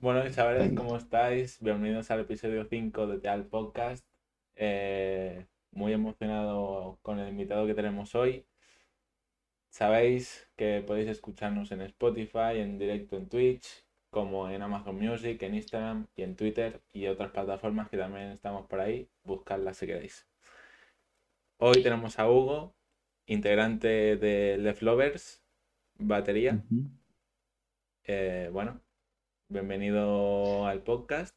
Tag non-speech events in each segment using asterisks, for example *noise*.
Bueno, chavales, ¿cómo estáis? Bienvenidos al episodio 5 de Teal Podcast. Eh, muy emocionado con el invitado que tenemos hoy. Sabéis que podéis escucharnos en Spotify, en directo en Twitch, como en Amazon Music, en Instagram y en Twitter y otras plataformas que también estamos por ahí. Buscadlas si queréis. Hoy tenemos a Hugo, integrante de Left Lovers, batería. Eh, bueno, bienvenido al podcast.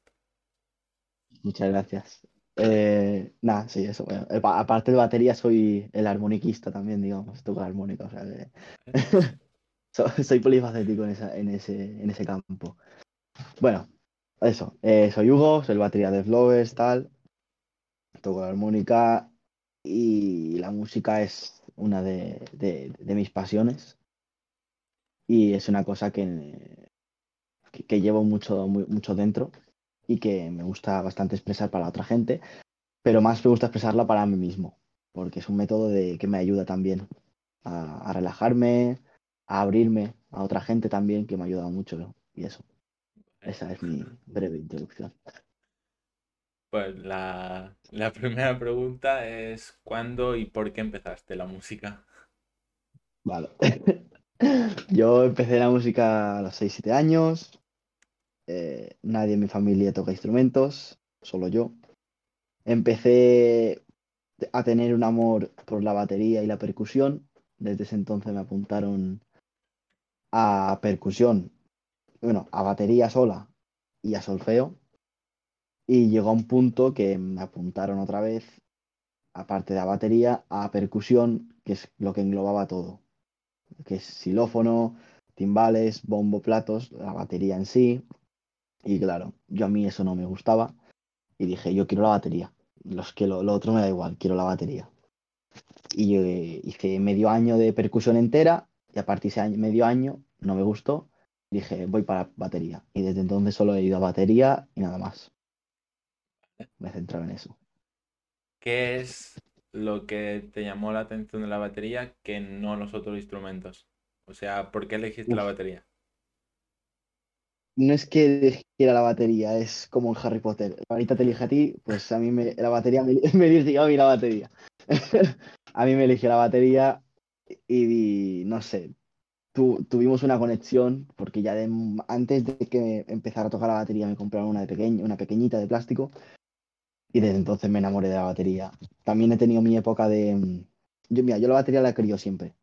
Muchas gracias. Eh, nada, sí, eso. Bueno, eh, aparte de batería, soy el armoniquista también, digamos, toco armónica, o sea *laughs* soy polifacético en, en, ese, en ese campo. Bueno, eso. soy Hugo, soy el batería de Flowers, tal. Toco la armónica y la música es una de, de mis pasiones y es una cosa que, que, llevo mucho, mucho dentro y que me gusta bastante expresar para otra gente, pero más me gusta expresarla para mí mismo, porque es un método de, que me ayuda también a, relajarme, a abrirme a otra gente también, que me ha ayudado mucho y eso. Esa es mi breve introducción. Pues la, la primera pregunta es ¿cuándo y por qué empezaste la música? Vale. *laughs* Yo empecé la música a los 6-7 años. Eh, nadie en mi familia toca instrumentos, solo yo. Empecé a tener un amor por la batería y la percusión. Desde ese entonces me apuntaron a percusión, bueno, a batería sola y a solfeo. Y llegó a un punto que me apuntaron otra vez, aparte de la batería, a percusión, que es lo que englobaba todo que es timbales, bombo, platos, la batería en sí. Y claro, yo a mí eso no me gustaba y dije, yo quiero la batería. Los que lo, otro me da igual, quiero la batería. Y yo eh, hice medio año de percusión entera y a partir de ese medio año no me gustó. Dije, voy para batería. Y desde entonces solo he ido a batería y nada más. Me he centrado en eso. ¿Qué es lo que te llamó la atención de la batería que no los otros instrumentos? O sea, ¿por qué elegiste la batería? No es que eligiera la batería, es como en Harry Potter. Ahorita te elige a ti, pues a mí me, la batería me, *laughs* me eligió a mí la batería. *laughs* a mí me eligió la batería y, no sé, tuvimos una conexión porque ya antes de que empezara a tocar la batería me compraron una, de una pequeñita de plástico y desde entonces me enamoré de la batería. También he tenido mi época de... Yo, mira, yo la batería la he querido siempre.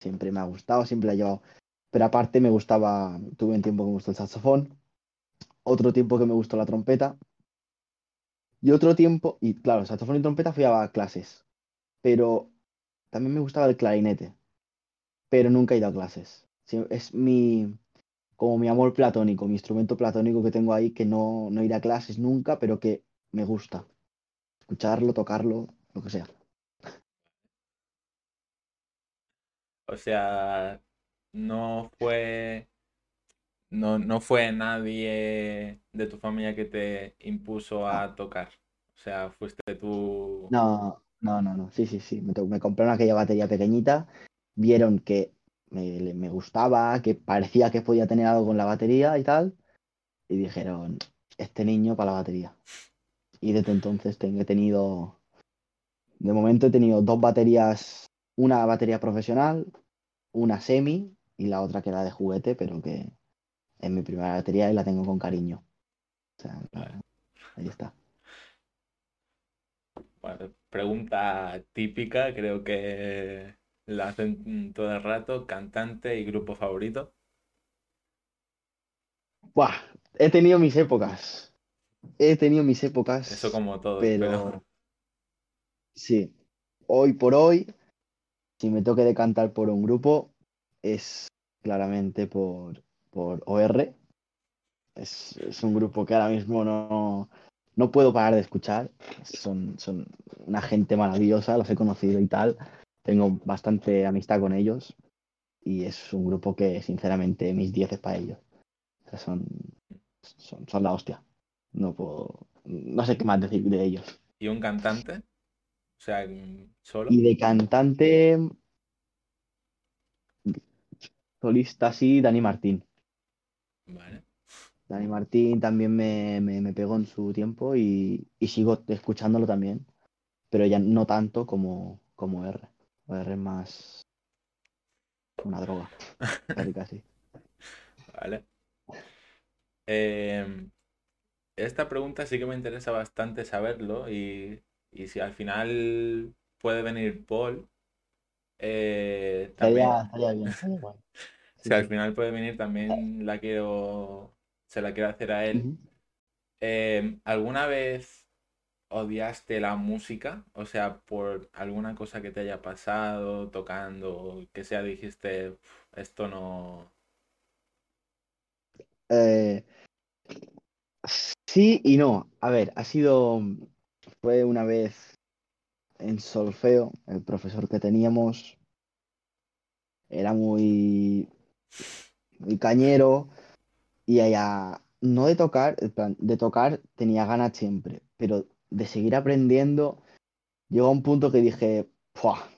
Siempre me ha gustado, siempre la he llevado. Pero aparte me gustaba, tuve un tiempo que me gustó el saxofón, otro tiempo que me gustó la trompeta, y otro tiempo, y claro, saxofón y trompeta fui a clases, pero también me gustaba el clarinete, pero nunca he ido a clases. Es mi, como mi amor platónico, mi instrumento platónico que tengo ahí, que no, no iré a clases nunca, pero que me gusta escucharlo, tocarlo, lo que sea. O sea, no fue. No, no fue nadie de tu familia que te impuso a tocar. O sea, fuiste tú. No, no, no, no. Sí, sí, sí. Me, me compraron aquella batería pequeñita. Vieron que me, me, gustaba, que parecía que podía tener algo con la batería y tal. Y dijeron, este niño para la batería. Y desde entonces he tenido, de momento he tenido dos baterías, una batería profesional, una semi y la otra que era de juguete, pero que es mi primera batería y la tengo con cariño. O sea, ahí está. Bueno, pregunta típica, creo que la hacen todo el rato, cantante y grupo favorito. Buah, he tenido mis épocas he tenido mis épocas. Eso como todo. Pero, sí, hoy por hoy, si me toque de cantar por un grupo, es claramente por, por OR. Es, un grupo que ahora mismo no, no puedo parar de escuchar. Son, son una gente maravillosa, los he conocido y tal. Tengo bastante amistad con ellos. Y es un grupo que, sinceramente, mis 10 es para ellos. son, son, son la hostia. No puedo. No sé qué más decir de ellos. ¿Y un cantante? O sea, solo. Y de cantante. Solista, sí, Dani Martín. Vale. Dani Martín también me, me- me pegó en su tiempo y, y sigo escuchándolo también, pero ya no tanto como, como R. R es más una droga, *laughs* casi casi. ¿Vale? Em, esta pregunta sí que me interesa bastante saberlo y, y si al final puede venir Paul, eh, también, Estaría, estaría bien, estaría *laughs* guay. Sí, si al final puede venir también la quiero, se la quiero hacer a él. Em, ¿alguna vez odiaste la música? O sea, por alguna cosa que te haya pasado tocando, que sea, dijiste, "Uf, esto no... Eh, sí y no. A ver, ha sido, fue una vez en solfeo, el profesor que teníamos era muy, muy cañero y allá, no de tocar, de tocar tenía ganas siempre, pero de seguir aprendiendo, llegó a un punto que dije, "Pua,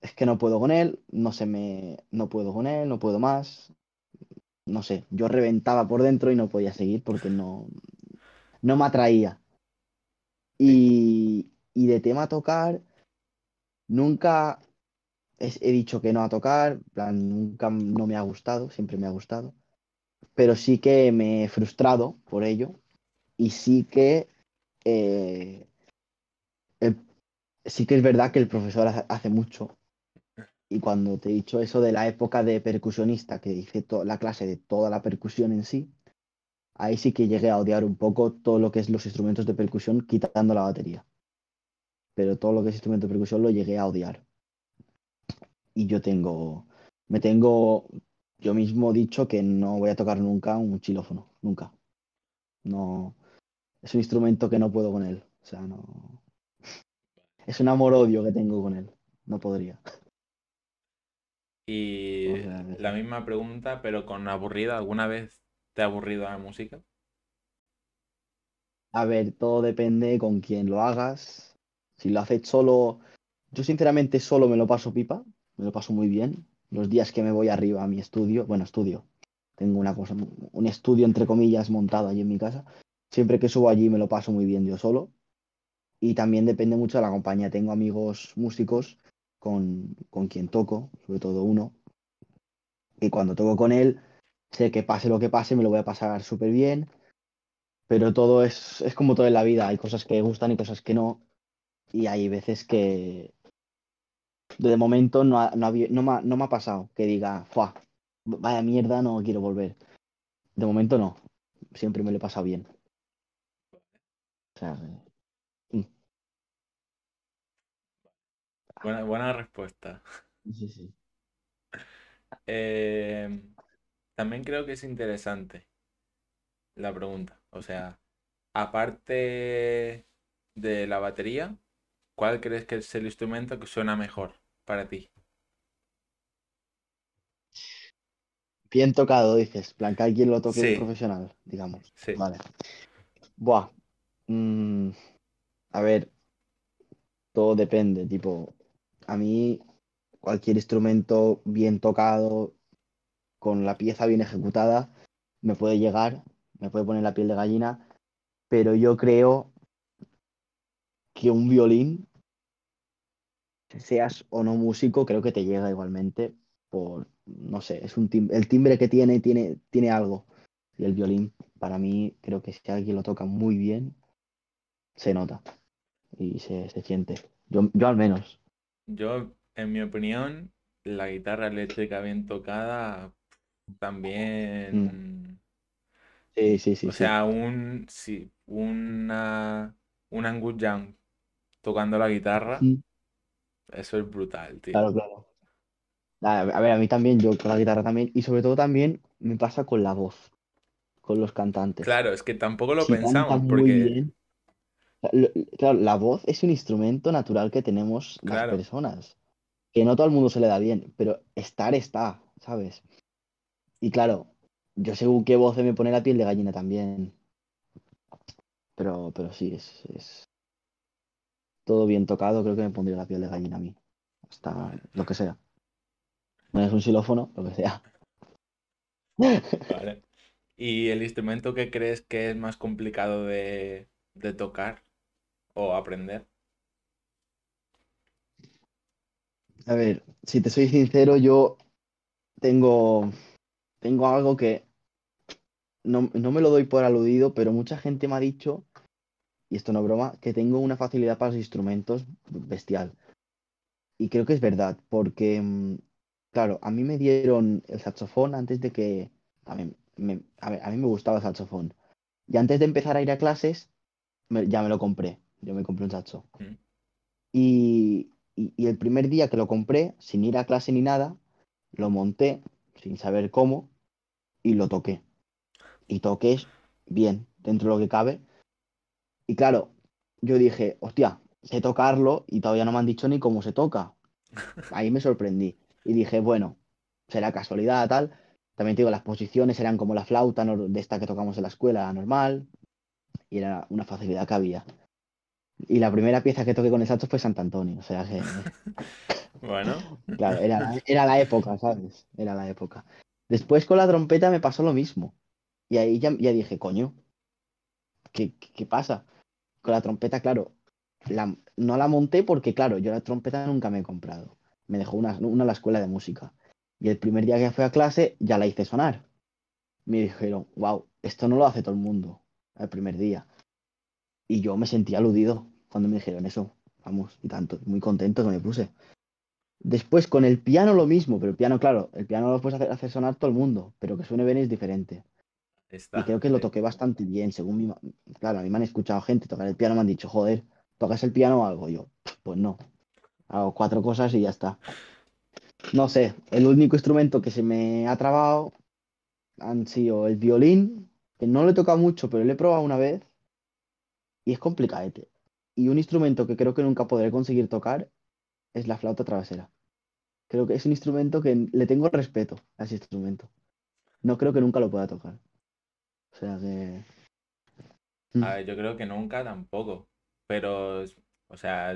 es que no puedo con él, no se me, no puedo con él, no puedo más, no sé, yo reventaba por dentro y no podía seguir porque no, no me atraía. Y, y de tema tocar, nunca he, dicho que no a tocar, plan, nunca no me ha gustado, siempre me ha gustado, pero sí que me he frustrado por ello y sí que, eh, sí que es verdad que el profesor ha- hace mucho. Y cuando te he dicho eso de la época de percusionista, que hice la clase de toda la percusión en sí, ahí sí que llegué a odiar un poco todo lo que es los instrumentos de percusión, quitando la batería. Pero todo lo que es instrumento de percusión lo llegué a odiar. Y yo tengo, me tengo yo mismo dicho que no voy a tocar nunca un xilófono, nunca. No, es un instrumento que no puedo con él. O sea, no. Es un amor-odio que tengo con él. No podría. O Y sea, que la misma pregunta, pero con aburrida. ¿Alguna vez te ha aburrido la música? A ver, todo depende con quién lo hagas. Si lo haces solo, yo sinceramente solo me lo paso pipa, me lo paso muy bien. Los días que me voy arriba a mi estudio, bueno, estudio, tengo una cosa, un estudio entre comillas montado allí en mi casa. Siempre que subo allí me lo paso muy bien yo solo. Y también depende mucho de la compañía. Tengo amigos músicos con, con quien toco, sobre todo uno, y cuando toco con él, sé que pase lo que pase, me lo voy a pasar súper bien, pero todo es, es como todo en la vida. Hay cosas que gustan y cosas que no. Y hay veces que de momento no, ha- no, había- no, me, ha, no me ha pasado que diga, "Fua, vaya mierda, no quiero volver. De momento no. Siempre me lo he pasado bien. O sea, mm, Buena, buena respuesta. sí, sí. Eh, también creo que es interesante la pregunta. O sea, aparte de la batería, ¿cuál crees que es el instrumento que suena mejor para ti? Bien tocado, dices. Plan, que alguien lo toque Sí, profesional, digamos. sí. Vale. Buah. mm, a ver, todo depende. Tipo, a mí cualquier instrumento bien tocado, con la pieza bien ejecutada, me puede llegar, me puede poner la piel de gallina, pero yo creo que un violín, seas o no músico, creo que te llega igualmente por, no sé, es un tim- el timbre que tiene, tiene, tiene algo. Y el violín, para mí, creo que si alguien lo toca muy bien, se nota y se, se siente. Yo, yo al menos. Yo, en mi opinión, la guitarra eléctrica bien tocada Mm. también. Sí, sí, sí, O sí. sea, un, sí, una, un Angus Young tocando la guitarra, Mm. Eso es brutal, tío. Claro, claro. A ver, a mí también, yo con la guitarra también, y sobre todo también me pasa con la voz, con los cantantes. Claro, es que tampoco lo Si pensamos, porque, claro, la voz es un instrumento natural que tenemos las claro, personas, que no todo el mundo se le da bien, pero estar está, ¿sabes? Y claro, yo según qué voz me pone la piel de gallina también, pero, pero sí, es, es todo bien tocado, creo que me pondría la piel de gallina a mí, hasta lo que sea. No es un xilófono, lo que sea. vale. ¿Y el instrumento que crees que es más complicado de, de tocar o aprender? A ver, si te soy sincero, yo tengo, tengo algo que no, no me lo doy por aludido, pero mucha gente me ha dicho, y esto no es broma, que tengo una facilidad para los instrumentos bestial. Y creo que es verdad, porque, mm, claro, a mí me dieron el saxofón antes de que... A mí me, a ver, a mí me gustaba el saxofón. Y antes de empezar a ir a clases, me- ya me lo compré. Yo me compré un saxo. Mm. Y, y- y el primer día que lo compré, sin ir a clase ni nada, lo monté sin saber cómo y lo toqué. Y toqué bien, dentro de lo que cabe. Y claro, yo dije, hostia, sé tocarlo y todavía no me han dicho ni cómo se toca. *laughs* Ahí me sorprendí. Y dije, bueno, será casualidad, tal. También te digo, las posiciones eran como la flauta de esta que tocamos en la escuela normal. Y era una facilidad que había. Y la primera pieza que toqué con el saxo fue Sant Antonio. O sea que, *laughs* Bueno, claro, era, era la época, ¿sabes? Era la época. Después con la trompeta me pasó lo mismo. Y ahí ya, ya dije, coño, ¿qué, qué, qué pasa? Con la trompeta, claro, la- no la monté porque, claro, yo la trompeta nunca me he comprado. Me dejó una, una a la escuela de música. Y el primer día que fui a clase ya la hice sonar. Me dijeron, wow, esto no lo hace todo el mundo el primer día. Y yo me sentí aludido cuando me dijeron eso. Vamos, y tanto, muy contento que me puse. Después con el piano lo mismo, pero el piano, claro, el piano lo puedes hacer, hacer sonar todo el mundo, pero que suene bien es diferente. Está. Y creo que lo toqué bastante bien, según mi... Claro, a mí me han escuchado gente tocar el piano, me han dicho, joder, ¿tocas el piano o algo? Yo, pues no. Hago cuatro cosas y ya está. No sé, el único instrumento que se me ha trabado han sido el violín, que no lo he tocado mucho, pero lo he probado una vez y es complicadete. Y un instrumento que creo que nunca podré conseguir tocar es la flauta travesera. Creo que es un instrumento que le tengo respeto a ese instrumento. No creo que nunca lo pueda tocar. O sea que... Mm. A ver, yo creo que nunca tampoco. Pero, o sea,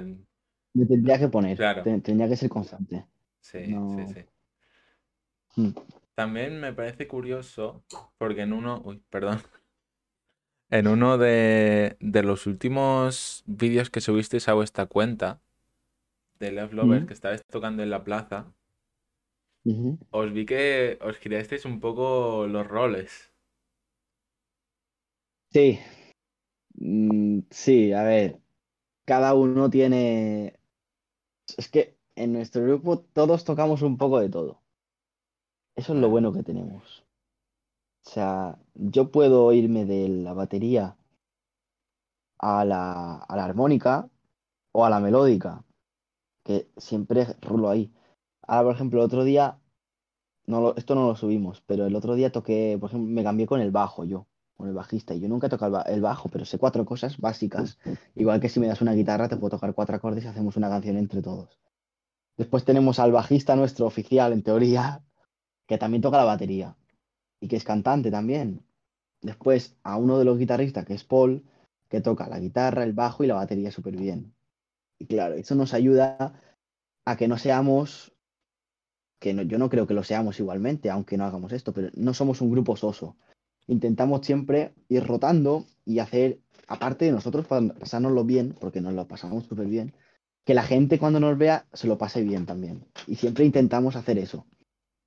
Me tendría que poner, Claro. te- tendría que ser constante. sí, No. sí, sí. Mm. También me parece curioso porque en uno, uy, perdón, *laughs* en uno de, de los últimos vídeos que subisteis a vuestra cuenta de Love Lovers Mm. que estabais tocando en la plaza, os vi que os girasteis un poco los roles. Sí. Mm, sí, a ver. Cada uno tiene... Es que en nuestro grupo todos tocamos un poco de todo. Eso es lo bueno que tenemos. O sea, yo puedo irme de la batería a la, a la armónica o a la melódica, que siempre rulo ahí. Ahora, por ejemplo, el otro día, no lo- esto no lo subimos, pero el otro día toqué, por ejemplo, me cambié con el bajo yo, con el bajista. Y yo nunca he tocado el, ba- el bajo, pero sé cuatro cosas básicas. Igual que si me das una guitarra, te puedo tocar cuatro acordes y hacemos una canción entre todos. Después tenemos al bajista nuestro oficial, en teoría, que también toca la batería y que es cantante también. Después a uno de los guitarristas, que es Paul, que toca la guitarra, el bajo y la batería súper bien. Y claro, eso nos ayuda a que no seamos, que no- yo no creo que lo seamos igualmente, aunque no hagamos esto, pero no somos un grupo soso. Intentamos siempre ir rotando y hacer, aparte de nosotros pa- pasárnoslo bien, porque nos lo pasamos súper bien, que la gente cuando nos vea se lo pase bien también. Y siempre intentamos hacer eso.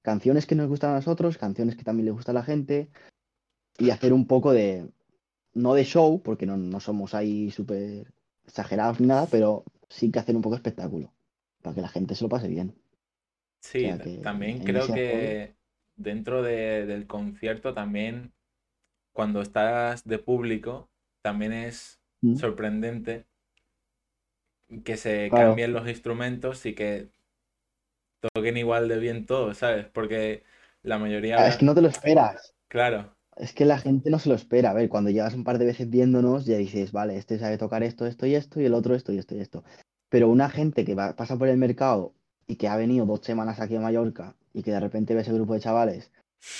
Canciones que nos gustan a nosotros, canciones que también le gusta a la gente, y hacer un poco de, no de show, porque no, no somos ahí súper exagerados ni nada, pero sí que hacer un poco de espectáculo, para que la gente se lo pase bien. Sí, sea ta- que también creo que dentro de- del concierto también cuando estás de público también es ¿Mm? sorprendente que se Claro. cambien los instrumentos y que toquen igual de bien todos, ¿sabes? Porque la mayoría, Ah, Es que no te lo esperas. claro, Es que la gente no se lo espera. A ver, cuando llevas un par de veces viéndonos, ya dices, vale, este sabe tocar esto, esto y esto, y el otro esto y esto y esto. Pero una gente que va, pasa por el mercado y que ha venido dos semanas aquí a Mallorca y que de repente ve ese grupo de chavales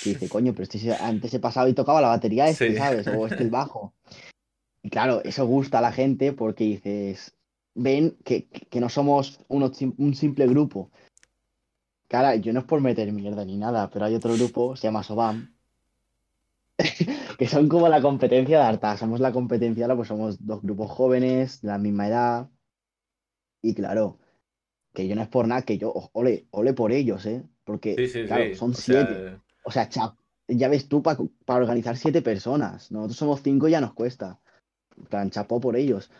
que dice, coño, pero este antes he pasado y tocaba la batería este, Sí. ¿sabes? O este el bajo. Y claro, eso gusta a la gente porque dices, ven que, que- no somos uno un simple grupo. Cara, yo no es por meter mierda ni nada, pero hay otro grupo, se llama Sobam, *laughs* que son como la competencia de Arta. Somos la competencia, pues somos dos grupos jóvenes, de la misma edad. Y claro, que yo no es por nada, que yo, ole, ole por ellos, ¿eh? Porque, Sí, sí, claro, sí. son O sea, siete. O sea, cha- ya ves tú, para organizar siete personas. Nosotros somos cinco y ya nos cuesta. Plan, chapó por ellos.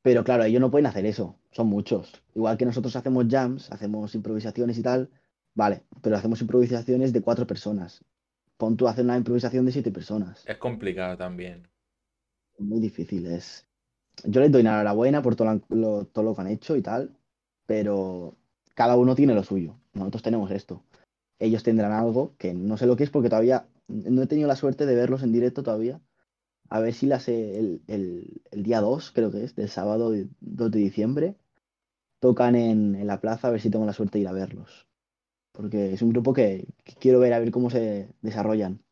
Pero claro, ellos no pueden hacer eso. Son muchos. Igual que nosotros hacemos jams, hacemos improvisaciones y tal. Vale, pero hacemos improvisaciones de cuatro personas. Pon tú a hacer una improvisación de siete personas. es complicado también. Muy difícil. Es... Yo les doy la enhorabuena por todo lo, todo lo que han hecho y tal. Pero cada uno tiene lo suyo. Nosotros tenemos esto. Ellos tendrán algo que no sé lo que es porque todavía no he tenido la suerte de verlos en directo todavía. A ver si las el, el, el día 2, creo que es, del sábado 2 de diciembre, tocan en, en la plaza, a ver si tengo la suerte de ir a verlos. Porque es un grupo que, que quiero ver a ver cómo se desarrollan.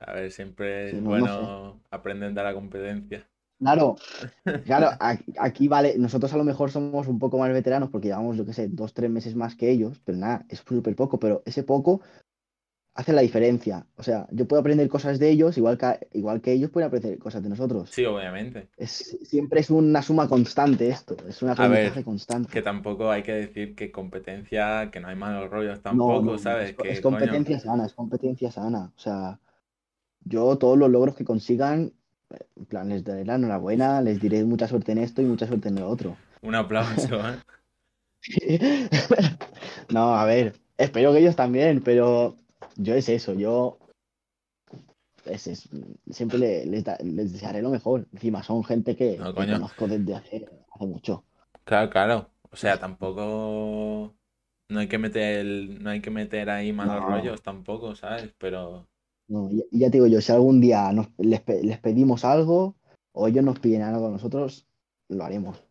A ver, siempre Sí, es no- no sé. bueno aprender de la competencia. Claro, *laughs* claro, aquí vale, nosotros a lo mejor somos un poco más veteranos porque llevamos, yo qué sé, dos, tres meses más que ellos, pero nada, es súper poco, pero ese poco hace la diferencia. O sea, yo puedo aprender cosas de ellos, igual que, igual que ellos pueden aprender cosas de nosotros. Sí, obviamente. Es, siempre es una suma constante esto, es un A aprendizaje constante. que tampoco hay que decir que competencia, que no hay malos rollos tampoco, no, no, ¿sabes? es, Que es coño, competencia sana, es competencia sana. O sea, yo todos los logros que consigan, en plan, les daré la enhorabuena, les diré mucha suerte en esto y mucha suerte en lo otro. un aplauso, ¿eh? *laughs* No, a ver, espero que ellos también, pero yo es eso, yo es, es- siempre le- les, da- les desearé lo mejor. Encima son gente que, No, que coño. conozco desde hace, hace mucho. Claro, claro. O sea, tampoco no hay que meter no hay que meter ahí malos No. rollos tampoco, ¿sabes? Pero No, y, y ya te digo yo, si algún día nos, les, les pedimos algo o ellos nos piden algo a nosotros, lo haremos.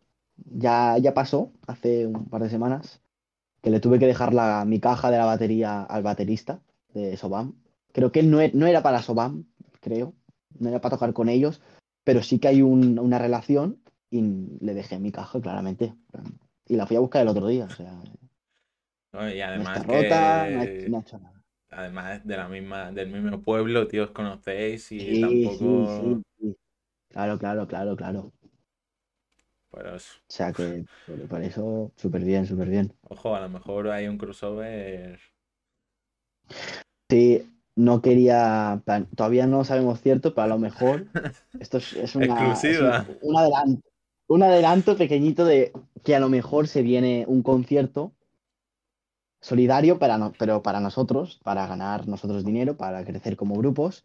Ya, ya pasó hace un par de semanas que le tuve que dejar la, mi caja de la batería al baterista de Sobam. Creo que él no, e- no era para Sobam, creo, no era para tocar con ellos, pero sí que hay un- una relación y le dejé mi caja claramente. Y la fui a buscar el otro día, o sea, ¿no? Y no además está rota, no ha, que no ha hecho nada. Además de la misma del mismo pueblo, tío, os conocéis y Sí, tampoco sí, sí. Claro, claro, claro, claro. pues O sea que por, eso, súper bien, súper bien. ojo, a lo mejor hay un crossover Sí, no quería, todavía no sabemos cierto, pero a lo mejor *laughs* esto es, es una, es Exclusiva. un, un adelanto, un adelanto pequeñito de que a lo mejor se viene un concierto solidario para no- pero para nosotros, para ganar nosotros dinero, para crecer como grupos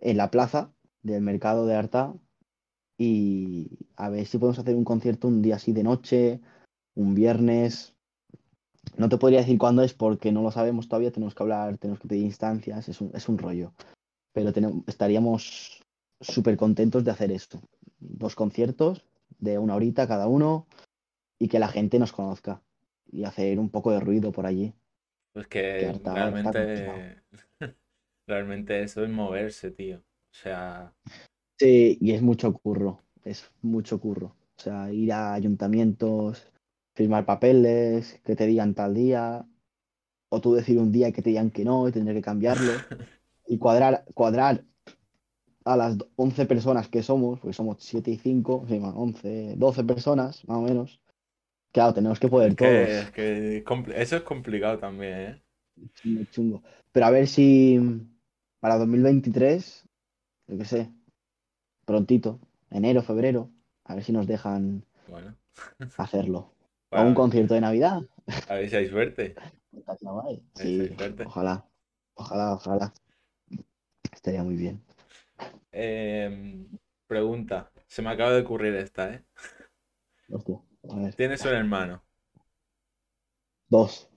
en la plaza del mercado de Arta y a ver si podemos hacer un concierto un día así de noche, un viernes. No te podría decir cuándo es porque no lo sabemos todavía, tenemos que hablar, tenemos que pedir instancias, es un, es un rollo. Pero tenemos, estaríamos súper contentos de hacer esto. Dos conciertos de una horita cada uno y que la gente nos conozca y hacer un poco de ruido por allí. pues Que harta realmente *laughs* realmente eso es moverse, tío. O sea, Sí, y es mucho curro, es mucho curro. O sea, ir a ayuntamientos, firmar papeles, que te digan tal día, o tú decir un día y que te digan que no y tener que cambiarlo. *laughs* Y cuadrar, cuadrar a las 11 personas que somos, porque somos 7 y 5, sí, más 11, 12 personas, más o menos. Claro, tenemos que poder todos. es que eso es complicado también, ¿eh? Chungo, chungo. Pero a ver si para 2023, yo qué sé, prontito, enero, febrero, a ver si nos dejan Bueno, hacerlo. *laughs* O para- un concierto de Navidad. a ver si hay suerte. *laughs* A Sí, ojalá, ojalá, ojalá. Estaría muy bien. Em, pregunta, se me acaba de ocurrir esta, ¿eh? Hostia, a. ¿Tienes un hermano? Dos.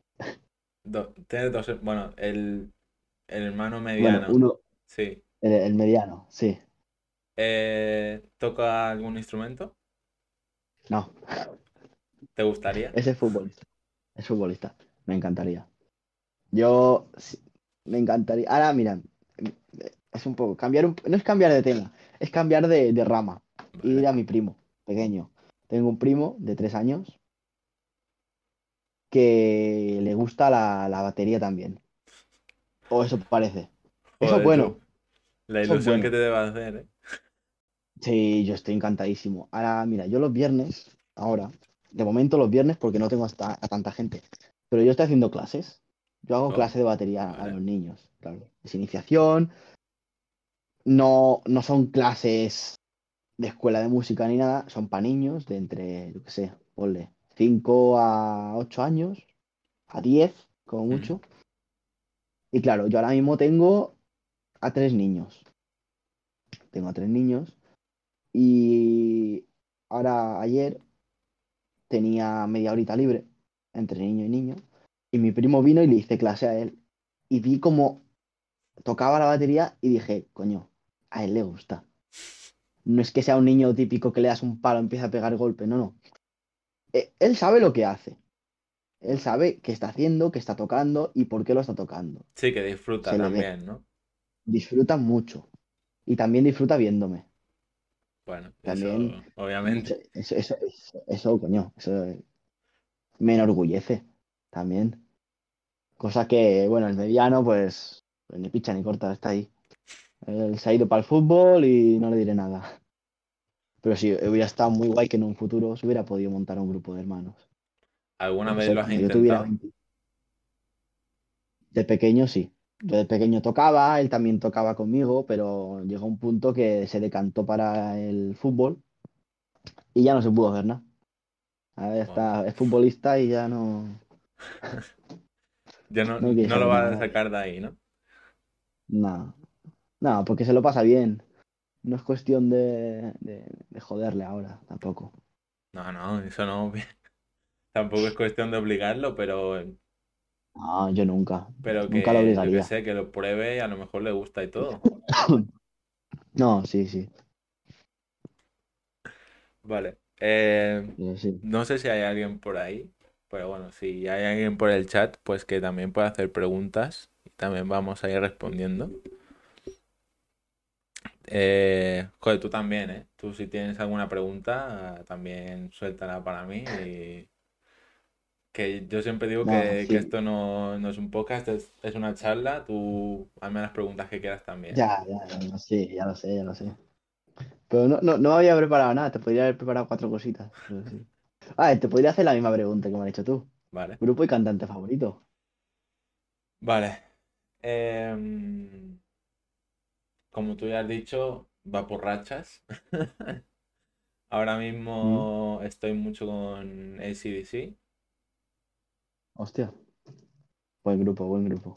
Do- ¿Tienes dos? Bueno, el, el hermano Bueno, mediano, uno, sí. el, el mediano, sí. Eh, ¿toca algún instrumento? No, ¿Te gustaría? ese es futbolista. Es futbolista. Me encantaría. Yo sí, me encantaría. Ahora, mira, es un poco cambiar un, no es cambiar de tema, es cambiar de, de rama. Ir a mi primo, pequeño. Tengo un primo de tres años que le gusta la, la batería también. O eso parece. Eso es bueno. tú. La ilusión que te debe hacer, ¿eh? Sí, yo estoy encantadísimo. Ahora, mira, yo los viernes, ahora, de momento los viernes porque no tengo hasta a tanta gente, pero yo estoy haciendo clases. Yo hago Oh, clase de batería a los niños, claro. Es iniciación, no, no son clases de escuela de música ni nada, son para niños de entre, yo qué sé, ponle, 5 a 8 años, a 10, como Mm. mucho. Y claro, yo ahora mismo tengo a tres niños. Tengo a tres niños. Y ahora, ayer, tenía media horita libre entre niño y niño. Y mi primo vino y le hice clase a él. Y vi como tocaba la batería y dije, coño, a él le gusta. No es que sea un niño típico que le das un palo, empieza a pegar golpe, no, no. Eh, Él sabe lo que hace. Él sabe qué está haciendo, qué está tocando y por qué lo está tocando. Sí, que disfruta Se también, ¿no? Disfruta mucho. Y también disfruta viéndome. Bueno, También- eso, obviamente. Eso, eso, eso, coño, eso me enorgullece también. Cosa que, bueno, el mediano, pues, pues ni picha ni corta, está ahí. Él se ha ido para el fútbol y no le diré nada. Pero sí, hubiera estado muy guay que en un futuro se hubiera podido montar un grupo de hermanos. ¿Alguna No vez sé, lo has tuviera intentado? 20. De pequeño sí. Yo de pequeño tocaba, él también tocaba conmigo, pero llegó un punto que se decantó para el fútbol y ya no se pudo hacer nada. Ahora ya está, es futbolista y ya no. *laughs* Ya no, No no lo vas a sacar de ahí, ¿no? No. No, porque se lo pasa bien. No es cuestión de, de, de joderle ahora, tampoco. No, no, eso no. *laughs* Tampoco es cuestión de obligarlo, pero, No, yo nunca. pero que, Nunca lo yo que obligaría. sé, que lo pruebe y a lo mejor le gusta y todo. *coughs* No, sí, sí. Vale. Eh, sí. no sé si hay alguien por ahí, pero bueno, si hay alguien por el chat, pues que también puede hacer preguntas y también vamos a ir respondiendo. Eh, joder, tú también, ¿eh? Tú si tienes alguna pregunta, también suéltala para mí y que yo siempre digo que, sí. que esto no, no es un podcast, es, es una charla, tú hazme las preguntas que quieras también. Ya, ya, ya, lo sé, ya lo sé, ya lo sé. Pero no, no, no me había preparado nada, te podría haber preparado cuatro cositas. sí. Ah, te podría hacer la misma pregunta que me has hecho tú. Vale. Grupo y cantante favorito. Vale. Em, como tú ya has dicho, va por rachas. *laughs* Ahora mismo estoy mucho con AC/DC Hostia. Buen grupo, buen grupo.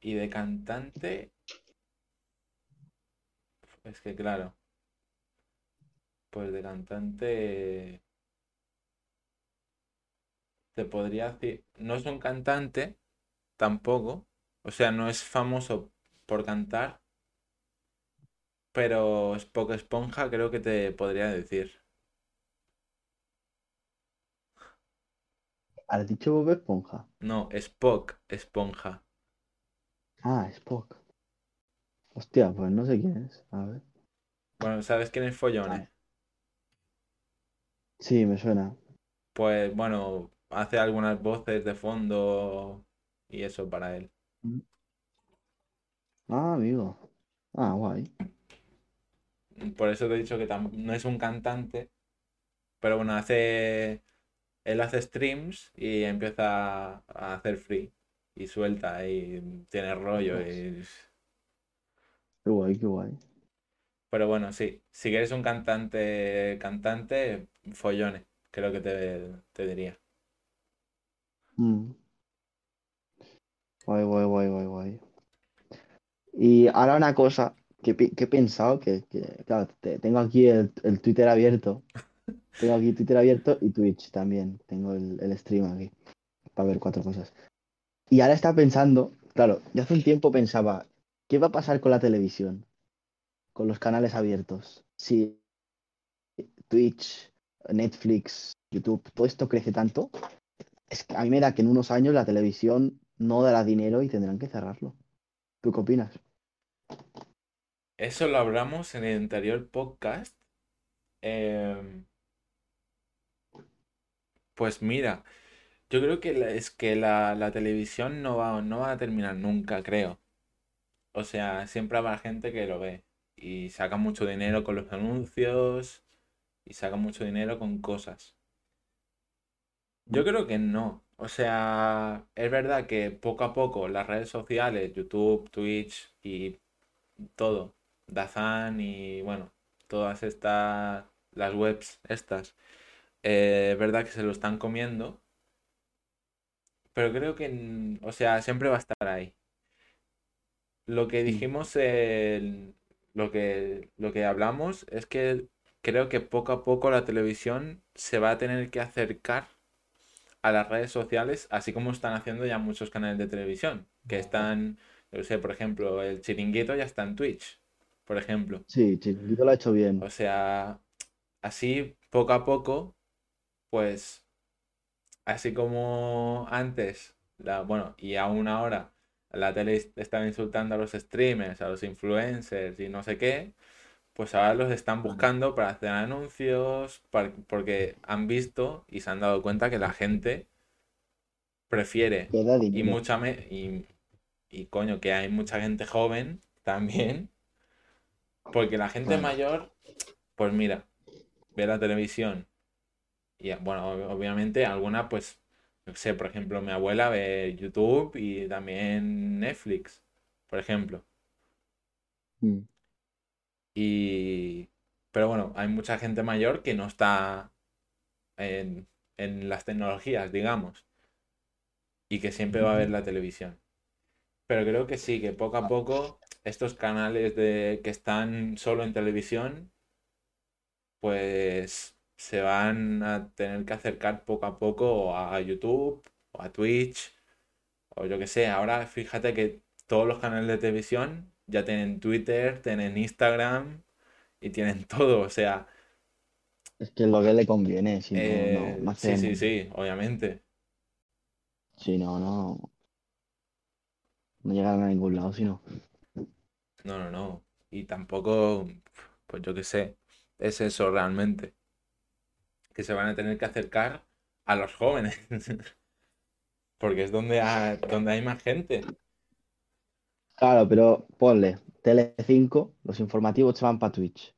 y de cantante, es que claro, pues de cantante te podría decir, no es un cantante tampoco, o sea, no es famoso por cantar, pero Spock Esponja creo que te podría decir. ¿Has dicho Bob Esponja? No, Spock Esponja. Ah, Spock. Hostia, pues no sé quién es. A ver. Bueno, ¿sabes quién es Follone? Sí, me suena. Pues bueno, hace algunas voces de fondo y eso para él. Ah, amigo. Ah, guay. Por eso te he dicho que tam- no es un cantante, pero bueno, hace. Él hace streams y empieza a hacer free. Y suelta y tiene rollo. Y... Qué guay, qué guay. Pero bueno, sí. Si quieres un cantante, cantante, Follone, creo que te, te diría. Mm. Guay, guay, guay, guay, guay. Y ahora una cosa que he pensado, que, que, claro, te- tengo aquí el, el Twitter abierto. Tengo aquí Twitter abierto y Twitch también. Tengo el, el stream aquí para ver cuatro cosas. Y ahora estaba pensando, claro, yo hace un tiempo pensaba, ¿qué va a pasar con la televisión? Con los canales abiertos. Si Twitch, Netflix, YouTube, todo esto crece tanto, es que a mí me da que en unos años la televisión no dará dinero y tendrán que cerrarlo. ¿Tú qué opinas? Eso lo hablamos en el anterior podcast. Em, pues mira, yo creo que la- es que la, la televisión no va, no va a terminar nunca, creo. o sea, siempre habrá gente que lo ve y saca mucho dinero con los anuncios y saca mucho dinero con cosas. Yo creo que no. O sea, es verdad que poco a poco las redes sociales, YouTube, Twitch y todo, Dazan y bueno, todas estas, las webs estas, eh, es verdad que se lo están comiendo, pero creo que, mm, o sea, siempre va a estar ahí. Lo que Mm. dijimos, el- lo que, lo que hablamos es que creo que poco a poco la televisión se va a tener que acercar a las redes sociales, así como están haciendo ya muchos canales de televisión, que están, yo sé, por ejemplo, el Chiringuito ya está en Twitch, por ejemplo. Sí, Chiringuito lo ha hecho bien. O sea, así poco a poco, pues, así como antes, la, bueno, y aún ahora, la tele estaba insultando a los streamers, a los influencers y no sé qué, pues ahora los están buscando para hacer anuncios, para- porque han visto y se han dado cuenta que la gente prefiere y mucha me y, y coño, que hay mucha gente joven también, porque la gente mayor, pues mira, ve la televisión y bueno, ob- obviamente alguna pues, qué sé, por ejemplo, mi abuela ve YouTube y también Netflix, por ejemplo. Mm. Y pero bueno, hay mucha gente mayor que no está en, en las tecnologías, digamos, y que siempre va a ver la televisión. Pero creo que sí, que poco a poco estos canales de que están solo en televisión, pues se van a tener que acercar poco a poco a YouTube o a Twitch o yo qué sé. Ahora fíjate que todos los canales de televisión ya tienen Twitter, tienen Instagram y tienen *laughs* todo. O sea, Es que es lo que le conviene, si no, no, eh, no sí, sí, sí, obviamente. Si no, no, no llegan a ningún lado, si no. No, no, no. Y tampoco, pues yo qué sé, es eso realmente. Que se van a tener que acercar a los jóvenes. *laughs* Porque es donde hay, donde hay más gente. Claro, pero ponle, Tele5, los informativos se van para Twitch.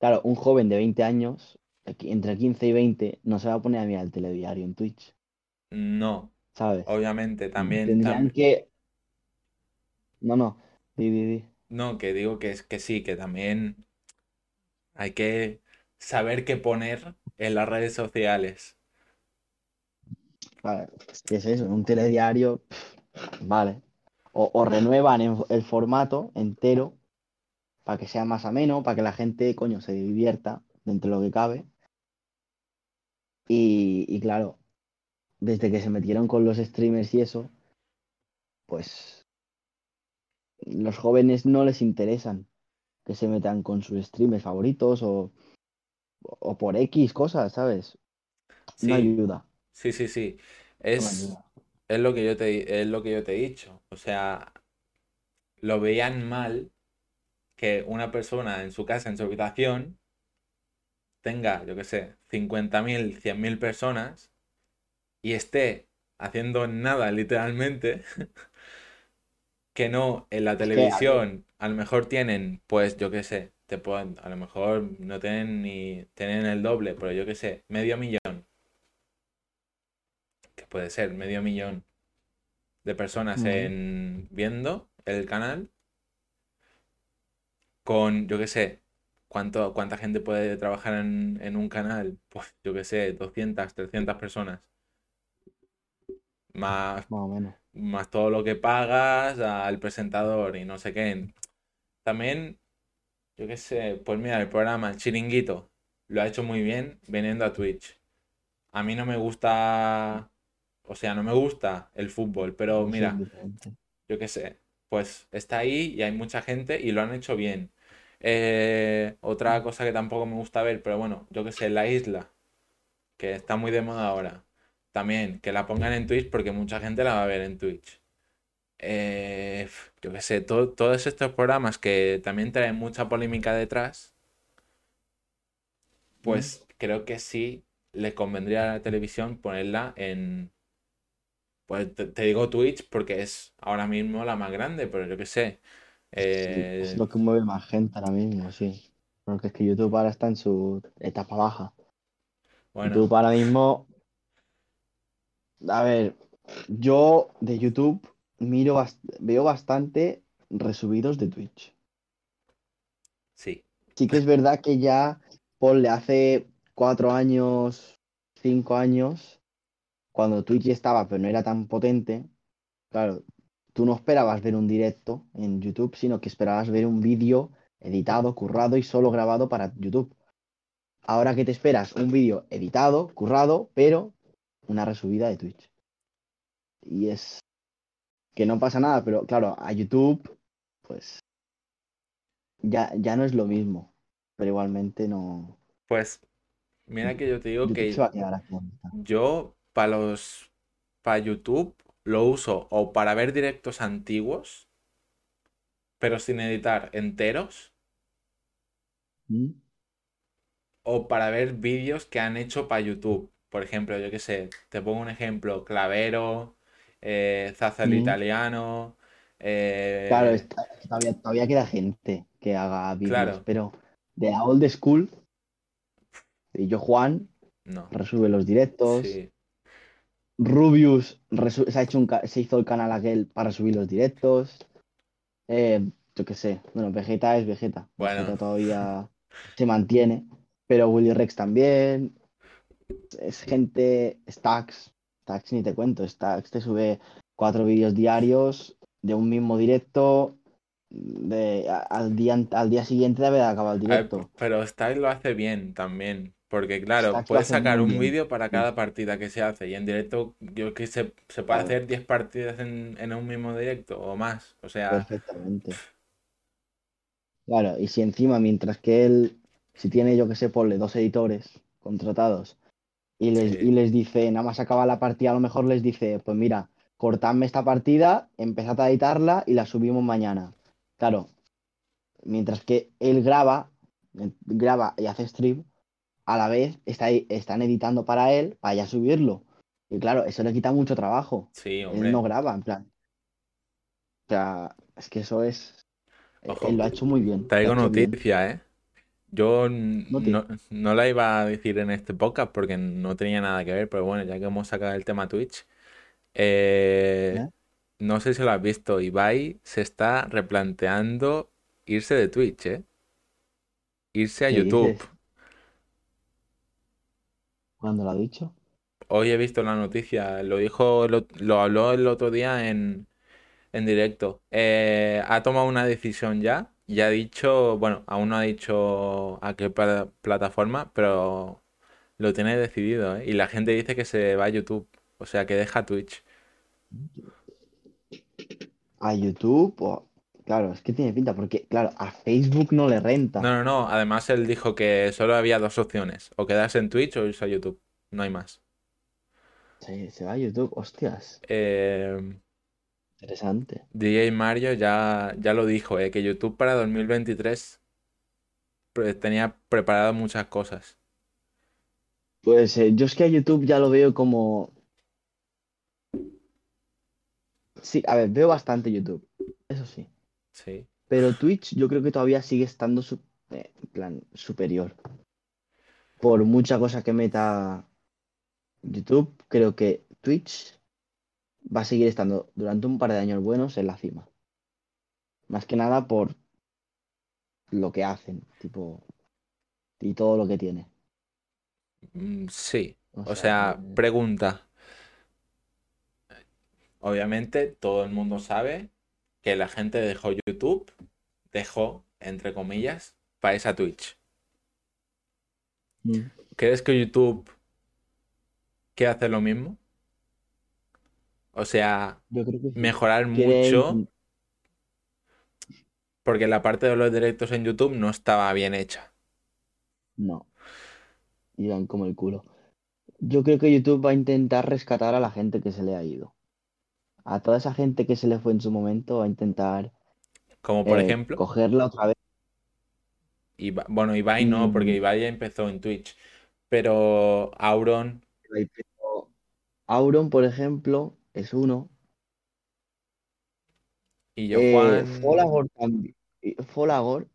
Claro, un joven de 20 años, entre 15 y 20, no se va a poner a mirar el telediario en Twitch, No, ¿sabes? obviamente, también, Tendrían que... No, no, di, di, di. No, que digo que es que sí, que también hay que saber qué poner en las redes sociales. Es que es eso, un telediario, vale. O, o renuevan en- el formato entero para que sea más ameno, para que la gente, coño, se divierta dentro de lo que cabe. Y, y claro, desde que se metieron con los streamers y eso, pues los jóvenes no les interesan que se metan con sus streamers favoritos o, o por X cosas, ¿sabes? No Sí, ayuda, sí, sí, sí. no Es, es lo que yo te, es lo que yo te he dicho. O sea, lo veían mal que una persona en su casa, en su habitación, tenga, yo qué sé, 50.000, 100.000 personas y esté haciendo nada literalmente, *laughs* que no en la televisión, a lo mejor tienen, pues yo qué sé, te pueden, a lo mejor no tienen ni, tienen el doble, pero yo qué sé, medio millón, que puede ser medio millón de personas en viendo el canal, con, yo qué sé, ¿cuánto, cuánta gente puede trabajar en, en un canal? *laughs* Pues yo qué sé, 200, 300 personas, más, más o menos. Más todo lo que pagas al presentador y no sé qué. También, yo qué sé, pues mira, el programa El Chiringuito lo ha hecho muy bien viniendo a Twitch. A mí no me gusta, o sea, no me gusta el fútbol, pero mira, yo qué sé, pues está ahí y hay mucha gente y lo han hecho bien. Eh, otra cosa que tampoco me gusta ver, pero bueno, yo qué sé, La Isla, que está muy de moda ahora. También, que la pongan en Twitch porque mucha gente la va a ver en Twitch. Eh, yo qué sé, to- todos estos programas que también traen mucha polémica detrás, Mm. pues creo que sí le convendría a la televisión ponerla en, pues te, te digo Twitch porque es ahora mismo la más grande, pero yo qué sé, Sí, es Eh, lo que mueve más gente ahora mismo, sí. Porque es que YouTube ahora está en su etapa baja. bueno, YouTube ahora mismo, a ver, yo de YouTube miro, bast- veo bastante resubidos de Twitch. sí, Sí que es verdad que ya, ponle, hace cuatro años, cinco años, cuando Twitch estaba, pero no era tan potente, claro, tú no esperabas ver un directo en YouTube, sino que esperabas ver un vídeo editado, currado y solo grabado para YouTube. Ahora que te esperas un vídeo editado, currado, pero una resubida de Twitch. Y es que no pasa nada, pero claro, a YouTube, pues ya, ya no es lo mismo. Pero igualmente no. pues mira que yo te digo YouTube se que va a quedar aquí donde está. yo para los, para YouTube lo uso o para ver directos antiguos, pero sin editar enteros, ¿Mm? o para ver vídeos que han hecho para YouTube. Por ejemplo, yo qué sé, te pongo un ejemplo, Clavero, eh, Zaza el ¿Mm? Italiano, Claro, eh, está- todavía, todavía queda gente que haga vídeos, claro, pero de la old school, y yo Juan no, resube los directos. sí, Rubius se, ha hecho un se hizo el canal aquel para subir los directos. Eh, yo qué sé. Bueno, Vegeta es Vegeta. bueno, Vegeta todavía se mantiene. Pero Willy Rex también. Es gente. Stacks. Stacks ni te cuento. Stacks te sube cuatro vídeos diarios de un mismo directo. De, al, día, al día siguiente de haber acabado el A ver, directo. pero Style lo hace bien también. Porque claro, Stacks puedes sacar un vídeo para Sí, cada partida que se hace. Y en directo, yo que se, se puede hacer 10 partidas en, en un mismo directo o más. O sea, perfectamente. Claro, y si encima, mientras que él, si tiene, yo que sé, ponle dos editores contratados y les, y les dice, nada más acaba la partida, a lo mejor les dice, pues mira, cortadme esta partida, empezad a editarla y la subimos mañana. Claro, mientras que él graba, graba y hace stream, a la vez está, están editando para él para ya subirlo. Y claro, eso le quita mucho trabajo. sí, Él no graba, en plan. O sea, es que eso es. Él lo ha hecho muy bien. Traigo bien. noticia, ¿eh? Yo No te. no, no la iba a decir en este podcast porque no tenía nada que ver, pero bueno, ya que hemos sacado el tema Twitch, eh, no sé si lo has visto, Ibai se está replanteando irse de Twitch, ¿eh? Irse a ¿Qué YouTube. dices? ¿Cuándo lo ha dicho? Hoy he visto la noticia, lo dijo, lo, lo habló el otro día en, en directo. Eh, ha tomado una decisión ya y ha dicho, bueno, aún no ha dicho a qué pla- plataforma, pero lo tiene decidido, ¿eh? Y la gente dice que se va a YouTube, o sea, que deja Twitch. ¿A YouTube? o- Claro, es que tiene pinta, porque, claro, a Facebook no le No, renta. no, no, además él dijo que solo había dos opciones, o quedarse en Twitch o irse a YouTube, no hay más. Se, se va a YouTube, hostias. Eh, Interesante. DJ Mario ya, ya lo dijo, ¿eh? Que YouTube para 2023 pre- tenía preparado muchas cosas. Pues eh, yo es que a YouTube ya lo veo como. Sí, a ver, veo bastante YouTube, eso sí. Sí. Pero Twitch yo creo que todavía sigue estando su- eh, plan superior. Por mucha cosa que meta YouTube, creo que Twitch va a seguir estando durante un par de años buenos en la cima. Más que nada por lo que hacen, tipo, y todo lo que tiene. Mm, Sí. O O sea, que- pregunta. Obviamente todo el mundo sabe que la gente dejó YouTube, dejó, entre comillas, para irse a Twitch. Mm. ¿Crees que YouTube quiere hacer lo mismo? O sea, Yo creo que sí. mejorar mucho, porque la parte de los directos en YouTube no estaba bien hecha. No, iban como el culo. Yo creo que YouTube va a intentar rescatar a la gente que se le ha ido. A toda esa gente que se le fue en su momento, va a intentar Como por eh, ejemplo, cogerla otra vez. Iba- bueno, Ibai no, porque Mm, Ibai ya empezó en Twitch. Pero Auron, Auron, por ejemplo, es uno. Y yo, Eh, Juan, Folagor también. Folagor,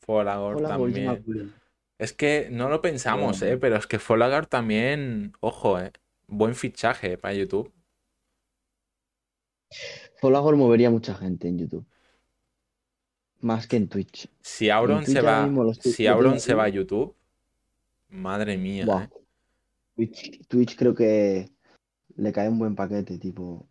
Folagor también. Es que no lo pensamos, ¿eh? Pero es que Folagor también, ojo, ¿eh? Buen fichaje para YouTube. Folagor movería mucha gente en YouTube. Más que en Twitch. Si En Auron se Twitch va, si Auron se va a. YouTube, madre mía. ¿eh? Twitch, Twitch creo que le cae un buen paquete, tipo.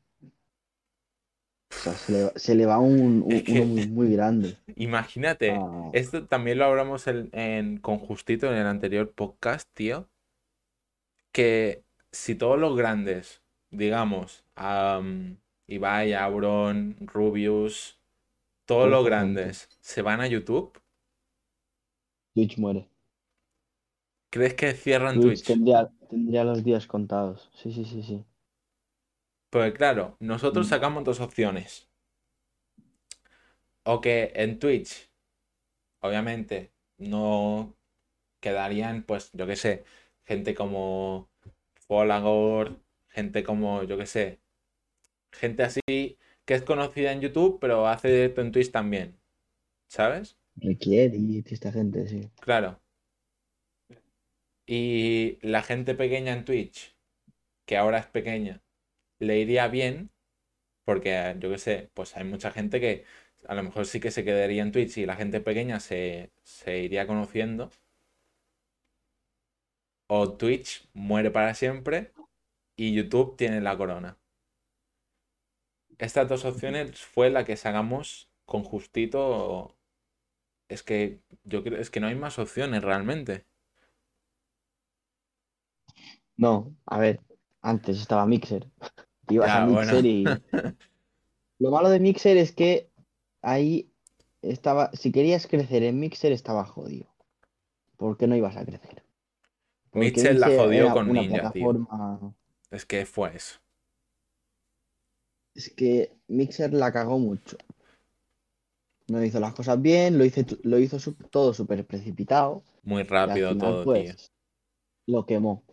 O sea, se le, va- se le va un, un- Es uno muy, muy grande. *laughs* imagínate, Ah, esto también lo hablamos en, en- con Justito en el anterior podcast, tío, que si todos los grandes, digamos, am, Ibai, Auron, Rubius, todos los grandes se van a YouTube, Twitch muere. ¿crees que cierran Twitch Twitch? tendría, tendría los días contados. Sí, sí, sí, sí. Pues claro, nosotros Mm, sacamos dos opciones. O que en Twitch, obviamente, no quedarían, pues, yo qué sé, gente como Folagor, gente como, yo qué sé, gente así que es conocida en YouTube, pero hace directo en Twitch también, ¿sabes? Requiere esta gente, sí. Claro. Y la gente pequeña en Twitch, que ahora es pequeña, le iría bien, porque yo qué sé, pues hay mucha gente que a lo mejor sí que se quedaría en Twitch y la gente pequeña se, se iría conociendo. O Twitch muere para siempre y YouTube tiene la corona. Estas dos opciones fue la que sacamos con justito. Es que yo creo, es que no hay más opciones realmente. No, a ver, antes estaba Mixer. *laughs* Ibas a Ya, bueno. Mixer y. *laughs* Lo malo de Mixer es que ahí estaba. Si querías crecer en Mixer, estaba jodido. ¿Por qué no ibas a crecer? Porque Mitchell la Mixer jodió con una Ninja, tío. plataforma. Es que fue eso. Es que Mixer la cagó mucho. No hizo las cosas bien, lo hizo, lo hizo su- todo súper precipitado. Muy Y rápido final, todo, tío. pues, lo quemó.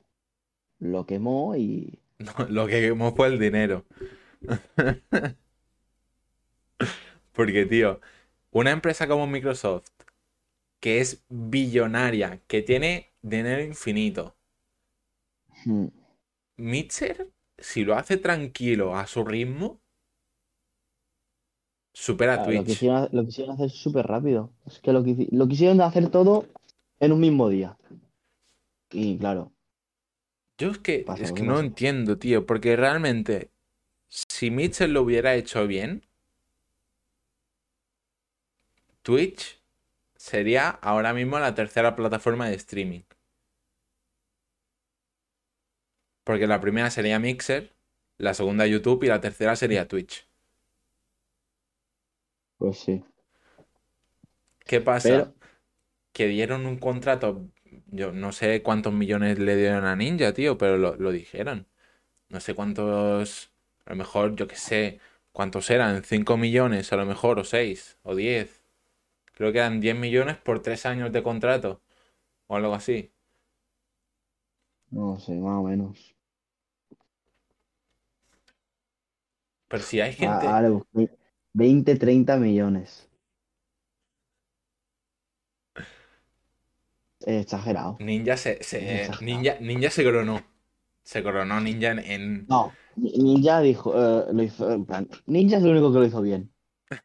Lo quemó y. No, lo que quemó fue el dinero. Porque, tío, una empresa como Microsoft, que es billonaria, que tiene dinero infinito, hmm, Mitchell, si lo hace tranquilo a su ritmo, supera a claro, lo Twitch. quisieron, lo quisieron hacer súper rápido. Es que lo, lo quisieron hacer todo en un mismo día. Y claro, Yo es que, pasa es que no entiendo, tío, porque realmente, si Mitchell lo hubiera hecho bien, Twitch sería ahora mismo la tercera plataforma de streaming. Porque la primera sería Mixer, la segunda YouTube y la tercera sería Twitch. Pues sí. ¿Qué pasa? Pero, Que dieron un contrato, yo no sé cuántos millones le dieron a Ninja, tío, pero lo, lo dijeron. No sé cuántos, a lo mejor, yo qué sé, cuántos eran, 5 millones a lo mejor, o 6, o 10. Creo que eran 10 millones por 3 años de contrato, o algo así. no sé, más o menos. Pero si hay Ah, gente, Ahora busqué 20, 30 millones. Exagerado. Ninja se, Es se, exagerado. Ninja, Ninja se coronó. Se coronó Ninja en, en- No, Ni- Ninja dijo, eh, lo hizo, en plan, Ninja es el único que lo hizo bien.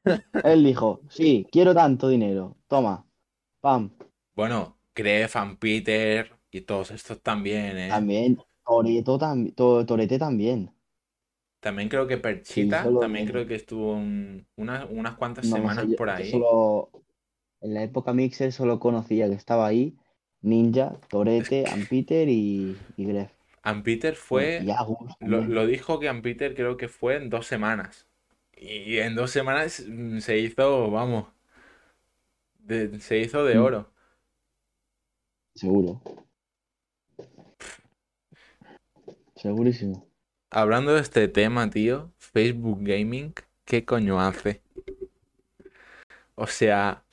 *laughs* Él dijo, sí, quiero tanto dinero, toma, pam. Bueno, and Peter y todos estos también, ¿eh? También, Toreto también, Torete también. También creo que Perchita, también creo que estuvo un- unas, unas cuantas No lo sé, semanas yo, por yo ahí. solo, en la época Mixer solo conocía que estaba ahí Ninja, Torete, Ampeter y, y Gref. and Peter Bueno, y fue, Agus lo, dijo que and Peter creo que fue en dos semanas. Y en dos semanas mm, se hizo, vamos, de- se hizo de Mm, oro. seguro, segurísimo. Hablando de este tema, tío, Facebook Gaming, ¿qué coño hace? O sea,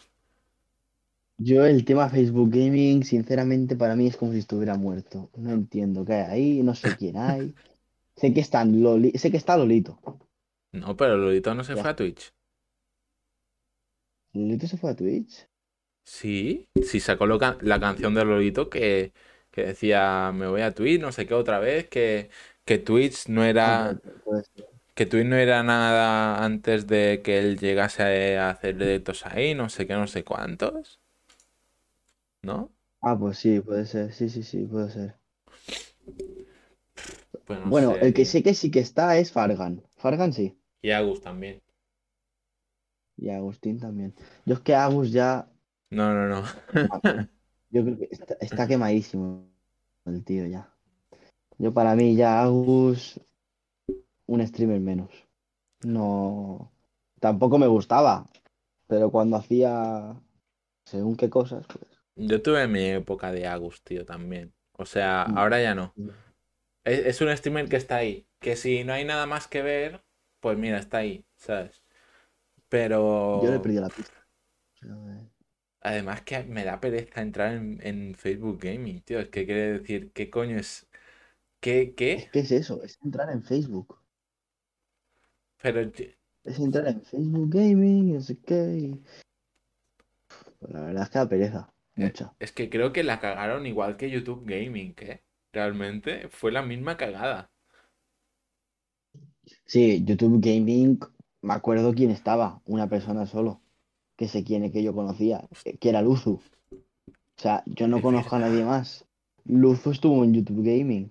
Yo el tema Facebook Gaming, sinceramente, para mí es como si estuviera muerto. No entiendo qué hay ahí, no sé quién hay. Sé que están Loli, sé que está Lolito. no, pero Lolito no se Ya fue a. Twitch. ¿Lolito se fue a Twitch? Sí, sí sacó lo la canción de Lolito que, que decía me voy a Twitch, no sé qué otra vez, que, que Twitch no Ah, era, ser. que Twitch no era nada antes de que él llegase a hacer directos ahí, no sé qué, no sé cuántos, ¿no? Ah, pues sí, puede ser. Sí, sí, sí, puede ser. Pues no Bueno, sé, el que sé que sí que está es Fargan. Fargan sí. Y Agus también. Y Agustín también. Yo es que Agus ya. No, no, no. *laughs* Yo creo que está, está *laughs* quemadísimo el tío ya. Yo para mí ya Agus, un streamer menos. No. Tampoco me gustaba. Pero cuando hacía según qué cosas, pues. Yo tuve mi época de Agus, tío, también. O sea, mm, ahora ya no. Es, es un streamer que está ahí. Que si no hay nada más que ver, pues mira, está ahí, ¿sabes? Yo le Pero perdí la pista. Eh, además que me da pereza entrar en, en Facebook Gaming, tío. Es que quiere decir, ¿qué coño es? ¿Qué? Es ¿Qué? es eso, es entrar en Facebook. Pero Es entrar en Facebook Gaming, no sé qué. Pues la verdad es que da pereza. Eh, Mucha. es que creo que la cagaron igual que YouTube Gaming, ¿eh? Realmente fue la misma cagada. Sí, YouTube Gaming, me acuerdo quién estaba, una persona solo, que sé quién es que yo conocía, eh, que era Luzu. O sea, yo no conozco a nadie más. Luzu estuvo en YouTube Gaming,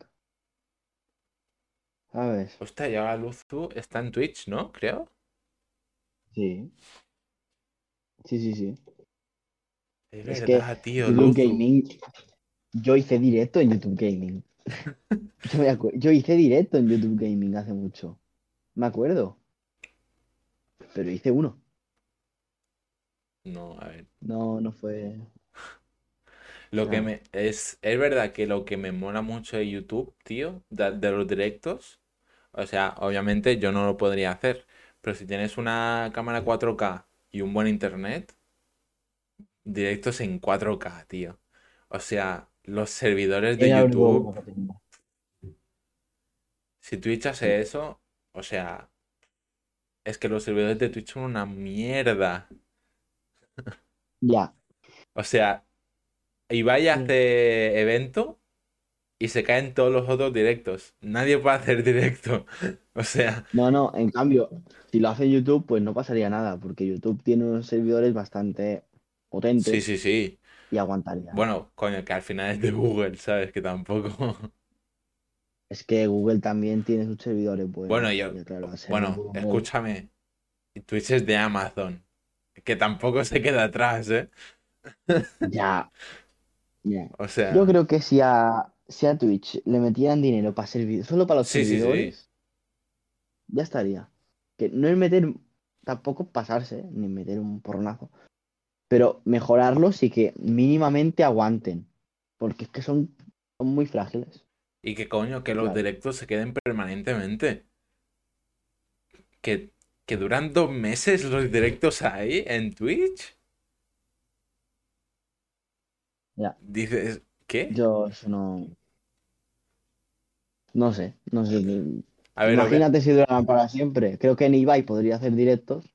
¿sabes? Hostia, y ahora Luzu está en Twitch, ¿no? Creo. Sí, sí, sí, sí. Es Es que verdad, tío, YouTube Luzu. Gaming, yo hice directo en YouTube Gaming. *laughs* Yo, me acu- yo hice directo en YouTube Gaming hace mucho. Me acuerdo. Pero hice uno. No, a ver. No, no fue. Lo que Claro. me es, es verdad que lo que me mola mucho de YouTube, tío, de, de los directos, o sea, obviamente yo no lo podría hacer, pero si tienes una cámara 4K y un buen internet, directos en 4K, tío. O sea, los servidores de Era YouTube, si Twitch hace eso, o sea, es que los servidores de Twitch son una mierda. Ya. O sea, Ibai hace evento y se caen todos los otros directos. Nadie puede hacer directo. *laughs* O sea, No, no, en cambio, si lo hace YouTube, pues no pasaría nada, porque YouTube tiene unos servidores bastante sí, potentes sí, sí. y aguantaría. Bueno, coño, que al final es de Google, ¿sabes? Que tampoco. *laughs* Es que Google también tiene sus servidores buenos. Bueno, yo, claro, bueno, escúchame. Twitch es de Amazon. Que tampoco se queda atrás, ¿eh? *laughs* Ya, ya. O sea, Yo creo que si a, si a Twitch le metieran dinero para servir, solo para los Sí, sí, sí. servidores, ya estaría. Que no es meter, tampoco pasarse, ¿eh? ni meter un porronazo, pero mejorarlos y que mínimamente aguanten, porque es que son, son muy frágiles. y que coño, que los directos se queden permanentemente. Que, que duran dos meses los directos ahí en Twitch. Ya. Dices, ¿qué? Yo eso no. No sé, no sé. A ver, obvia- Imagínate si duraran para siempre. Creo que en Ibai podría hacer directos.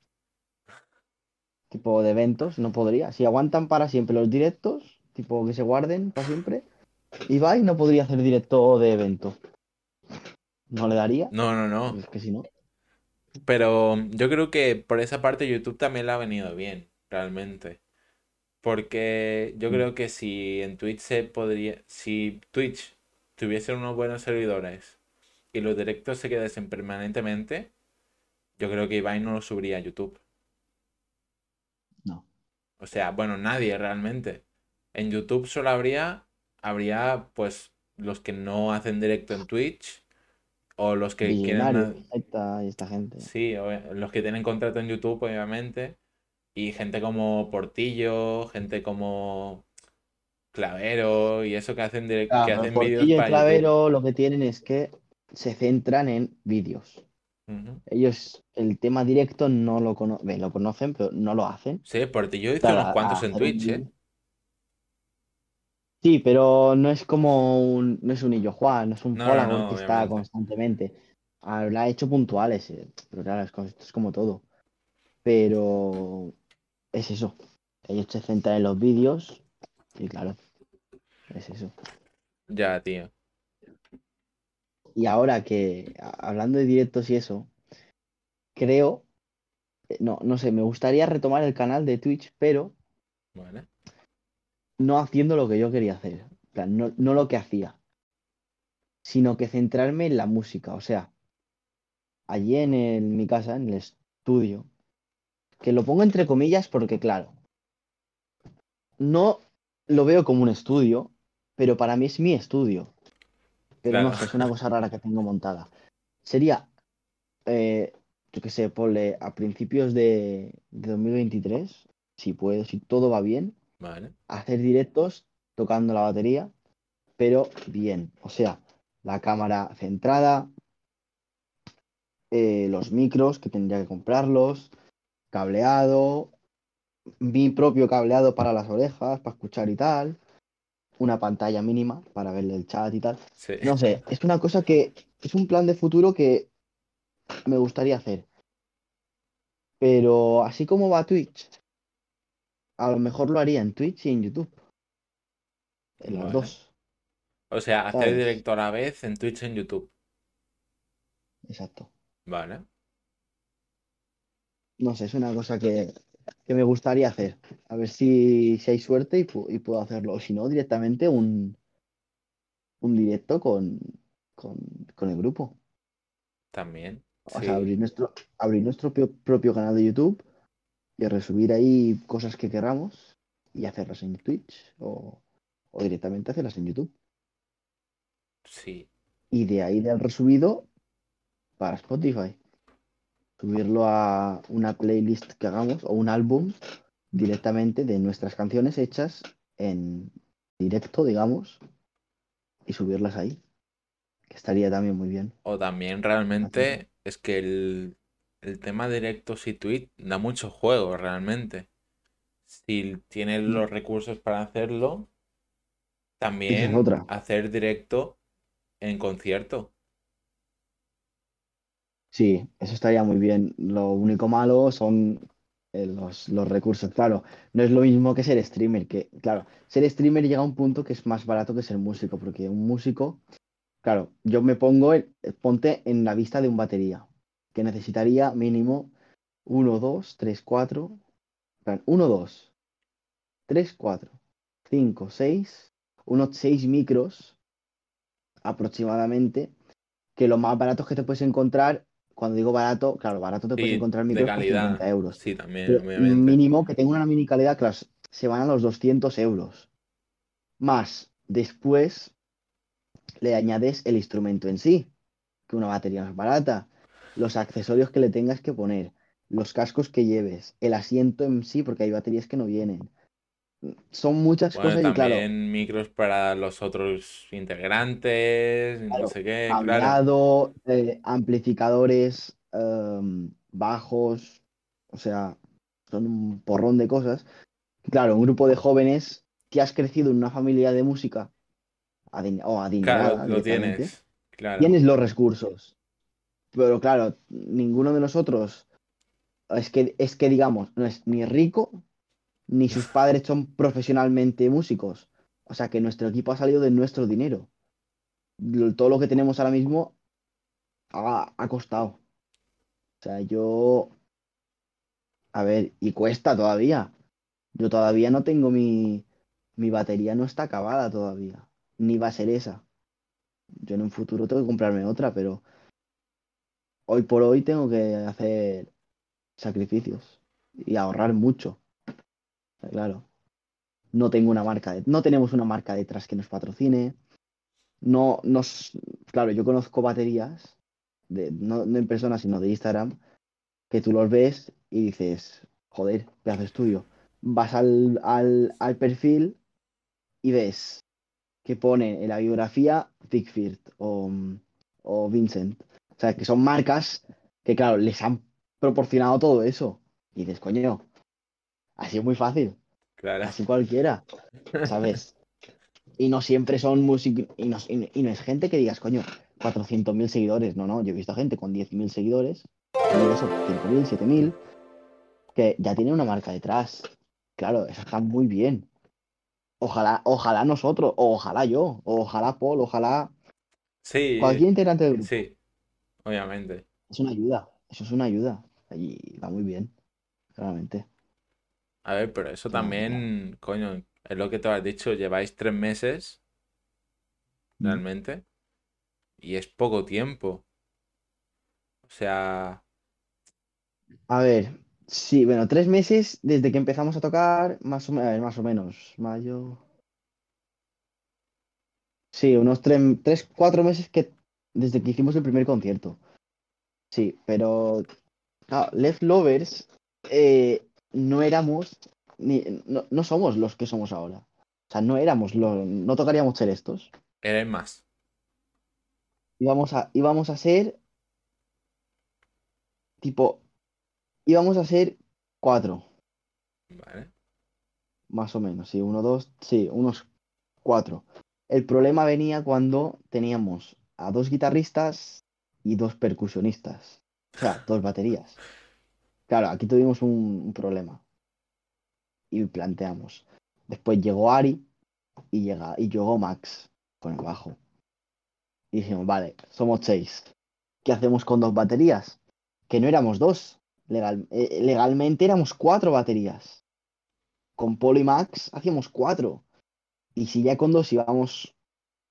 Tipo de eventos, no podría. Si aguantan para siempre los directos, tipo que se guarden para siempre, Ibai no podría hacer directo de evento. No le daría. No, no, no. Es que si no. Pero yo creo que por esa parte YouTube también le ha venido bien, realmente. Porque yo Mm. creo que si en Twitch se podría, si Twitch tuviese unos buenos servidores y los directos se quedasen permanentemente, yo creo que Ibai no lo subiría a YouTube. O sea, bueno, nadie realmente. En YouTube solo habría, habría pues los que no hacen directo en Twitch o los que quieren... Billonario, esta gente. Sí, los que tienen contrato en YouTube, obviamente. Y gente como Portillo, gente como Clavero y eso que hacen, direct- que hacen vídeos Portillo y YouTube. Clavero lo que tienen es que se centran en vídeos. Ellos el tema directo no lo conocen, lo conocen, pero no lo hacen. Sí, Portillo hizo Claro, unos cuantos en Twitch, ¿eh? Sí, pero no es como un, no es un Illo Juan, no es un No, no, Folagor no, que está constantemente. Ah, Lo ha hecho puntuales, eh, pero claro, esto es como todo. Pero es eso. Ellos se centran en los vídeos y claro, es eso. Ya, tío. Y ahora que, hablando de directos y eso, creo, eh, no, no sé, me gustaría retomar el canal de Twitch, pero Vale. no haciendo lo que yo quería hacer. Plan, no, no lo que hacía, sino que centrarme en la música. O sea, allí en, el- en mi casa, en el estudio, que lo pongo entre comillas porque, claro, no lo veo como un estudio, pero para mí es mi estudio. Pero no sé, es una cosa rara que tengo montada. Sería, eh, yo qué sé, ponle a principios de, de 2023, si puedo, si todo va bien, Vale. hacer directos tocando la batería, pero bien. O sea, la cámara centrada, eh, los micros que tendría que comprarlos, cableado, mi propio cableado para las orejas, para escuchar y tal, una pantalla mínima para ver el chat y tal. Sí. No sé, es una cosa que es un plan de futuro que me gustaría hacer. Pero así como va Twitch, a lo mejor lo haría en Twitch y en YouTube. En las Vale. dos. O sea, hacer ¿Sabes? directo a la vez en Twitch y en YouTube. Exacto. Vale. No sé, es una cosa que, que me gustaría hacer. A ver si, si hay suerte y, pu- y puedo hacerlo. O si no, directamente un, un directo con, con, con el grupo. También. O Sí. sea, abrir nuestro, abrir nuestro pio- propio canal de YouTube y resubir ahí cosas que queramos y hacerlas en Twitch o, o directamente hacerlas en YouTube. Sí. Y de ahí del resubido para Spotify. Subirlo a una playlist que hagamos o un álbum directamente de nuestras canciones hechas en directo, digamos, y subirlas ahí. Que estaría también muy bien. O también realmente es que el, el tema directos y tweet da mucho juego realmente. Si tienes los recursos para hacerlo, también otra. hacer directo en concierto. Sí, eso estaría muy bien. Lo único malo son eh, los, los recursos. Claro, no es lo mismo que ser streamer, que, claro, ser streamer llega a un punto que es más barato que ser músico, porque un músico, claro, yo me pongo, en- ponte en la vista de un batería, que necesitaría mínimo 1, 2, 3, 4, 1, 2, 3, 4, 5, 6, unos 6 micros aproximadamente, que lo más barato que te puedes encontrar, cuando digo barato, claro, barato te puedes Sí, encontrar de micros por calidad. 50 euros. Sí, también, obviamente. mínimo que tenga una mini calidad, claro, se van a los 200 euros. Más, después le añades el instrumento en sí, que una batería más barata, los accesorios que le tengas que poner, los cascos que lleves, el asiento en sí, porque hay baterías que no vienen. Son muchas Bueno, cosas y claro, también micros para los otros integrantes, no sé qué, claro. cableado, eh, amplificadores em, bajos, o sea, son un porrón de cosas. Claro, un grupo de jóvenes que has crecido en una familia de música adin- o adinerada Claro, lo tienes. Claro. tienes los recursos. Pero claro, ninguno de nosotros es que, es que digamos, no es ni rico, ni sus padres son profesionalmente músicos. O sea que nuestro equipo ha salido de nuestro dinero. Todo lo que tenemos ahora mismo ha costado. O sea, yo. A ver, y cuesta todavía. Yo todavía no tengo mi. Mi batería no está acabada todavía. Ni va a ser esa. Yo en un futuro tengo que comprarme otra, pero. Hoy por hoy tengo que hacer sacrificios y ahorrar mucho. Claro. No tengo una marca, de- no tenemos una marca detrás que nos patrocine. No nos, claro, yo conozco baterías, no, no en persona, sino de Instagram, que tú los ves y dices, joder, pedazo de estudio. Vas al, al, al perfil y ves que pone en la biografía Dickfield o, o Vincent. O sea, que son marcas que, claro, les han proporcionado todo eso. Y dices, coño, ha sido muy fácil. Claro. Así cualquiera, ¿sabes? Y no siempre son músicos, y no, y, y no es gente que digas, coño, 400.000 seguidores. No, no, yo he visto gente con 10.000 seguidores, y eso, 5.000, 7.000, que ya tiene una marca detrás. Claro, eso está muy bien. Ojalá, ojalá nosotros, o ojalá yo, o ojalá Paul, ojalá Sí, cualquier integrante del grupo. sí, obviamente. Es una ayuda, eso es una ayuda. Y va muy bien, claramente. A ver, pero eso también, coño, es lo que te has dicho, lleváis tres meses Mm. realmente y es poco tiempo. O sea, A ver, sí, bueno, tres meses desde que empezamos a tocar, más o, ver, más o menos, mayo. Sí, unos tres, tres, cuatro meses que desde que hicimos el primer concierto. Sí, pero claro, Left Lovers eh, no éramos, ni, no, no somos los que somos ahora. O sea, no éramos los, no tocaríamos ser estos. eres más. Íbamos a, íbamos a ser tipo, íbamos a ser cuatro, Vale. más o menos, sí, uno, dos, sí, unos cuatro. El problema venía cuando teníamos a dos guitarristas y dos percusionistas. O sea, dos baterías. *laughs* Claro, aquí tuvimos un, un problema. Y planteamos. Después llegó Ari y, llega, y llegó Max con el bajo. Y dijimos, vale, somos seis. ¿Qué hacemos con dos baterías? Que no éramos dos. Legal- eh, legalmente éramos cuatro baterías. Con Paul y Max hacíamos cuatro. Y si ya con dos íbamos,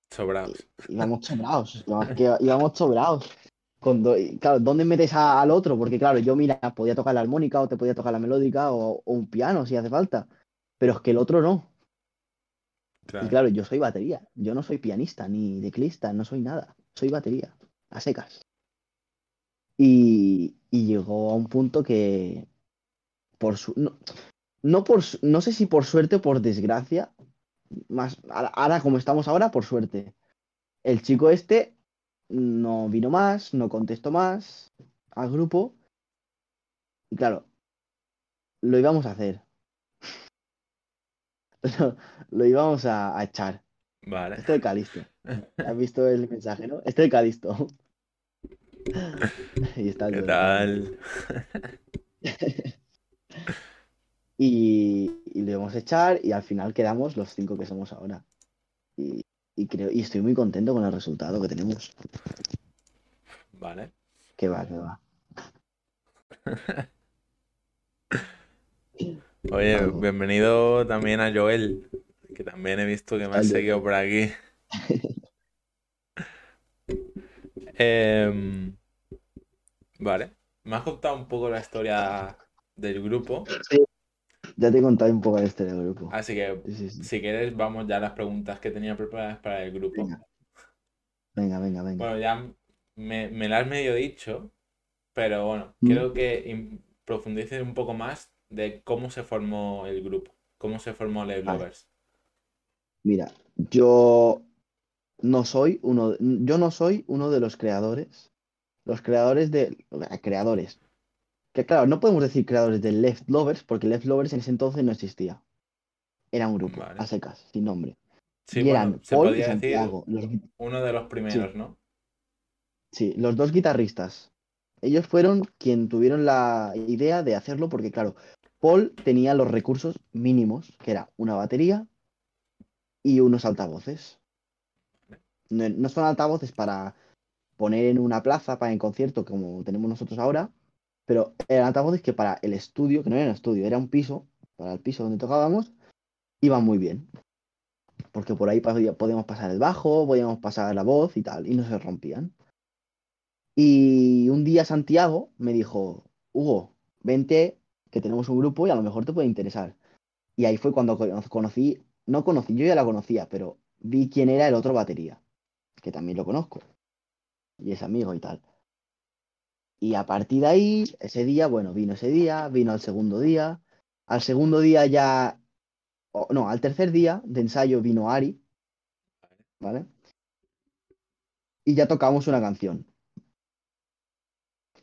Sobrados. íbamos sobrados. Íbamos, que- íbamos sobrados. Con do- claro, ¿dónde metes a- al otro? Porque claro, yo mira, podía tocar la armónica o te podía tocar la melódica o, o un piano si hace falta. Pero es que el otro no. Y Claro. claro, yo soy batería. Yo no soy pianista ni teclista, no soy nada. Soy batería, a secas. Y, y llegó a un punto que, por su, no, no por, no sé si por suerte o por desgracia, más, ahora como estamos ahora, por suerte. El chico este no vino más, no contestó más al grupo. Y claro, lo íbamos a hacer. Lo, *laughs* lo íbamos a, a echar. Vale. Este de Calisto. ¿Has visto el mensaje, no? De Calisto. *laughs* Y está ¿Qué tal? *laughs* Y, y lo íbamos a echar y al final quedamos los cinco que somos ahora. Y, y creo, y estoy muy contento con el resultado que tenemos. Vale. Que va, que va. *laughs* Oye, bienvenido también a Joel, que también he visto que me has Al- seguido por aquí. *laughs* Em, vale. Me has contado un poco la historia del grupo, Ya te he contado un poco la historia del grupo. así que Sí, sí, sí. si quieres vamos ya a las preguntas que tenía preparadas para el grupo. Venga. Venga, venga, venga. Bueno, ya me, me la has medio dicho, pero bueno, Mm. quiero que profundices un poco más de cómo se formó el grupo, cómo se formó Vale. Lovers. Mira, yo no soy uno, yo no soy uno de los creadores. Los creadores de. Creadores. Que claro, no podemos decir creadores de Left Lovers, porque Left Lovers en ese entonces no existía. Era un grupo, Vale. a secas, sin nombre. Sí, y bueno, eran se Paul y decir Santiago. Los, uno de los primeros, ¿no? sí, los dos guitarristas. Ellos fueron quien tuvieron la idea de hacerlo, porque claro, Paul tenía los recursos mínimos, que era una batería y unos altavoces. No, no son altavoces para poner en una plaza, para en concierto, como tenemos nosotros ahora, pero eran altavoces que para el estudio, que no era un estudio, era un piso, para el piso donde tocábamos, iban muy bien. Porque por ahí podía- podíamos pasar el bajo, podíamos pasar la voz y tal, y no se rompían. Y un día Santiago me dijo, Hugo, vente, que tenemos un grupo y a lo mejor te puede interesar. Y ahí fue cuando cono- conocí, no conocí, yo ya la conocía, pero vi quién era el otro batería, que también lo conozco, y es amigo y tal. Y a partir de ahí, ese día, bueno, vino ese día, vino al segundo día, al segundo día ya, no, al tercer día de ensayo vino Ari, ¿vale? Y ya tocamos una canción.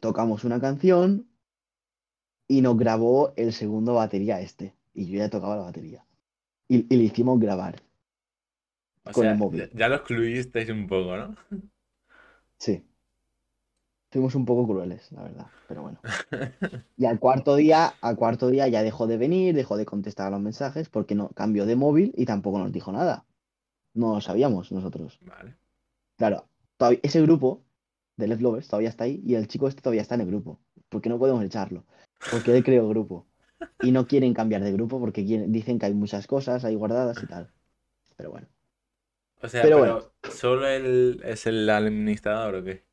Tocamos una canción y nos grabó el segundo batería este. Y yo ya tocaba la batería. Y, y le hicimos grabar. O Con sea, el móvil. ya lo excluisteis un poco, ¿no? Sí. Fuimos un poco crueles, la verdad, pero bueno. Y al cuarto día, al cuarto día ya dejó de venir, dejó de contestar a los mensajes porque no cambió de móvil y tampoco nos dijo nada. No lo sabíamos nosotros. Vale. Claro, todavía- ese grupo de Left Lovers todavía está ahí y el chico este todavía está en el grupo. Porque no podemos echarlo. Porque él creó grupo. Y no quieren cambiar de grupo porque quieren- dicen que hay muchas cosas ahí guardadas y tal. Pero bueno. O sea, Pero pero, ¿solo él es el administrador o qué?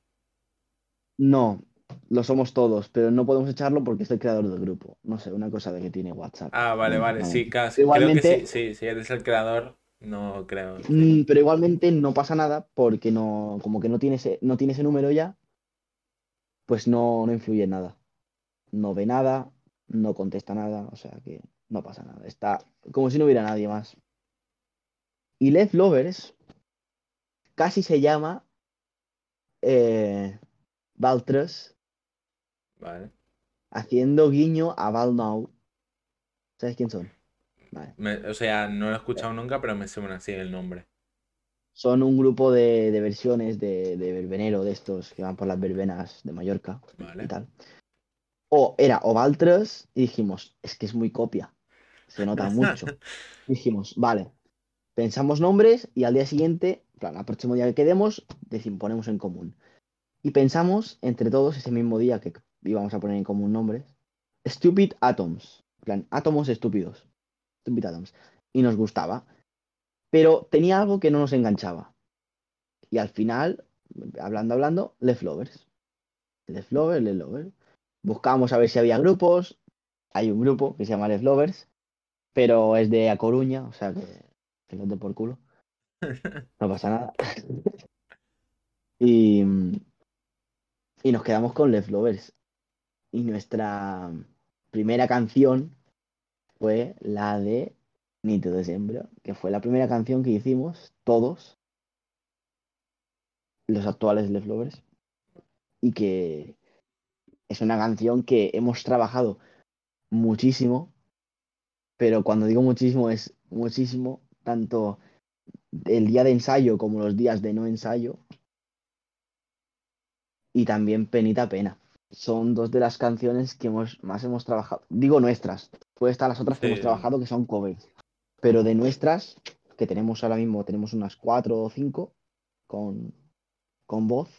No, lo somos todos, pero no podemos echarlo porque es el creador del grupo. No sé, una cosa de que tiene WhatsApp. Ah, vale, vale, sí, casi. Igualmente- Creo que sí, sí, si eres el creador, no creo. Mm, pero igualmente no pasa nada porque no, como que no tiene ese, no tiene ese número ya, pues no, no influye en nada. No ve nada, no contesta nada, o sea que no pasa nada. Está como si no hubiera nadie más. Y Left Lovers casi se llama eh, Valtres, Vale. haciendo guiño a Val Now. ¿Sabes quién son? Vale. Me- o sea, no lo he escuchado nunca, pero me suena así el nombre. Son un grupo de, de versiones de, de verbenero de estos que van por las verbenas de Mallorca y Vale. tal. O era o Valtres y dijimos, es que es muy copia, se nota mucho. *laughs* Dijimos, vale, pensamos nombres y al día siguiente, en plan, al próximo día que quedemos, decimos, ponemos en común. Y pensamos entre todos ese mismo día que íbamos a poner en común nombres, Stupid Atoms, plan, átomos estúpidos, Stupid Atoms. Y nos gustaba, pero tenía algo que no nos enganchaba. Y al final, hablando, hablando, Left Lovers. Left Lovers, Left Lovers. Buscábamos a ver si había grupos. Hay un grupo que se llama Left Lovers, pero es de A Coruña, o sea que, que los de por culo. No pasa nada. *laughs* y, y nos quedamos con Left Lovers. Y nuestra primera canción fue la de Nito de Sembra, que fue la primera canción que hicimos todos, los actuales Left Lovers, y que es una canción que hemos trabajado muchísimo, pero cuando digo muchísimo es muchísimo, tanto el día de ensayo como los días de no ensayo, y también Penita Pena. Son dos de las canciones que hemos, más hemos trabajado. Digo nuestras, puede estar las otras que Sí. hemos trabajado que son covers. Pero de nuestras, que tenemos ahora mismo, tenemos unas cuatro o cinco con, con voz,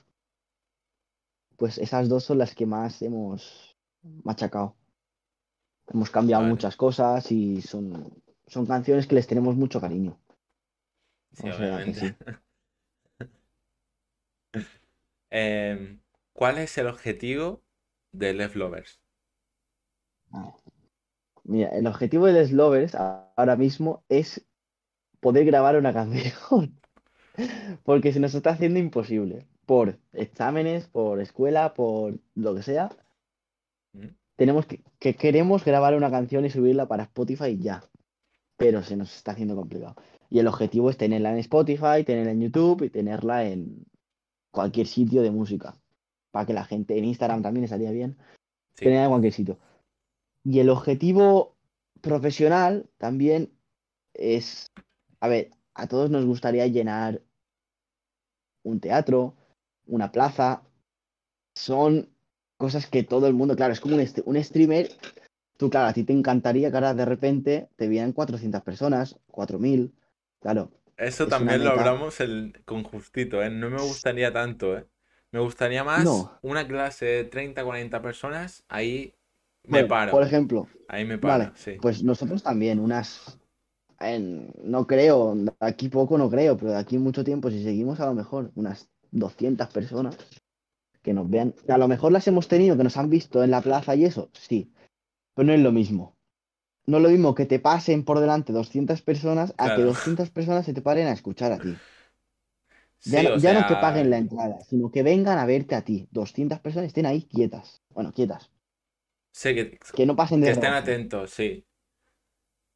pues esas dos son las que más hemos machacado. Hemos cambiado Vale. muchas cosas y son, son canciones que les tenemos mucho cariño. Sí, O sea que obviamente. sí. *laughs* Em, ¿cuál es el objetivo de Left Lovers? Mira, el objetivo de The Lovers ahora mismo es poder grabar una *laughs* canción. Porque se nos está haciendo imposible. Por exámenes, por escuela, por lo que sea. ¿Mm? Tenemos que, que queremos grabar una canción y subirla para Spotify ya. Pero se nos está haciendo complicado. Y el objetivo es tenerla en Spotify, tenerla en YouTube y tenerla en cualquier sitio de música. Para que la gente, en Instagram también estaría bien, Sí. tenerla en cualquier sitio. Y el objetivo profesional también es, a ver, a todos nos gustaría llenar un teatro, una plaza. Son cosas que todo el mundo, claro, es como un, un streamer. Tú, claro, a ti te encantaría que ahora de repente te vieran 400 personas, 4000. Claro, Eso Es también lo hablamos el, con Justito, ¿eh? No me gustaría tanto, ¿eh? Me gustaría más No. una clase de 30, 40 personas, ahí me Bueno, paro. por ejemplo, Ahí me paro, Vale, sí. pues nosotros también, unas, en- no creo, de aquí poco no creo, pero de aquí mucho tiempo, si seguimos a lo mejor unas 200 personas que nos vean, a lo mejor las hemos tenido, que nos han visto en la plaza y eso, sí, pero no es lo mismo. No es lo mismo que te pasen por delante 200 personas a que Claro. 200 personas se te paren a escuchar a ti. Ya, Sí, no, ya no que paguen la entrada, sino que vengan a verte a ti. 200 personas estén ahí quietas. Bueno, quietas. sé que, Que no pasen de que estén atentos, sí.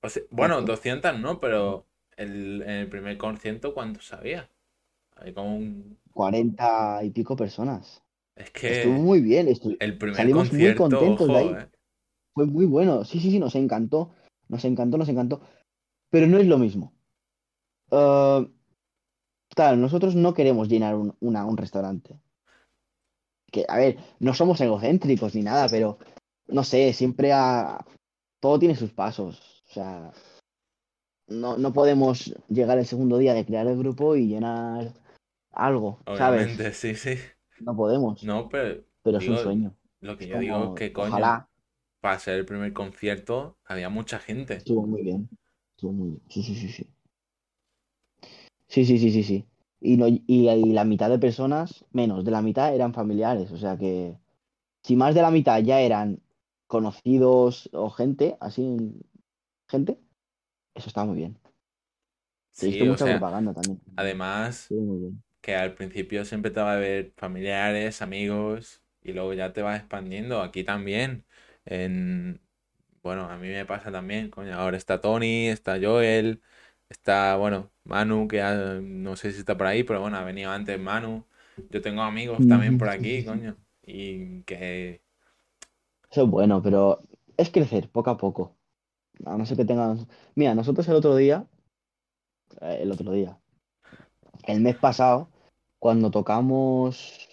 O sea, bueno, Exacto. 200 no, pero el, en el primer concierto, ¿cuántos había? Hay como un... 40 y pico personas. Es que Estuvo muy bien. el primer salimos muy concierto, contentos de ahí. ¿eh? Fue muy bueno. Sí, sí, sí, nos encantó. Nos encantó, nos encantó. Pero no es lo mismo. Ah, claro, nosotros no queremos llenar un, una- un restaurante. que, a ver, no somos egocéntricos ni nada, pero no sé, siempre a... todo tiene sus pasos. O sea, no, no podemos llegar el segundo día de crear el grupo y llenar algo, Obviamente, ¿sabes? sí, sí. No podemos, No, pero pero es un sueño. lo que Es yo digo es que coño, ojalá, para ser el primer concierto había mucha gente. estuvo muy bien. Estuvo muy bien. Sí, sí, sí, sí. Sí, sí, sí, sí, sí. Y, no, y, y la mitad de personas, menos de la mitad, eran familiares. O sea que si más de la mitad ya eran conocidos o gente, así, gente, eso está muy bien. Sí, o mucha sea, propaganda también. además Estuvo muy bien. que al principio siempre te va a ver familiares, amigos, y luego ya te vas expandiendo. Aquí también. En, bueno, a mí me pasa también, coño, ahora está Tony, está Joel, está, bueno, Manu, que ya no sé si está por ahí, pero bueno, ha venido antes Manu. Yo tengo amigos también por aquí, coño, y que Eso es bueno, pero es crecer poco a poco. A no ser que tengas. Mira, nosotros el otro día, eh, el otro día, el mes pasado, cuando tocamos,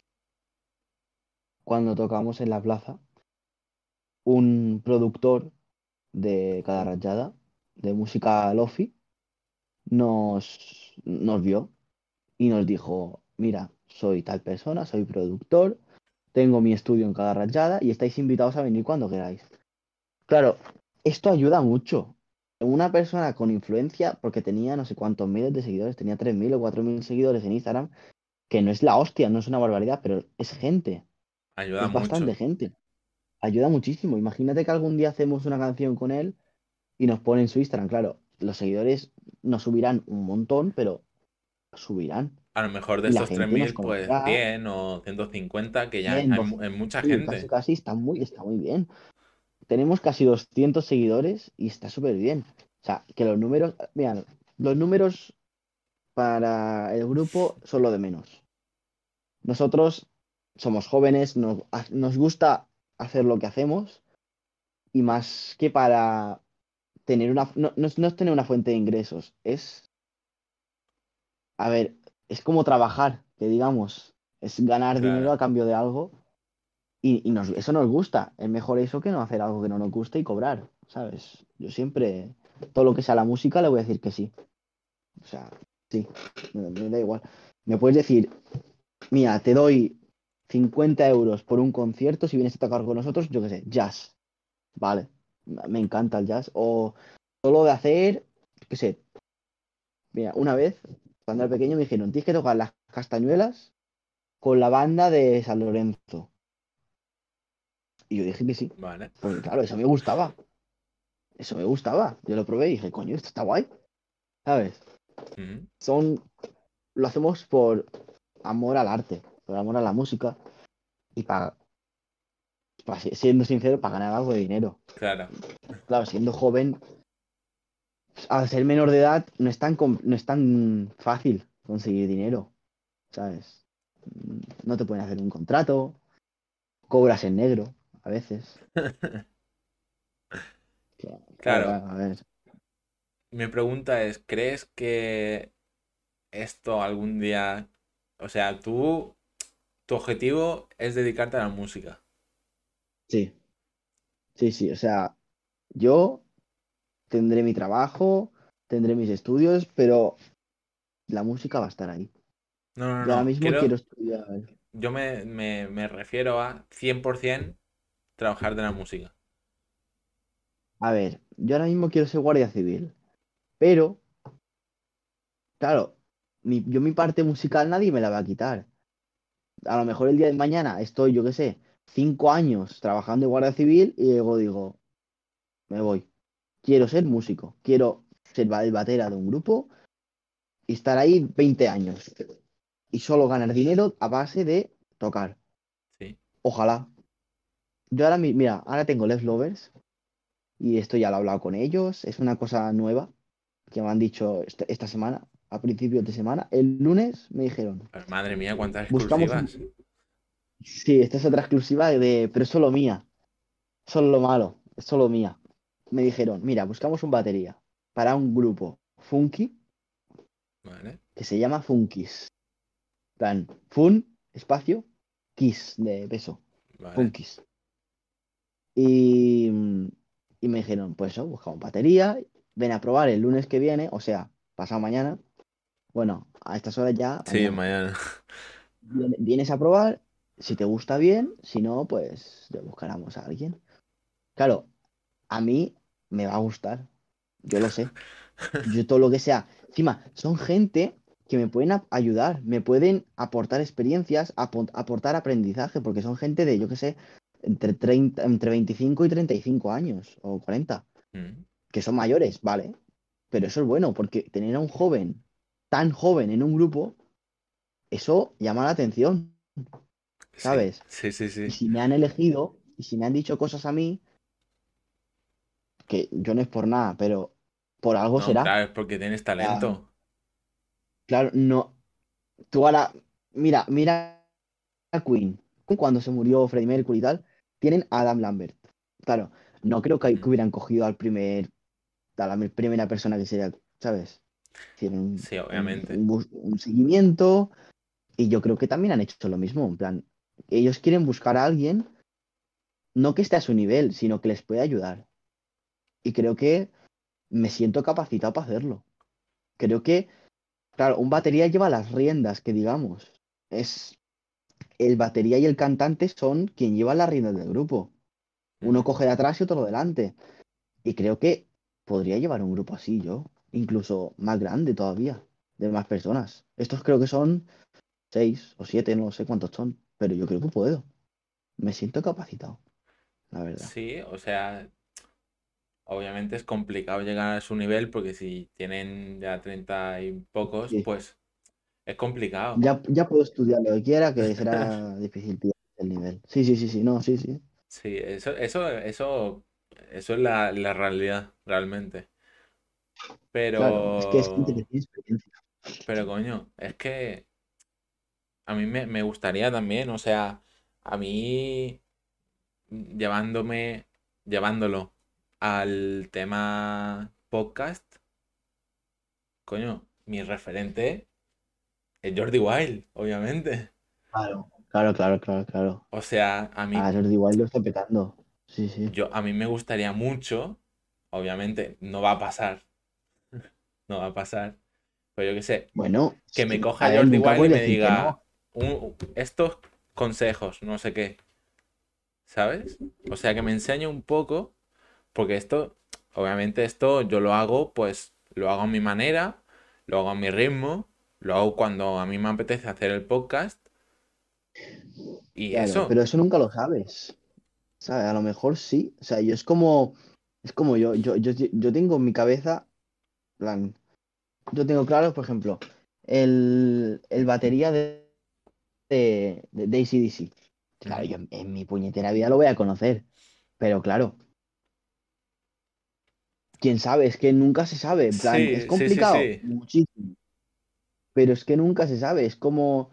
cuando tocamos en la plaza, un productor de cada rayada de música lofi nos, nos vio y nos dijo, mira, soy tal persona, soy productor, tengo mi estudio en cada rayada y estáis invitados a venir cuando queráis. Claro, esto ayuda mucho. Una persona con influencia, porque tenía no sé cuántos miles de seguidores, tenía 3.000 o 4.000 seguidores en Instagram, que no es la hostia, no es una barbaridad, pero es gente, ayuda es bastante mucho. gente. Ayuda muchísimo. Imagínate que algún día hacemos una canción con él y nos pone en su Instagram. Claro, los seguidores nos subirán un montón, pero subirán. A lo mejor de nos mil pues conocerá. 100 o 150 que ya es, 100, hay mu- 200, es mucha sí, gente. casi está muy, está muy bien. Tenemos casi 200 seguidores y está súper bien. O sea, que los números, mira, los números para el grupo son lo de menos. Nosotros somos jóvenes, nos, nos gusta hacer lo que hacemos y más que para tener una, no, no es, no es tener una fuente de ingresos, es, a ver, es como trabajar, que digamos, es ganar dinero a cambio de algo y, y nos, eso nos gusta. Es mejor eso que no hacer algo que no nos guste y cobrar, ¿sabes? Yo siempre, todo lo que sea la música, le voy a decir que sí. O sea, sí, me, me da igual. Me puedes decir, mira, te doy 50 euros por un concierto si vienes a tocar con nosotros, yo qué sé, jazz. Vale, me encanta el jazz. O solo de hacer, qué sé, mira, una vez, cuando era pequeño, me dijeron, tienes que tocar las castañuelas con la banda de San Lorenzo. Y yo dije que sí, Vale. porque claro, eso me gustaba. Eso me gustaba. Yo lo probé y dije, coño, esto está guay. ¿Sabes? Son, lo hacemos por amor al arte, por amor a la música y para, siendo sincero, para ganar algo de dinero. Claro. Claro, siendo joven, al ser menor de edad, no es tan, no es tan fácil conseguir dinero, ¿sabes? No te pueden hacer un contrato, cobras en negro a veces. *laughs* Claro, Claro. a ver. Mi pregunta es, ¿crees que esto algún día, o sea, tú, tu objetivo es dedicarte a la música? Sí, sí, sí. O sea, yo tendré mi trabajo, tendré mis estudios, pero la música va a estar ahí. No, no, Yo ahora no. mismo quiero Quiero, estudiar. yo me, me, me refiero a 100% trabajar de la música. A ver, yo ahora mismo quiero ser guardia civil, pero, claro, mi- yo mi parte musical nadie me la va a quitar. A lo mejor el día de mañana estoy, yo qué sé, cinco años trabajando de guardia civil y luego digo, me voy. Quiero ser músico, quiero ser el batera de un grupo y estar ahí 20 años y solo ganar dinero a base de tocar. Sí. Ojalá. Yo ahora, mi- mira, ahora tengo Les Lovers y esto ya lo he hablado con ellos. Es una cosa nueva que me han dicho este- esta semana, a principios de semana. El lunes me dijeron, Pero madre mía, cuántas buscamos un... Sí, esta es otra exclusiva de, pero es solo mía. Solo lo malo, es solo mía. Me dijeron, mira, buscamos un batería para un grupo funky Vale. que se llama Funkis. Plan, fun, espacio, Kiss de peso, Vale. Punkis. Y, y me dijeron, pues eso, buscamos batería, ven a probar el lunes que viene, o sea, pasado mañana. Bueno, a estas horas ya, Sí, mañana. mañana. Viene- Vienes a probar, si te gusta bien, si no, pues ya buscaremos a alguien. Claro, a mí me va a gustar, yo lo sé. Yo todo lo que sea. Encima, son gente que me pueden ayudar, me pueden aportar experiencias, apo- aportar aprendizaje, porque son gente de, yo qué sé, entre 30, entre 25 y 35 años, o 40, Mm. que son mayores, ¿vale? Pero eso es bueno, porque tener a un joven tan joven en un grupo, eso llama la atención, ¿sabes? sí, sí, Y sí. si me han elegido, y si me han dicho cosas a mí, que yo no es por nada, pero por algo No, será. claro, es porque tienes talento. Claro, no. Tú ahora, mira, mira a Queen. Cuando se murió Freddie Mercury y tal, tienen a Adam Lambert. Claro, no creo que, que Mm. hubieran cogido al primer, a la primera persona que sería, ¿sabes? Tienen un, Sí, obviamente. un un seguimiento y yo creo que también han hecho lo mismo. En plan, ellos quieren buscar a alguien, no que esté a su nivel, sino que les pueda ayudar. Y creo que me siento capacitado para hacerlo. Creo que, claro, un batería lleva las riendas, que digamos. Es el batería y el cantante son quien lleva las riendas del grupo. Uno coge de atrás y otro delante. Y creo que podría llevar un grupo así yo, incluso más grande todavía, de más personas. Estos creo que son seis o siete, no sé cuántos son, pero yo creo que puedo. Me siento capacitado, la verdad. Sí, o sea, obviamente es complicado llegar a su nivel porque si tienen ya 30 y pocos, Sí. pues es complicado. Ya, ya puedo estudiar lo que quiera, que será *laughs* difícil pillar el nivel. Sí, sí, sí, sí, no, sí, sí. Sí, eso, eso, eso, eso es la, la realidad, realmente. Claro, es que es que Pero, tiene experiencia. pero coño, es que a mí me, me gustaría también, o sea, a mí llevándome, llevándolo al tema podcast, coño, mi referente es Jordi Wild, obviamente. Claro, claro, claro, claro, claro. O sea, a mí, A Jordi Wild lo está petando. Sí, sí. yo, a mí me gustaría mucho, obviamente no va a pasar, *laughs* no va a pasar, pero yo qué sé, Bueno, que me coja Jordi Wild y me diga no. Un- estos consejos, no sé qué, ¿sabes? O sea, que me enseñe un poco, porque esto, obviamente esto yo lo hago, pues lo hago a mi manera, lo hago a mi ritmo, lo hago cuando a mí me apetece hacer el podcast y Claro, eso, pero eso nunca lo sabes. ¿Sabes? A lo mejor sí. O sea, yo es como. Es como yo, yo, yo, yo tengo en mi cabeza. plan, yo tengo claro, por ejemplo, el, el batería de, de, de, de AC/DC. Claro, yo en, en mi puñetera vida lo voy a conocer. Pero claro, quién sabe, es que nunca se sabe. En plan, es Sí, sí, sí, complicado, muchísimo. Pero es que nunca se sabe. Es como.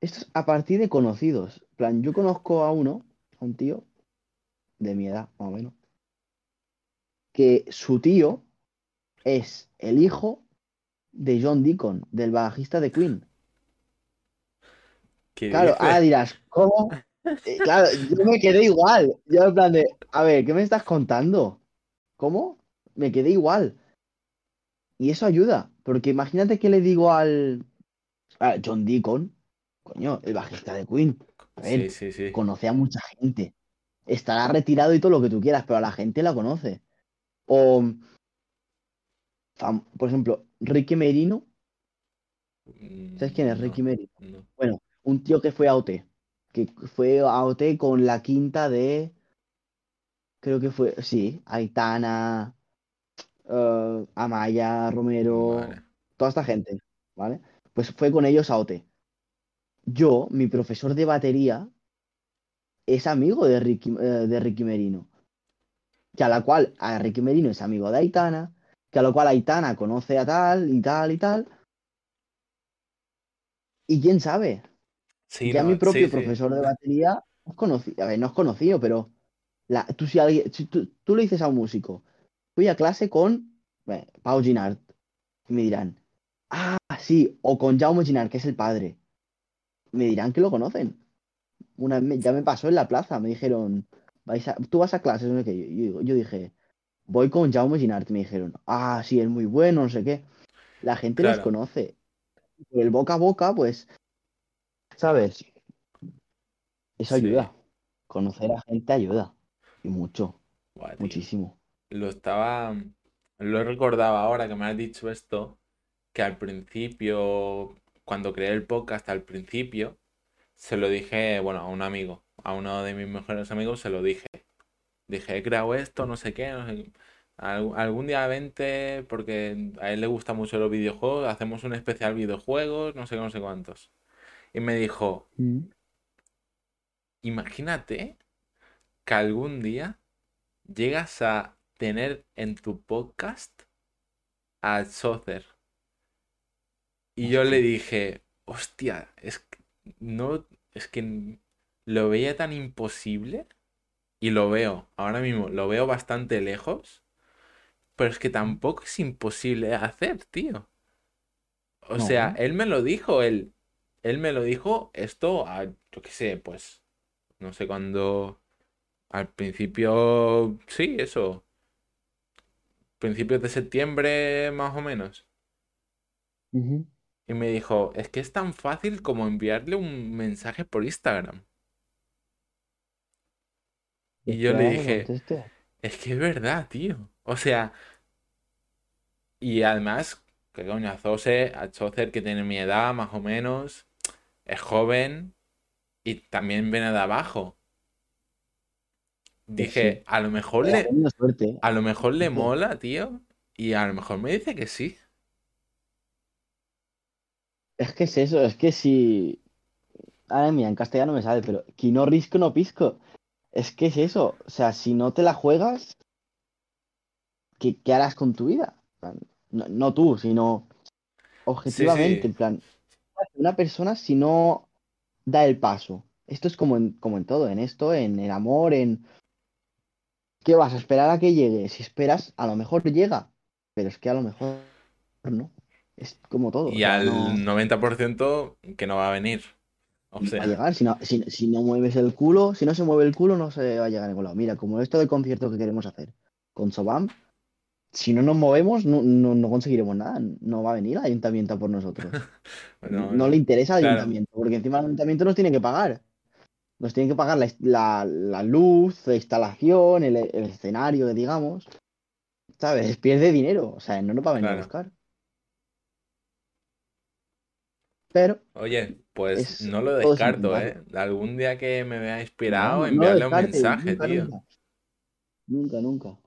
Esto es a partir de conocidos. En plan, yo conozco a uno, a un tío de mi edad, más o menos, que su tío es el hijo de John Deacon, del bajista de Queen. ¿Qué Claro, ahora dices? dirás, ¿cómo? *laughs* Eh, claro, yo me quedé igual. Yo en plan de, a ver, ¿qué me estás contando? ¿Cómo? Me quedé igual. Y eso ayuda, porque imagínate que le digo al a John Deacon, coño, el bajista de Queen. A ver, sí, sí. conoce a mucha gente. Estará retirado y todo lo que tú quieras, pero a la gente la conoce. O, por ejemplo, Ricky Merino. ¿Sabes quién es Mm, Ricky No, Merino? no. Bueno, un tío que fue a OT. Que fue a OT con la quinta de. Creo que fue. Sí, Aitana, eh, Amaya, Romero, Vale. toda esta gente. ¿Vale? Pues fue con ellos a OT. Yo, mi profesor de batería, es amigo de Ricky, eh, de Ricky Merino. Que a la cual a Ricky Merino es amigo de Aitana. Que a lo cual Aitana conoce a tal y tal y tal. Y quién sabe. Sí, Ya mi propio sí, sí. profesor de batería es conocido. A ver, no es conocido, pero la, tú, si alguien, si tú, tú le dices a un músico, fui a clase con eh, Pau Ginard, y me dirán, ah, sí, o con Jaume Ginard, que es el padre. Me dirán que lo conocen. una, me- ya me pasó en la plaza, me dijeron, vais a, tú vas a clases, no sé qué. Yo, yo- yo dije, voy con Jaume Ginart, me dijeron, ah, sí, es muy bueno, no sé qué. La gente los conoce. Por el boca a boca, pues, ¿sabes? Eso Sí. ayuda. Conocer a gente ayuda. Y mucho, muchísimo. Lo estaba. Lo he recordado ahora que me has dicho esto. Que al principio, cuando creé el podcast, al principio, se lo dije, bueno, a un amigo, a uno de mis mejores amigos, se lo dije. Dije, he creado esto, no sé qué, no sé qué. Al- Algún día vente, porque a él le gustan mucho los videojuegos, hacemos un especial videojuegos, no sé qué, no sé cuántos. Y me dijo, Mm. imagínate que algún día llegas a tener en tu podcast a Socer. Y yo le dije, hostia, es que no, es que lo veía tan imposible y lo veo, ahora mismo lo veo bastante lejos, pero es que tampoco es imposible hacer, tío. O sea, él me lo dijo, él, él me lo dijo esto, a, yo qué sé, pues, no sé cuándo, al principio, sí, eso, principios de septiembre más o menos. Y me dijo, es que es tan fácil como enviarle un mensaje por Instagram. Y yo le dije, es que es verdad, tío. O sea, y además, que coño, a a Chocer que tiene mi edad más o menos, es joven y también viene de abajo. Pues Dije, sí. a lo mejor le, suerte. ¿eh? a lo mejor le mola, tío, y a lo mejor me dice que sí. Es que es eso, es que si. Ahora mira, en castellano me sale, pero qui no risco no pisco. Es que es eso. O sea, si no te la juegas, ¿qué, qué harás con tu vida? No, no tú, sino Sí, objetivamente. sí, En plan, una persona si no da el paso. Esto es como en, como en todo, en esto, en el amor, en. ¿Qué vas a esperar a que llegue? Si esperas, a lo mejor llega, pero es que a lo mejor no. Es como todo, o y sea, al no. 90% que no va a venir. O No va a sea, llegar, si no, si, si no mueves el culo, si no se mueve el culo, no se va a llegar a ningún lado. Mira, como esto del concierto que queremos hacer con Sobam, si no nos movemos, no, no, no conseguiremos nada. No va a venir el ayuntamiento a por nosotros. *laughs* bueno, No le interesa al claro, ayuntamiento, porque encima el ayuntamiento nos tiene que pagar. Nos tiene que pagar la, la- la luz, la instalación, el, el escenario, digamos. ¿Sabes? Pierde dinero, o sea, no nos va a venir a claro. buscar. Pero Oye, pues es no lo descarto. ¿eh? Algún día que me vea No, inspirado, no enviarle un mensaje, nunca, tío. nunca. Nunca, nunca.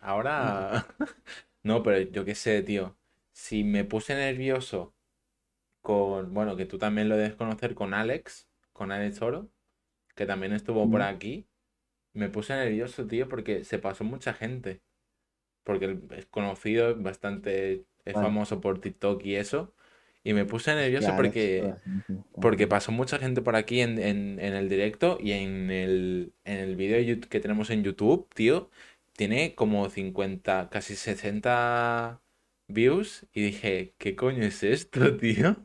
Ahora, *laughs* no, pero yo qué sé, tío. Si me puse nervioso con, bueno, que tú también lo debes conocer con Alex, con Alex Oro, que también estuvo por aquí, me puse nervioso, tío, porque se pasó mucha gente. Porque es conocido, es bastante, es famoso por TikTok y eso. Y me puse nervioso porque, porque pasó mucha gente por aquí en, en- en el directo y en el, en el vídeo yu- que tenemos en YouTube, tío, tiene como 50, casi 60 views. Y dije, ¿qué coño es esto, *laughs* tío?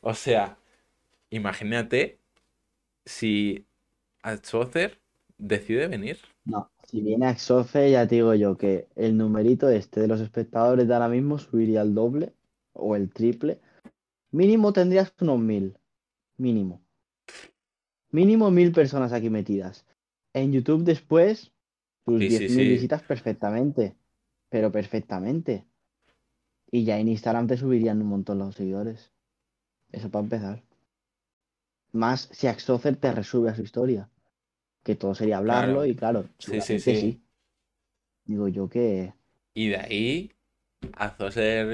O sea, imagínate si Alzocer decide venir. No, si viene Axofe, ya te digo yo que el numerito este de los espectadores de ahora mismo subiría al doble o el triple. Mínimo tendrías unos mil. Mínimo. Mínimo mil personas aquí metidas. En YouTube después, tus Sí, sí, 10.000 sí. visitas perfectamente. Pero perfectamente. Y ya en Instagram te subirían un montón los seguidores. Eso para empezar. Más si Axocer te resube a su historia. Que todo sería hablarlo Claro. y claro, Sí, sí, sí. Digo yo que Y de ahí,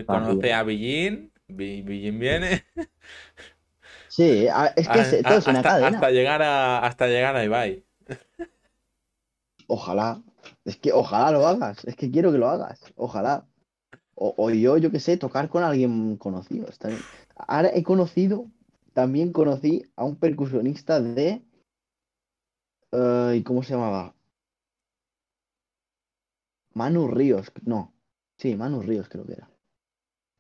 para conoce a Billín, Bi- Billín viene, Sí, a- es que a- es- a- todo es una hasta, cadena. hasta llegar a, hasta llegar a Ibai. Ojalá. Es que ojalá lo hagas. Es que quiero que lo hagas. Ojalá. O, o yo, yo qué sé, tocar con alguien conocido. Está bien. Ahora he conocido, también conocí a un percusionista de... eh, ¿cómo se llamaba? Manu Ríos. No. Sí, Manu Ríos creo que era.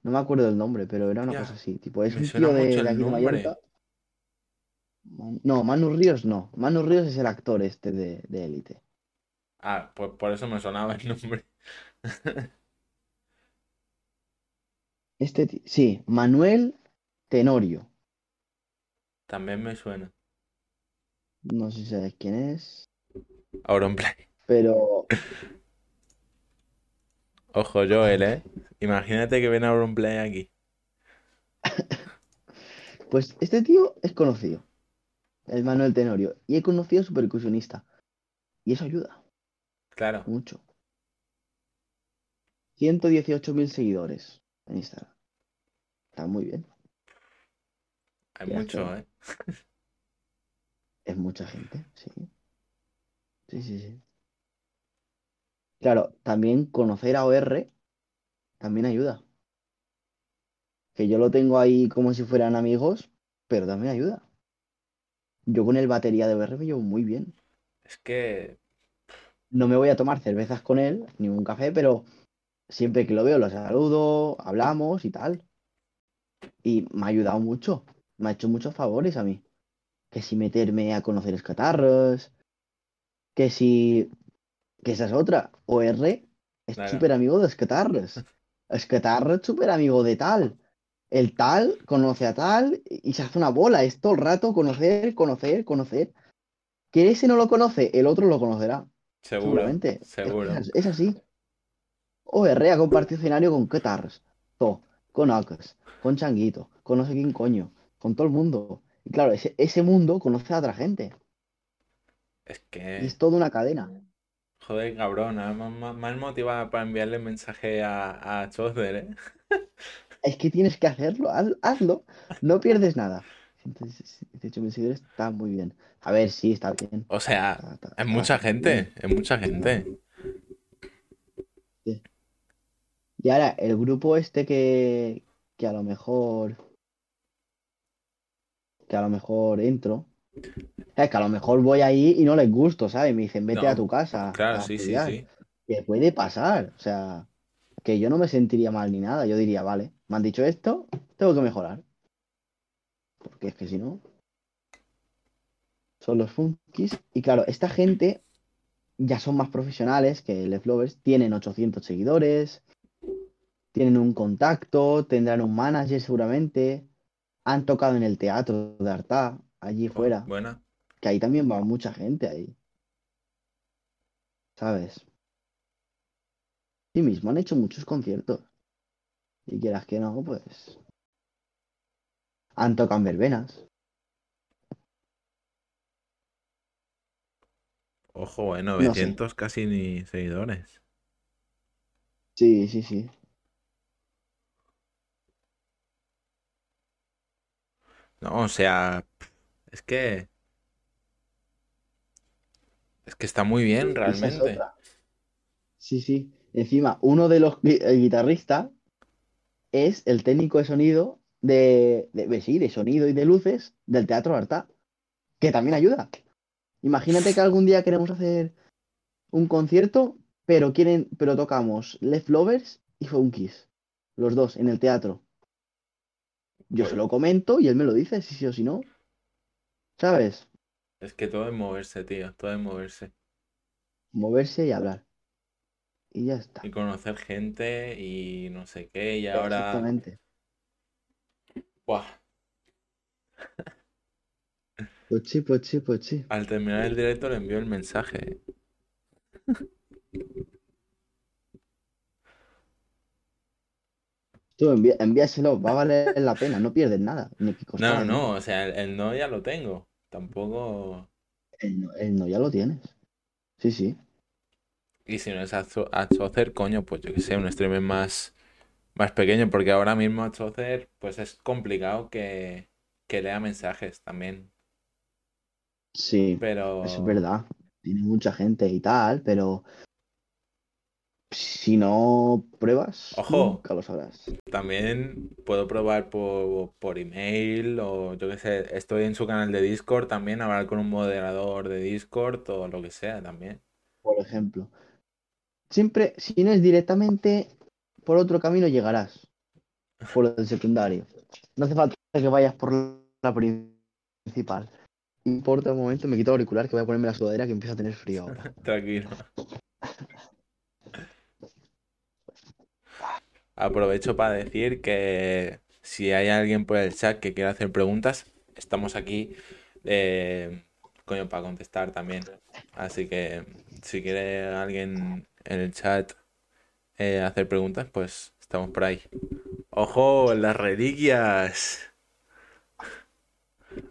No me acuerdo del nombre, pero era una cosa así. Tipo, es un tío de, de el aquí de. Mallorca. No, Manu Ríos no. Manu Ríos es el actor este de, de Élite. Ah, pues por eso me sonaba el nombre. Este, sí, Manuel Tenorio. También me suena. No sé si sabes quién es, Auronplay. pero Ojo, Joel, ¿eh? Imagínate que viene Auronplay aquí. *laughs* pues este tío es conocido, el Manuel Tenorio, y he conocido a su percusionista. Y eso ayuda Claro. mucho. 118.000 seguidores en Instagram. Está muy bien. Hay mucho. ¿eh? Es mucha gente, sí. Sí, sí, sí. Claro, también conocer a OR también ayuda. Que yo lo tengo ahí como si fueran amigos, pero también ayuda. Yo con el batería de OR me llevo muy bien. Es que No me voy a tomar cervezas con él, ni un café, pero siempre que lo veo lo saludo, hablamos y tal. Y me ha ayudado mucho. Me ha hecho muchos favores a mí. Que si meterme a conocer escatarros, que si... Que esa es otra. OR es Claro. súper amigo de escatarros. *laughs* Escatarro es súper amigo de tal. El tal conoce a tal y se hace una bola. Es todo el rato conocer, conocer, conocer. Que ese no lo conoce, el otro lo conocerá. Seguro, seguro. Es, es así. OR ha compartido escenario con Ketars, To, con Akas, con Changuito, con no sé quién coño, con todo el mundo. Y claro, ese, ese mundo conoce a otra gente. Es Y que, es toda una cadena. joder, cabrón, ¿eh? más, motivada para enviarle mensaje a, a Chosder, ¿eh? Es que tienes que hacerlo, haz- hazlo, no pierdes nada. 118.000 seguidores está muy bien. A ver, sí, está bien. O sea, Está- está- es mucha gente, es mucha gente. Y ahora, el grupo este que, que a lo mejor. Que a lo mejor entro. Es que a lo mejor voy ahí y no les gusto, ¿sabes? Me dicen, vete a tu casa Claro, sí, sí, sí. Que puede pasar. O sea, que yo no me sentiría mal ni nada. Yo diría, vale, me han dicho esto, tengo que mejorar. Porque es que si no. Son los funkis. Y claro, esta gente ya son más profesionales que Les Lovers. Tienen 800 seguidores. Tienen un contacto. Tendrán un manager seguramente. Han tocado en el teatro de Artá, allí Oh, fuera. buena. Que ahí también va mucha gente ahí. ¿Sabes? Sí mismo han hecho muchos conciertos. Y quieras que no, pues. Han tocado en verbenas. Ojo, eh, No sé. 900 casi ni seguidores. Sí, sí, sí. No, o sea, es que, es que está muy bien es realmente. Sí, sí. Encima, uno de los gui- el guitarrista es el técnico de sonido de, de, sí, de sonido y de luces del Teatro Artá, que también ayuda. Imagínate que algún día queremos hacer un concierto, pero quieren, pero tocamos Left Lovers y Funkies, los dos en el teatro. Yo se lo comento y él me lo dice, si sí o si no. ¿Sabes? es que todo es moverse, tío, todo es moverse. Moverse y hablar. Y ya está. Y conocer gente y no sé qué, y ahora, Exactamente. Buah, sí, pues sí. al terminar el directo le envío el mensaje. Tú envía- envíaselo, va a valer la pena, no pierdes nada, ni que No, no, o sea, el, el no ya lo tengo. Tampoco. El no, el no ya lo tienes. Sí, sí. Y si no es Azo- Azocer, coño, pues yo que sé, un streamer más, más pequeño, porque ahora mismo Azocer, pues es complicado que, que lea mensajes también. Sí, eso es Pero verdad. Tiene mucha gente y tal, pero si no pruebas, Ojo. nunca lo sabrás. también puedo probar por, por email o yo que sé, estoy en su canal de Discord también, hablar con un moderador de Discord o lo que sea también. Por ejemplo. Siempre, si no es directamente, por otro camino llegarás. Por el secundario. No hace falta que vayas por la principal. importa un momento, me quito el auricular que voy a ponerme la sudadera que empieza a tener frío ahora. *laughs* Tranquilo. Aprovecho para decir que si hay alguien por el chat que quiera hacer preguntas, estamos aquí eh, coño, para contestar también. Así que si quiere alguien en el chat eh, hacer preguntas, pues estamos por ahí. ¡Ojo! Las reliquias.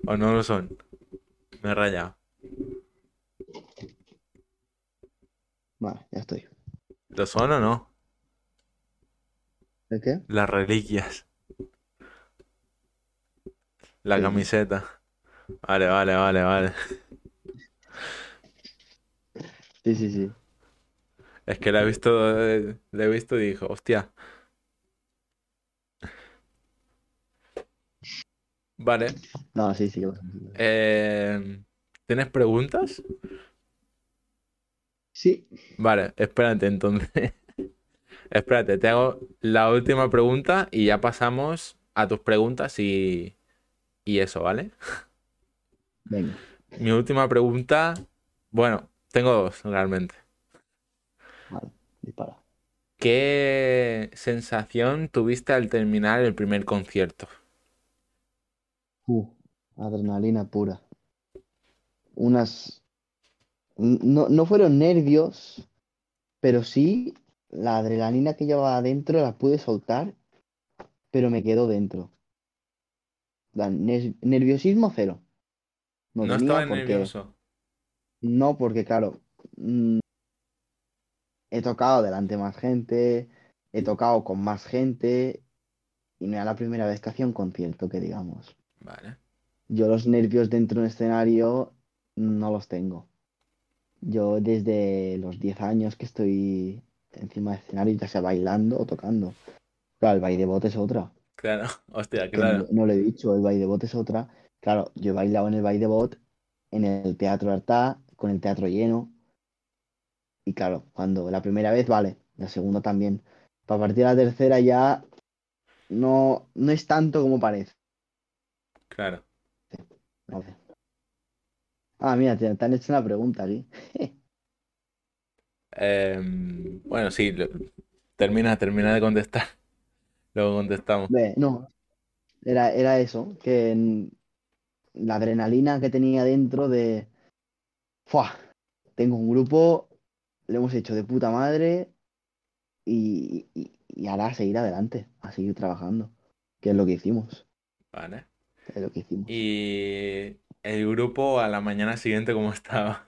¿O no lo son? Me he rayado. Vale, ya estoy. ¿Lo son o no? ¿El qué? Las reliquias. La Sí. camiseta. Vale, vale, vale, vale. Sí, sí, sí. Es que la he visto, eh, la he visto y dijo, hostia. Vale. No, sí, sí. eh, ¿tienes preguntas? Sí. Vale, espérate entonces. *laughs* Espérate, te hago la última pregunta y ya pasamos a tus preguntas y, y eso, ¿vale? Venga. Mi última pregunta, bueno, tengo dos realmente. Dispara. ¿Qué sensación tuviste al terminar el primer concierto? Uh, adrenalina pura. Unas. No, no fueron nervios, pero sí la adrenalina que llevaba adentro la pude soltar, pero me quedó dentro. Nerviosismo cero. No estaba porque. nervioso. No, porque claro, mm, he tocado delante de más gente, he tocado con más gente, y no era la primera vez que hacía un concierto, que digamos. Vale, Yo los nervios dentro de un escenario no los tengo. Yo desde los 10 años que estoy encima del escenario, ya sea bailando o tocando. Claro, el baile de bot es otra. claro, *laughs* hostia, claro. no, no lo he dicho, el baile de bot es otra. Claro, yo he bailado en el baile de bot, en el Teatro Artá, con el teatro lleno. Y claro, cuando la primera vez, vale, la segunda también. Para partir de la tercera ya no, no es tanto como parece. Claro. Vale. Ah, mira, te, te han hecho una pregunta aquí. *laughs* Em, bueno, sí, lo- termina, termina de contestar. *laughs* Luego contestamos. No, era, era eso, que en- la adrenalina que tenía dentro de, ¡fua! Tengo un grupo, lo hemos hecho de puta madre y, y, y ahora a seguir adelante, a seguir trabajando, que es lo que hicimos, Vale. es lo que hicimos. Y el grupo a la mañana siguiente, ¿cómo estaba?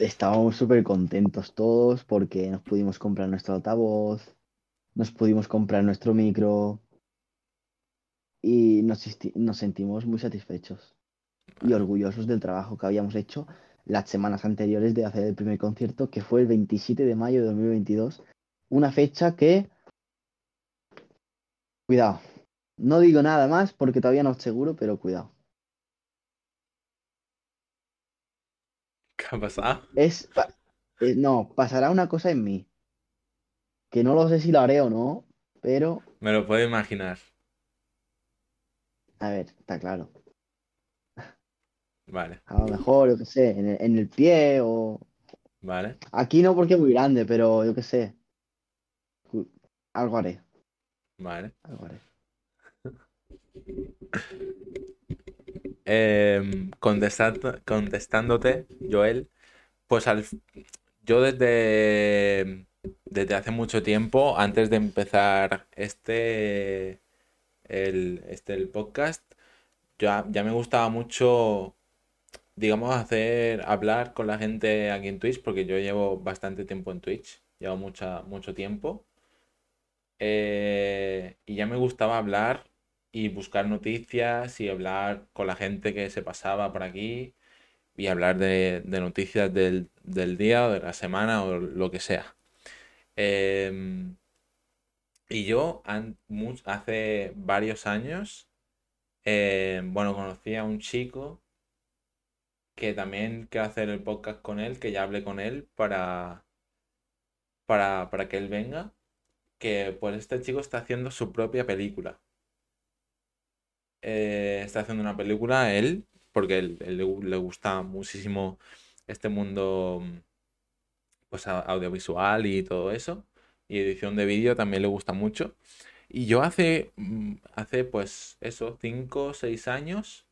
Estábamos súper contentos todos porque nos pudimos comprar nuestro altavoz, nos pudimos comprar nuestro micro y nos, nos sentimos muy satisfechos y orgullosos del trabajo que habíamos hecho las semanas anteriores de hacer el primer concierto, que fue el 27 de mayo de 2022, una fecha que... Cuidado, no digo nada más porque todavía no es seguro, pero cuidado. ¿Qué ha pasado? Es... eh, no, pasará una cosa en mí, que no lo sé si lo haré o no, pero... Me lo puedo imaginar. A ver, está claro. Vale, A lo mejor, yo qué sé, en el, en el pie o... vale, Aquí no porque es muy grande, pero yo qué sé. Algo haré, vale. algo haré. *laughs* Em, contestando- contestándote, Joel, pues al, yo desde, desde hace mucho tiempo, antes de empezar este, el, este, el podcast, ya, ya me gustaba mucho, digamos, hacer, hablar con la gente aquí en Twitch, porque yo llevo bastante tiempo en Twitch, llevo mucha, mucho tiempo. Eh, y ya me gustaba hablar y buscar noticias y hablar con la gente que se pasaba por aquí y hablar de, noticias del, del día o de la semana o lo que sea. Em, y yo hace varios años, eh, bueno, conocí a un chico que también quiero hacer el podcast con él, que ya hablé con él para, para, para que él venga, que pues este chico está haciendo su propia película. eh, está haciendo una película, él, porque él, le, gu- le gusta muchísimo este mundo pues audiovisual y todo eso. Y edición de vídeo también le gusta mucho. Y yo hace, mm, hace pues eso, 5 o 6 años,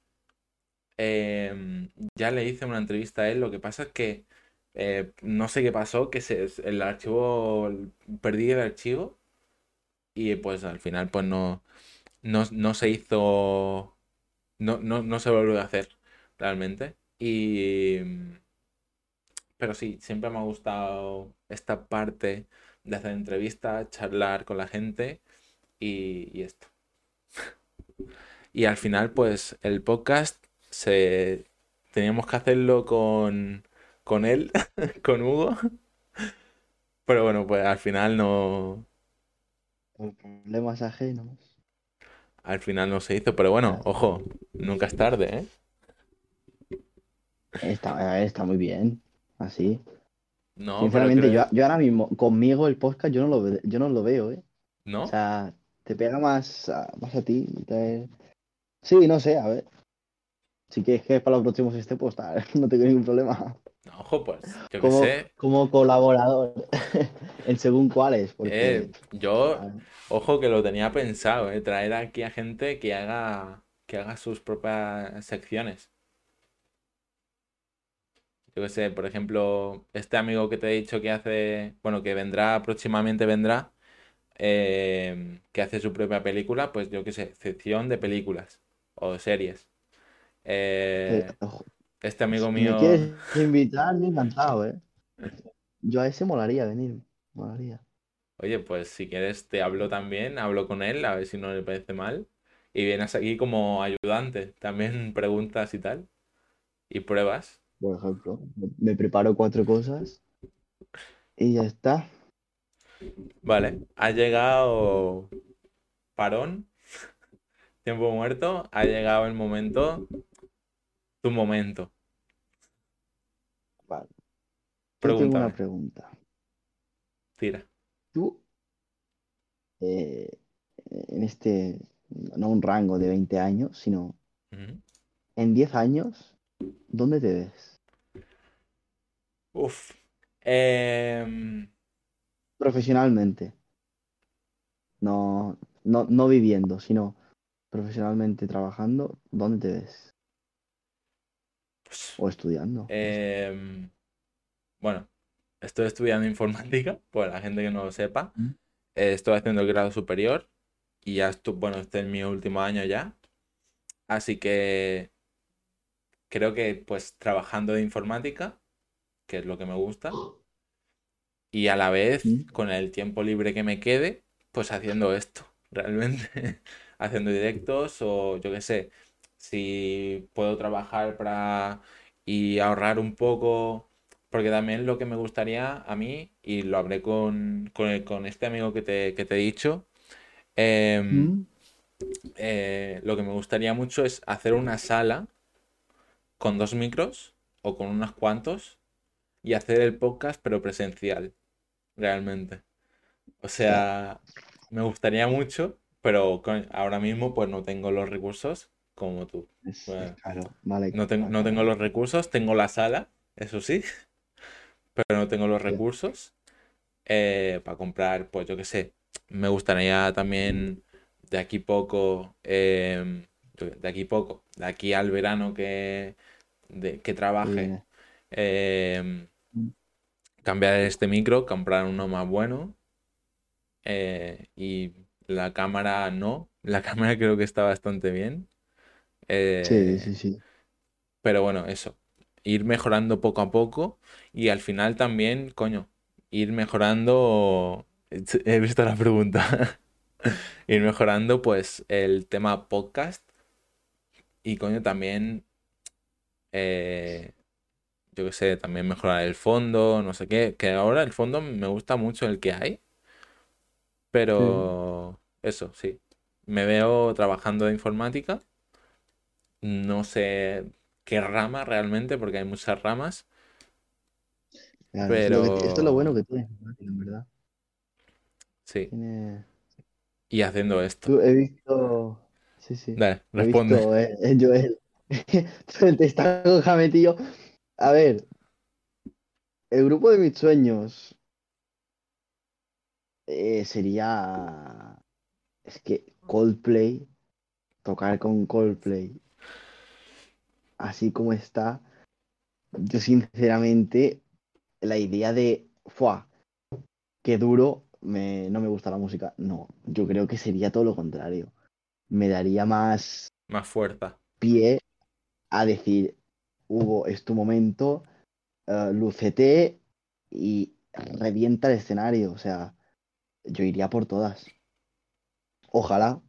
em, ya le hice una entrevista a él. Lo que pasa es que eh, no sé qué pasó, que se, el archivo, perdí el archivo y pues al final pues no, no, no se hizo, no, no, no se volvió a hacer realmente. Y, pero sí, siempre me ha gustado esta parte de hacer entrevistas, charlar con la gente y, y esto. *laughs* Y al final, pues el podcast se teníamos que hacerlo con, con él, *laughs* con Hugo, pero bueno, pues al final no, Por problemas ajenos. al final no se hizo. Pero bueno, ojo, nunca es tarde, ¿eh? Está, está muy bien. Así. No, Sinceramente, yo, creo, yo ahora mismo, conmigo el podcast, yo no lo, yo no lo veo, ¿eh? O ¿no? sea, te pega más a, más a ti. te- Sí, no sé, a ver. Si quieres que para los próximos esté, pues tal, *laughs* no tengo ningún problema. No, ojo, pues, yo Como, sé. como colaborador, *laughs* en según cuáles, porque Eh, yo, ojo que lo tenía pensado, ¿eh? Traer aquí a gente que haga, que haga sus propias secciones. Yo qué sé, por ejemplo, este amigo que te he dicho que hace, bueno, que vendrá próximamente vendrá, eh, que hace su propia película, pues yo qué sé, sección de películas o series. Eh, ojo, este amigo si me mío, quieres invitar, yo encantado, ¿eh? Yo a ese molaría venir, molaría. oye, pues si quieres te hablo también, hablo con él, a ver si no le parece mal. Y vienes aquí como ayudante, también *laughs* preguntas y tal, y pruebas. Por ejemplo, me preparo cuatro cosas y ya está. Vale, ha llegado parón, *laughs* tiempo muerto, ha llegado el momento, tu momento. Vale. Yo tengo una pregunta. tira. Tú, eh, en este, no un rango de 20 años, sino en 10 años, ¿dónde te ves? Uf. Em, Profesionalmente, no, no, no viviendo, sino profesionalmente trabajando, ¿dónde te ves? O estudiando. em, bueno, estoy estudiando *laughs* informática, pues la gente que no lo sepa. ¿Mm? Eh, estoy haciendo el grado superior y ya estoy, bueno, este es mi último año ya. Así que creo que pues trabajando de informática, que es lo que me gusta, y a la vez ¿Mm? con el tiempo libre que me quede, pues haciendo esto, *laughs* realmente, haciendo directos o yo qué sé, si puedo trabajar para y ahorrar un poco, porque también lo que me gustaría a mí, y lo hablé con, con, este amigo que te, que te he dicho, em, ¿Mm? eh, lo que me gustaría mucho es hacer una sala con dos micros o con unos cuantos y hacer el podcast pero presencial, realmente. O sea, me gustaría mucho, pero con- ahora mismo pues no tengo los recursos como tú. es, es Bueno, caro, vale, no vale, no tengo los recursos, tengo la sala, eso sí, *laughs* pero no tengo los recursos eh, para comprar, pues yo qué sé. Me gustaría también de aquí poco, em, de aquí poco, de aquí al verano que, de- que Sí, trabaje, em, cambiar este micro, comprar uno más bueno eh, y la cámara no, la *laughs* cámara creo que está bastante bien. Sí, eh, sí, sí. pero bueno, eso, ir mejorando poco a poco y al final también, coño, ir mejorando, *laughs* he visto la pregunta, *laughs* ir mejorando pues el tema podcast y coño también, eh, yo qué sé, también mejorar el fondo, no sé qué, que ahora el fondo me gusta mucho el que hay, Sí. pero eso, sí, me veo trabajando de informática, no sé qué rama realmente porque hay muchas ramas. Claro, esto es lo que- esto es lo bueno Pero que tiene en verdad. sí, Tiene... y haciendo esto. Tú he visto, sí, sí. Dale, Lo he responde. visto, *laughs* eh, Joel. *laughs* Te está con Jametillo. A ver, el grupo de mis sueños eh, sería. Es que Coldplay, tocar con Coldplay, así como está. Yo, sinceramente, la idea de. ¡Fua! ¡Qué duro! Me, no me gusta la música. No, yo creo que sería todo lo contrario. Me daría más Más fuerza. pie a decir, Hugo, es tu momento, eh, lúcete y revienta el escenario. O sea, yo iría por todas. Ojalá.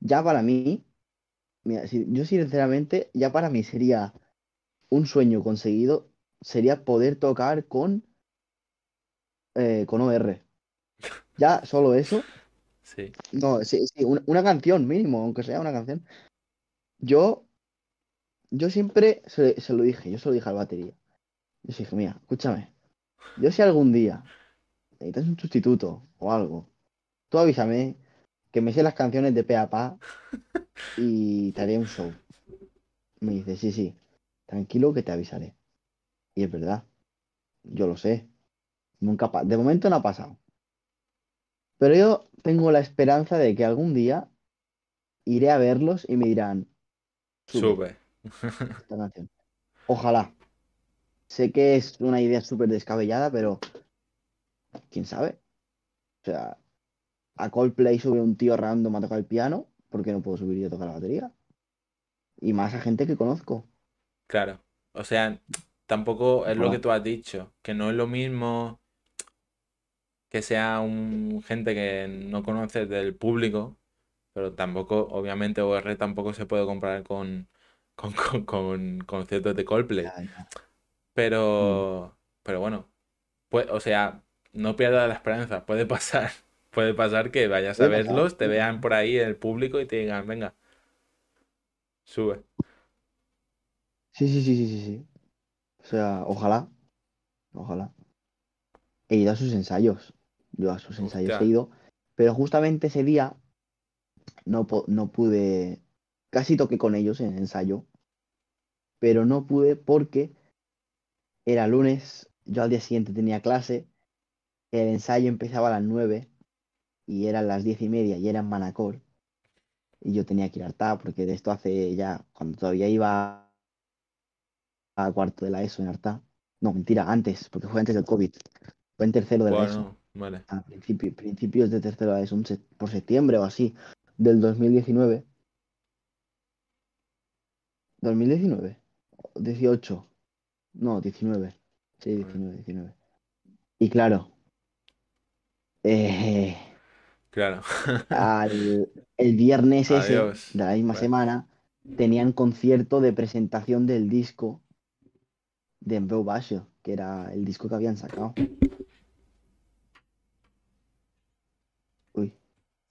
Ya para mí, mira, si- yo sinceramente, ya para mí sería un sueño conseguido, sería poder tocar con, eh, con OR. Ya solo eso. *laughs* Sí. No, sí, sí, una, una canción mínimo, aunque sea una canción. Yo, yo siempre se, se lo dije, yo se lo dije al batería. Yo dije, mira, escúchame. Yo si algún día necesitas un sustituto o algo, tú avísame que me sé las canciones de pe a pa y *laughs* te haré un show. Me dice, sí, sí, tranquilo que te avisaré. Y es verdad, yo lo sé. Nunca de momento no ha pasado. Pero yo tengo la esperanza de que algún día iré a verlos y me dirán, sube Sube. esta canción. Ojalá. Sé que es una idea súper descabellada, pero quién sabe. O sea, a Coldplay sube un tío random a tocar el piano, ¿por qué no puedo subir yo a tocar la batería? Y más a gente que conozco. Claro. O sea, tampoco es lo que tú has dicho, que no es lo mismo que sea un gente que no conoces del público, pero tampoco, obviamente, OR tampoco se puede comparar con, con, con, con conciertos de Coldplay. Ya, ya. Pero, pero bueno, pues, o sea, no pierdas la esperanza, puede pasar. Puede pasar que vayas a verlos, te vean por ahí en el público y te digan, venga, sube. Sí, sí, sí, sí, sí, sí. O sea, ojalá. Ojalá. He ido a sus ensayos. Yo a sus ensayos he ido. Pero justamente ese día no, no pude. Casi toqué con ellos en el ensayo. Pero no pude porque era lunes. Yo al día siguiente tenía clase. El ensayo empezaba a las 9 y eran las diez y media y era en Manacor. Y yo tenía que ir a Arta porque de esto hace ya, cuando todavía iba a cuarto de la ESO en Arta. No, mentira, antes, porque fue antes del COVID. Fue en tercero de la ESO. Bueno, vale. A principio, principios de tercero de la ESO, un se- por septiembre o así, del 2019. 2019. 18. No, 19. Sí, 19, 19. Y claro, eh, Claro. al, el viernes *laughs* ese Adiós. de la misma semana tenían concierto de presentación del disco de Basho, que era el disco que habían sacado. Uy.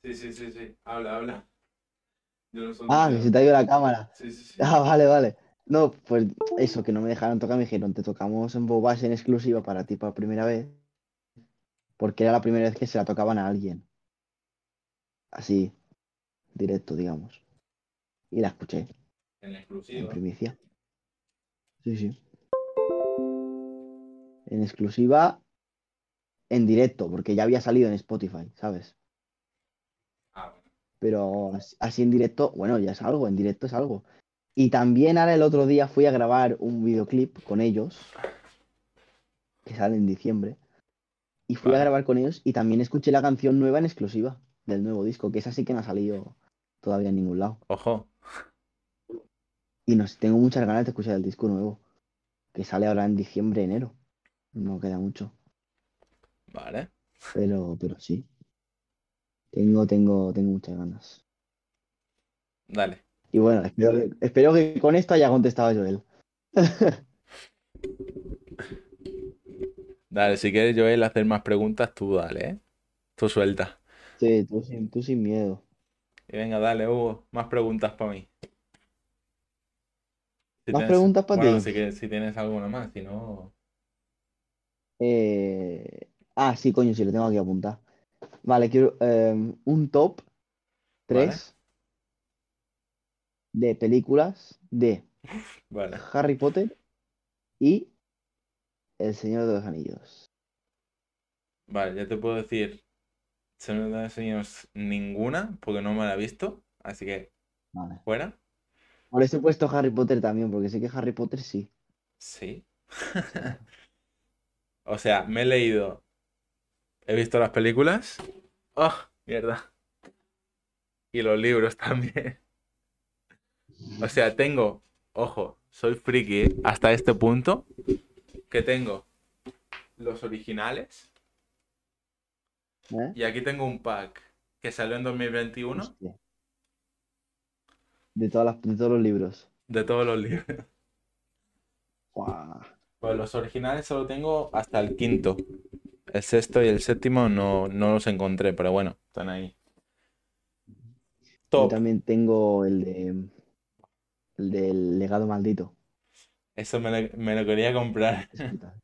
Sí, sí, sí, sí. Habla, habla. Yo no Ah, que se te ha ido la cámara. Sí, sí, sí. Ah, vale, vale. No, pues eso, que no me dejaron tocar, me dijeron, te tocamos en Bobas en exclusiva para ti por primera vez, porque era la primera vez que se la tocaban a alguien. Así, directo, digamos. Y la escuché En en exclusiva. primicia. Sí, sí. En exclusiva, en directo, porque ya había salido en Spotify, ¿sabes? Ah, bueno. Pero as- así en directo, bueno, ya es algo, en directo es algo. Y también ahora el otro día fui a grabar un videoclip con ellos, que sale en diciembre, y fui a grabar con ellos y también escuché la canción nueva en exclusiva del nuevo disco, que esa sí que no ha salido todavía en ningún lado. Ojo. Y no sé, tengo muchas ganas de escuchar el disco nuevo, que sale ahora en diciembre, enero. No queda mucho, Vale. pero, pero sí. Tengo, tengo, tengo muchas ganas. Dale. Y bueno, espero que, espero que con esto haya contestado Joel. *laughs* Dale, si quieres, Joel, hacer más preguntas, tú dale, ¿eh? Tú suelta. Sí, tú sin, tú sin miedo. Y venga, dale, Hugo, más preguntas para mí. Si ¿Más tienes- preguntas para bueno, ti? si, que- si tienes alguna más, si no. Eh, Ah, sí, coño, sí, lo tengo aquí apuntado. Vale, quiero em, un top Vale. 3 de películas de *laughs* Vale. Harry Potter y El Señor de los Anillos. Vale, ya te puedo decir. Señor de los Anillos, ninguna, porque no me la he visto. Así que, Vale. fuera. Por eso he puesto Harry Potter también, porque sé que Harry Potter sí. Sí. *laughs* O sea, me he leído. He visto las películas. ¡Oh! Mierda. Y los libros también. O sea, tengo. Ojo, soy friki hasta este punto. Que tengo los originales. ¿Eh? Y aquí tengo un pack que salió en 2021 Hostia. De, todas las, de todos los libros. de todos los libros. *laughs* Guau. Pues los originales solo tengo hasta el quinto. El sexto y el séptimo no, no los encontré, pero bueno, están ahí. Yo Top. también tengo el de el del legado maldito. Eso me lo, me lo quería comprar. *laughs*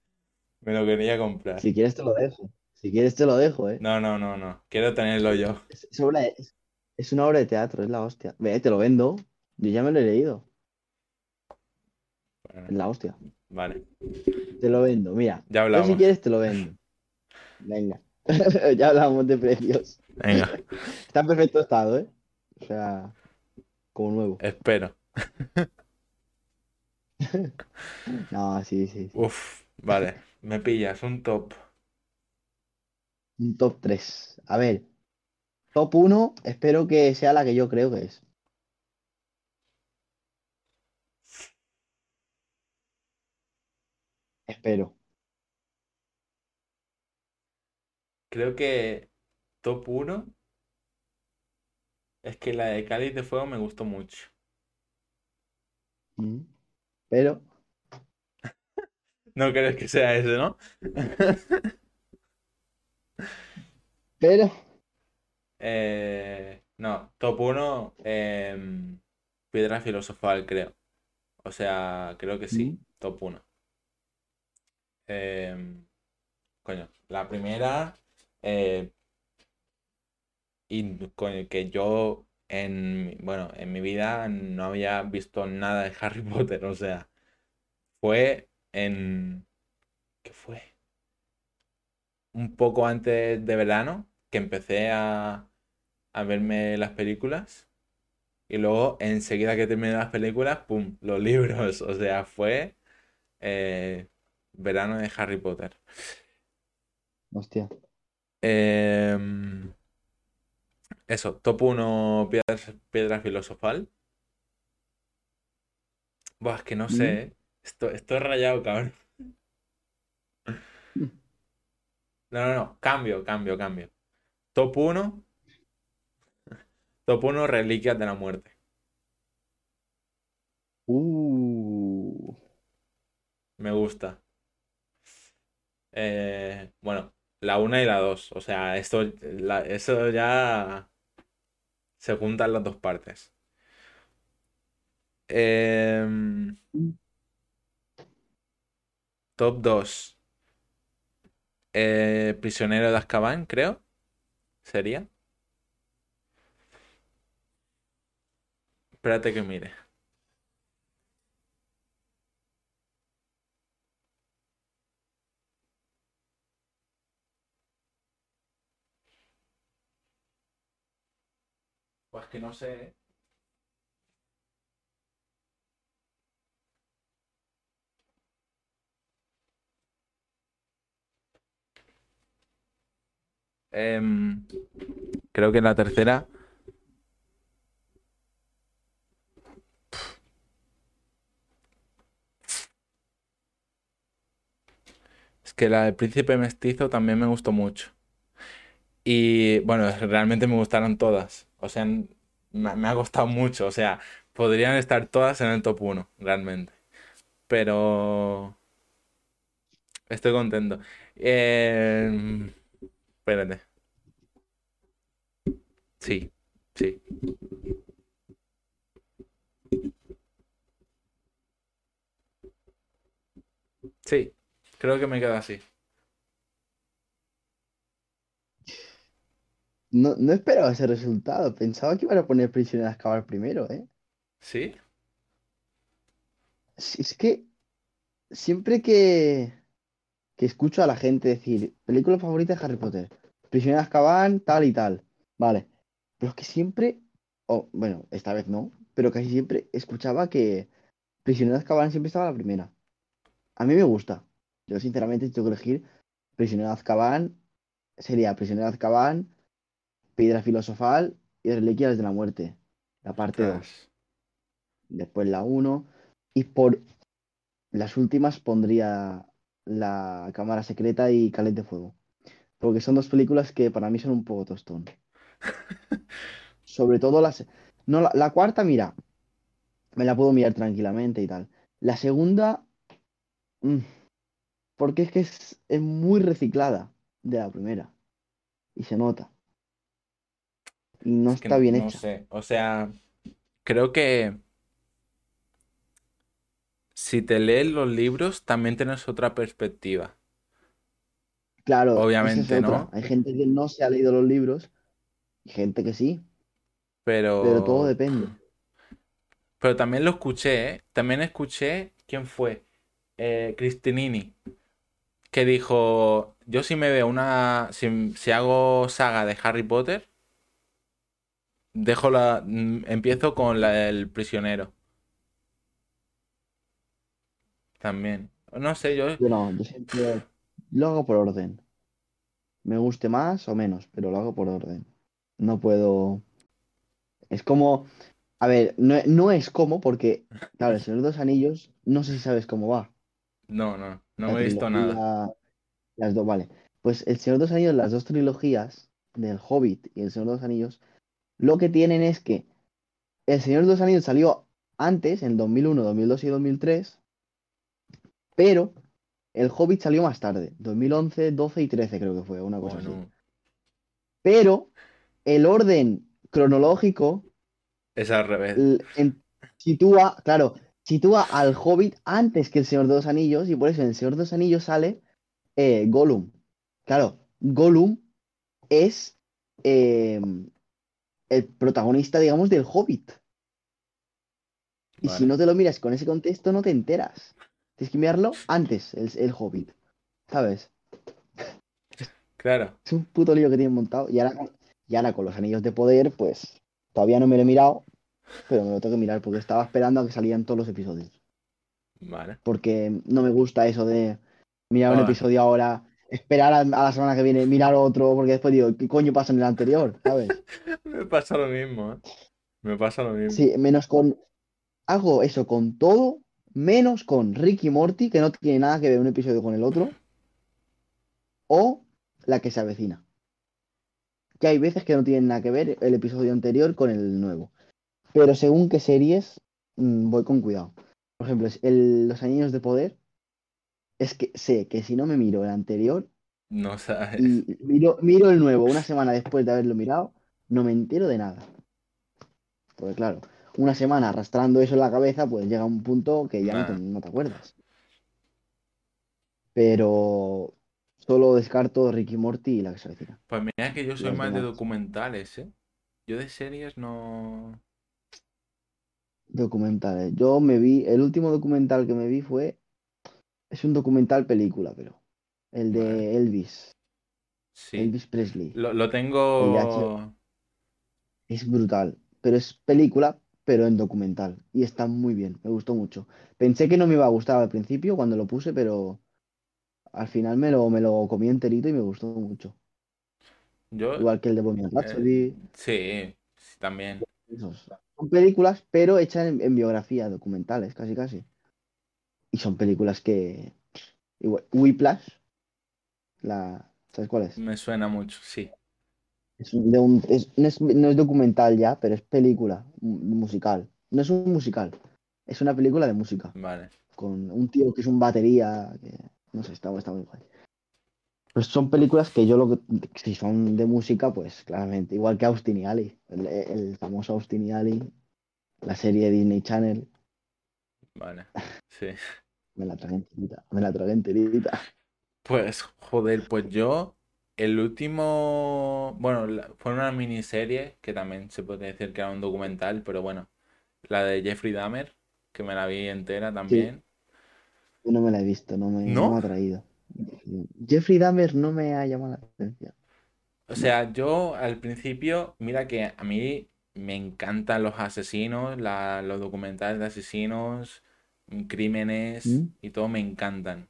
Me lo quería comprar. Si quieres te lo dejo. Si quieres te lo dejo, eh. No, no, no, no. Quiero tenerlo yo. Es, es obra de- es- una obra de teatro, es la hostia. Ve, te lo vendo. Yo ya me lo he leído. Bueno, Es la hostia. vale. Te lo vendo, mira. Ya Yo si hablamos. quieres te lo vendo. Venga. *laughs* Ya hablamos de precios. Venga, Está en perfecto estado, ¿eh? O sea, como nuevo. espero. *laughs* No, sí, sí. sí. Uf, vale. Me pillas un top. Un top 3. A ver. Top 1, espero que sea la que yo creo que es. Espero. Creo que top 1 es que la de Cáliz de Fuego me gustó mucho. Mm. Pero, *laughs* No crees que sea ese, ¿no? *laughs* pero, Eh, no, top 1, Piedra Filosofal, creo. O sea, creo que sí, Mm. top 1. coño, la primera, eh, y coño, que yo en, bueno, en mi vida no había visto nada de Harry *laughs* Potter, o sea, fue en, ¿qué fue? Un poco antes de verano que empecé a, a verme las películas y luego enseguida que terminé las películas, ¡pum! Los libros, o sea, fue eh, verano de Harry Potter. hostia. Em, eso, top 1 piedra, piedra filosofal. Buah, es que no sé, ¿eh? Esto, estoy rayado, cabrón. *laughs* No, no, no, cambio, cambio, cambio. Top 1, top 1 Reliquias de la Muerte. Uh, Me gusta. Eh, bueno, la 1 y la 2. O sea, esto, la- eso ya se juntan las dos partes. Em, top 2. Eh, Prisionero de Azkaban, creo. Sería. Espérate que mire. Pues que no sé. ¿Eh? Em, creo que la tercera. Es que la del príncipe mestizo también me gustó mucho. Y bueno, realmente me gustaron todas. O sea, me, ha costado mucho. O sea, podrían estar todas en el top 1, realmente. Pero estoy contento. Em, espérate. Sí, sí. Sí, creo que me quedo así. no, no esperaba ese resultado. Pensaba que iban a poner Prisionero de Azkaban primero, ¿eh? ¿Sí? Es que siempre que, que escucho a la gente decir, película favorita de Harry Potter, Prisionero de Azkaban, tal y tal, vale. Pero es que siempre, o bueno, esta vez no, pero casi siempre escuchaba que Prisionero de Azkaban siempre estaba la primera. A mí me gusta. Yo sinceramente si tengo que elegir Prisionero de Azkaban, sería Prisionero de Azkaban, Piedra Filosofal y Reliquias de la Muerte, la parte 2. Ostras. Después la uno Y por las últimas pondría La Cámara Secreta y Caleta de Fuego. Porque son dos películas que para mí son un poco tostón. *laughs* Sobre todo las... No, la, la cuarta, mira, me la puedo mirar tranquilamente y tal. La segunda, mm, porque es que es, es muy reciclada de la primera. Y se nota. Y no Es está bien no hecha. sé. O sea, creo que si te lees los libros, también tienes otra perspectiva. Claro, es Obviamente. ¿no? Hay gente que no se ha leído los libros y gente que sí, pero todo depende. pero también lo escuché, ¿eh? También escuché, ¿quién fue? Eh, Cristinini, que dijo, yo si me veo una, si, si hago saga de Harry Potter, dejo la, mm, empiezo con la del prisionero. También. No sé, yo, Yo no, yo siempre lo hago por orden. Me guste más o menos, pero lo hago por orden. No puedo. Es como. A ver, no, no es como, porque, claro, el Señor de los Anillos, no sé si sabes cómo va. no, no, no me he visto nada. las dos, vale. Pues el Señor de los Anillos, las dos trilogías del Hobbit y el Señor de los Anillos, lo que tienen es que el Señor de los Anillos salió antes, en 2001, 2002 y 2003, pero el Hobbit salió más tarde, 2011, 12 y 13 creo que fue, una cosa así. Pero el orden cronológico es al revés. en- sitúa, claro, sitúa al Hobbit antes que el Señor de los Anillos y por eso en el Señor de los Anillos sale eh, Gollum. Claro, Gollum es eh, el protagonista, digamos, del Hobbit. Y si no te lo miras con ese contexto, no te enteras. Tienes que mirarlo antes, el, el Hobbit. ¿Sabes? Claro. Es un puto lío que tienen montado. Y ahora, con- y ahora con los anillos de poder, pues todavía no me lo he mirado, pero me lo tengo que mirar porque estaba esperando a que salieran todos los episodios. Vale. Porque no me gusta eso de mirar un episodio ahora, esperar a, a la semana que viene, mirar otro, porque después digo, ¿qué coño pasa en el anterior? ¿Sabes? *laughs* Me pasa lo mismo, ¿eh? Me pasa lo mismo. Sí, menos con. Hago eso con todo, menos con Ricky Morty, que no tiene nada que ver un episodio con el otro, o la que se avecina. Que hay veces que no tienen nada que ver el episodio anterior con el nuevo. Pero según qué series, mm, voy con cuidado. Por ejemplo, el- Los Anillos de Poder, es que sé que si no me miro el anterior No sabes. y miro, miro el nuevo una semana después de haberlo mirado, no me entero de nada. Porque claro, una semana arrastrando eso en la cabeza, pues llega un punto que ya no te, Nah. no te acuerdas. Pero solo descarto Ricky Morty y la que se avecina. Pues mira que yo soy más de documentales, ¿eh? Yo de series no... Documentales. Yo me vi, el último documental que me vi fue, es un documental película, pero el de Vale. Elvis, Sí. Elvis Presley. Lo, lo tengo... Es brutal, pero es película, pero en documental. Y está muy bien, me gustó mucho. Pensé que no me iba a gustar al principio cuando lo puse, pero al final me lo, me lo comí enterito y me gustó mucho. Yo... Igual que el de Bohemian eh, Rhapsody, sí, sí, también. esos. Son películas, pero hechas en, en biografía, documentales, casi casi. Y son películas que... Igual, Whiplash, la... ¿Sabes cuál es? Me suena mucho, sí. Es de un- es- no es, no es documental ya, pero es película mu- musical. No es un musical, es una película de música. Vale. Con un tío que es un batería, que no sé, está, está muy guay. Pues son películas que yo lo que, si son de música, pues claramente, igual que Austin y Ali, el, el famoso Austin y Ali, la serie de Disney Channel, Vale. *laughs* Sí. me la tragué enterita, me la tragué enterita. Pues, joder, pues yo, el último, bueno, la- fue una miniserie que también se puede decir que era un documental, pero bueno, la de Jeffrey Dahmer, que me la vi entera también. Yo no me la he visto, no me, no ¿No? me ha atraído. Jeffrey Dahmer no me ha llamado la atención. O sea, yo al principio, mira que a mí me encantan los asesinos, la- los documentales de asesinos, crímenes ¿Mm? y todo me encantan.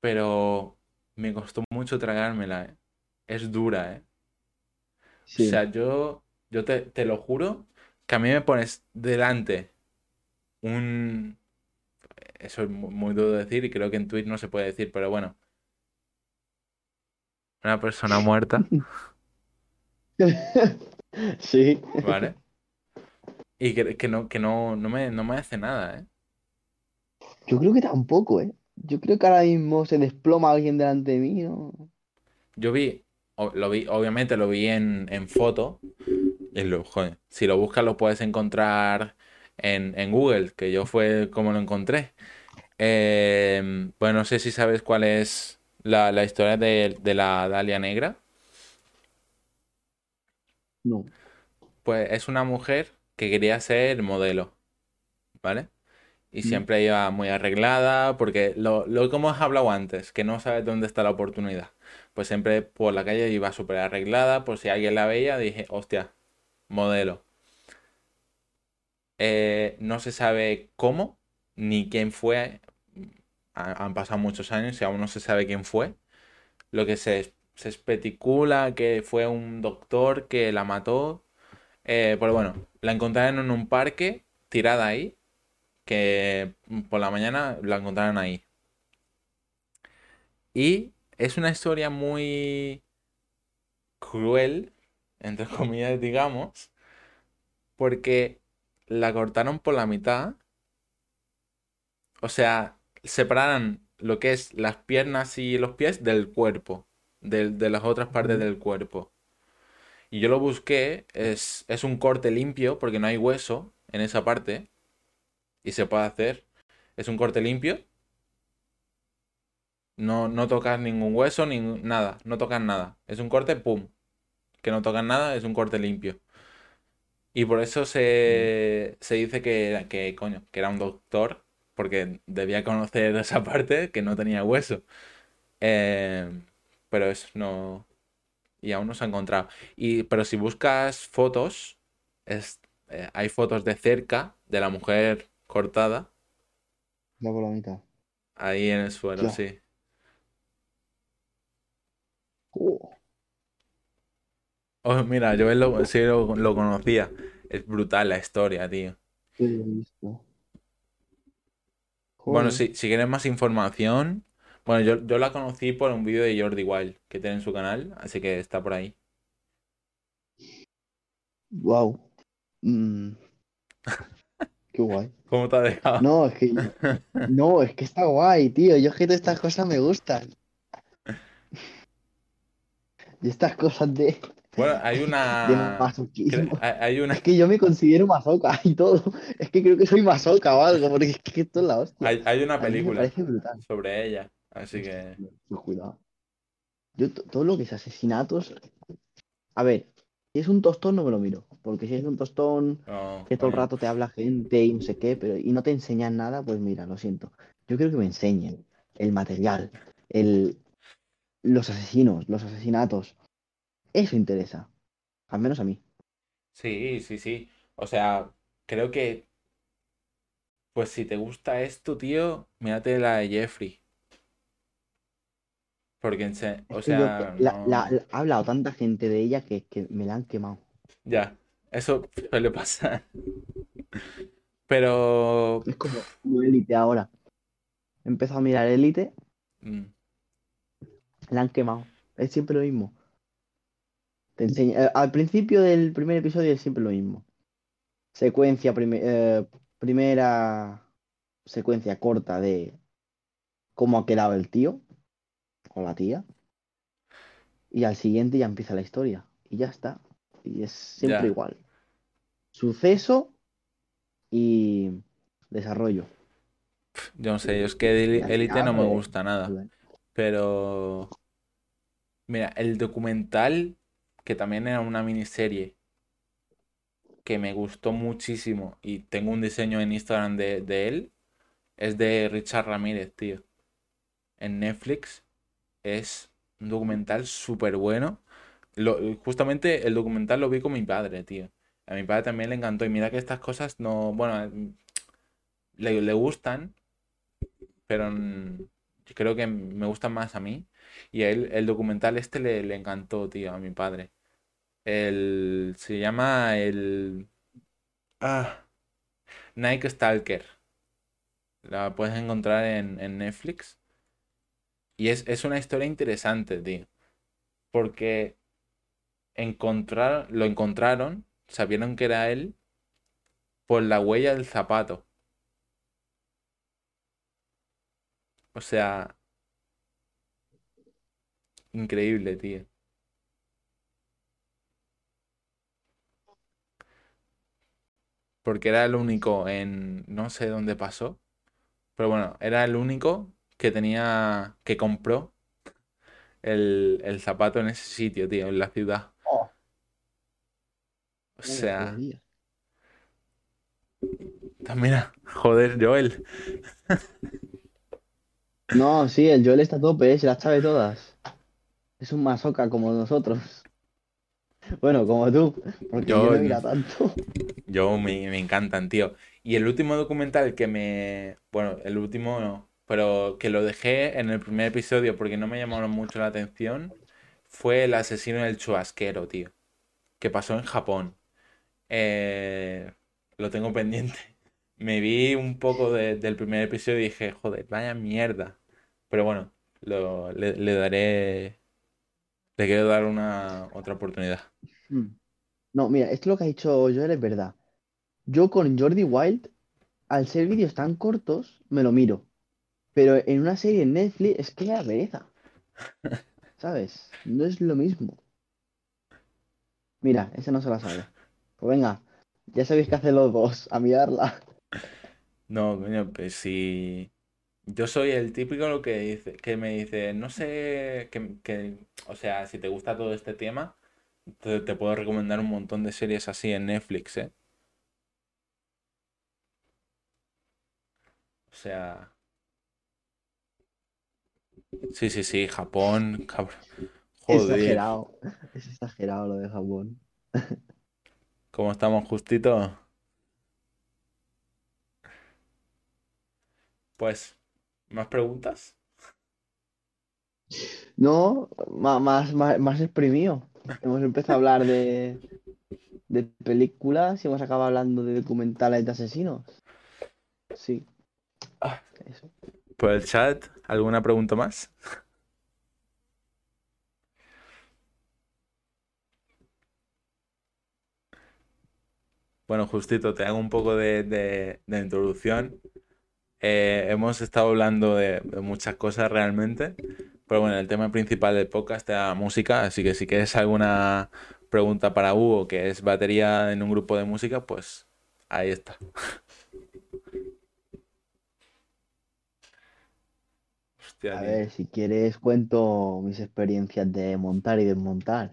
Pero me costó mucho tragármela, ¿eh? Es dura, ¿eh? O sea, yo, yo te, te lo juro que a mí me pones delante un... Eso es mu- muy duro de decir y creo que en Twitch no se puede decir, pero bueno. Una persona muerta, *laughs* Sí. ¿vale? Y que, que no, que no, no me, no me hace nada, ¿eh? Yo creo que tampoco, ¿eh? Yo creo que ahora mismo se desploma alguien delante de mí, ¿no? Yo vi, lo vi, obviamente lo vi en, en foto. Y lo, joder, si lo buscas lo puedes encontrar en, en Google, que yo fue como lo encontré. Eh, pues no sé si sabes cuál es la, la historia de, de la Dalia Negra. No. Pues es una mujer que quería ser modelo, ¿vale? Y Mm. siempre iba muy arreglada, porque lo, lo que hemos hablado antes, que no sabes dónde está la oportunidad. Pues siempre por la calle iba súper arreglada, por si alguien la veía, dije, hostia, modelo. Eh, no se sabe cómo, ni quién fue. Ha- Han pasado muchos años y aún no se sabe quién fue. Lo que se, se especula que fue un doctor que la mató. Eh, pero bueno, la encontraron en un parque, tirada ahí, que por la mañana la encontraron ahí. Y es una historia muy cruel, entre *laughs* comillas, digamos, porque la cortaron por la mitad. O sea, separaron lo que es las piernas y los pies del cuerpo, del- de, las otras partes del cuerpo. Y yo lo busqué, es, es un corte limpio porque no hay hueso en esa parte y se puede hacer. Es un corte limpio, no, no tocas ningún hueso ni nada, no tocas nada. Es un corte, pum, que no tocas nada, es un corte limpio. Y por eso Mm. se, se dice que, que, coño, que era un doctor, porque debía conocer esa parte que no tenía hueso. Eh, pero eso no. Y aún no se ha encontrado. Y, pero si buscas fotos, es, eh, hay fotos de cerca de la mujer cortada, por la mitad. ahí en el suelo, Ya. sí. Oh, Oh, mira, yo lo, sí lo, lo conocía. Es brutal la historia, tío. Bueno, si, si quieres más información, bueno, yo, yo la conocí por un vídeo de Jordi Wild que tiene en su canal, así que está por ahí. Wow. Mm, *laughs* qué guay. ¿Cómo te ha dejado? No, es que no, es que está guay, tío. Yo es que todas estas cosas me gustan. Y estas cosas de, Bueno, hay de una... cre- masoquismo. Hay una... Es que yo me considero masoca *laughs* y todo. Es que creo que soy masoca o algo, porque es que esto es la hostia. Hay, hay una película sobre ella, así que... Pues cuidado. Yo to- todo lo que es asesinatos. A ver, si es un tostón no me lo miro. Porque si es un tostón No, que todo el rato te habla gente y no sé qué, pero y no te enseñan nada, pues mira, lo siento. Yo creo que me enseñen el material, el, los asesinos, los asesinatos. Eso interesa. Al menos a mí. Sí, sí, sí. O sea, creo que... Pues si te gusta esto, tío, mírate la de Jeffrey. Porque, se- o yo, sea, la, no... la- la- ha hablado tanta gente de ella que, que me la han quemado. Ya, eso suele pasar. Pero... Es como, Élite ahora. He empezado a mirar Élite, mm, la han quemado. Es siempre lo mismo. Te enseña, eh, al principio del primer episodio es siempre lo mismo. Secuencia, prime- eh, primera secuencia corta de cómo ha quedado el tío o la tía. Y al siguiente ya empieza la historia. Y ya está. Y es siempre Ya. igual. Suceso y desarrollo. Yo no sé, yo es que Elite no me eh, gusta nada. Pero... Mira, el documental, que también era una miniserie, que me gustó muchísimo y tengo un diseño en Instagram de, de él es de Richard Ramírez, tío. En Netflix es un documental súper bueno. justamente el documental lo vi con mi padre, tío. A mi padre también le encantó. Y mira que estas cosas no. Bueno, le, le gustan, pero creo que me gustan más a mí. Y a él, el documental este le, le encantó, tío, a mi padre. El, se llama el... Ah, Nike Stalker. La puedes encontrar en, Netflix. Y es, es, una historia interesante, tío. Porque encontrar, lo encontraron, sabieron que era él, por la huella del zapato. O sea, increíble, tío. Porque era el único en... No sé dónde pasó. Pero bueno, era el único que tenía... Que compró el, zapato en ese sitio, tío, en la ciudad. Oh. O sea... También, joder, Joel. No, sí, el Joel está a tope, ¿eh? se las sabe todas. Es un masoca como nosotros. Bueno, como tú, porque yo, no mira tanto. Yo me, me, encantan, tío. Y el último documental que me. Bueno, el último no, pero que lo dejé en el primer episodio porque no me llamaron mucho la atención fue El asesino del chubasquero, tío. Que pasó en Japón. Eh, lo tengo pendiente. *laughs* Me vi un poco del primer episodio y dije, joder, vaya mierda. Pero bueno, le daré le quiero dar una otra oportunidad. Hmm. No, mira, esto lo que ha dicho Joel es verdad. Yo con Jordi Wild, al ser vídeos tan cortos, me lo miro. Pero en una serie en Netflix es que la pereza. ¿Sabes? No es lo mismo. Mira, ese no se la sabe. Pues venga, ya sabéis que hacen los dos, a mirarla. No, coño, pues si yo soy el típico lo que dice, que me dice, no sé, que, o sea, si te gusta todo este tema, te, puedo recomendar un montón de series así en Netflix, ¿eh? O sea, sí, sí, sí, Japón, cabrón. Joder. Exagerado, *laughs* es exagerado lo de Japón. ¿Cómo estamos justito? Pues ¿Más preguntas? No, más, más, más exprimido. *laughs* Hemos empezado a hablar de, de películas y hemos acabado hablando de documentales de asesinos. Sí. Ah. Eso. Por el chat, ¿alguna pregunta más? Bueno, justito, te hago un poco de, de introducción. Eh, hemos estado hablando de, muchas cosas realmente, pero bueno, el tema principal del podcast es la música, así que si quieres alguna pregunta para Hugo, que es batería en un grupo de música, pues ahí está. A ver, si quieres cuento mis experiencias de montar y desmontar,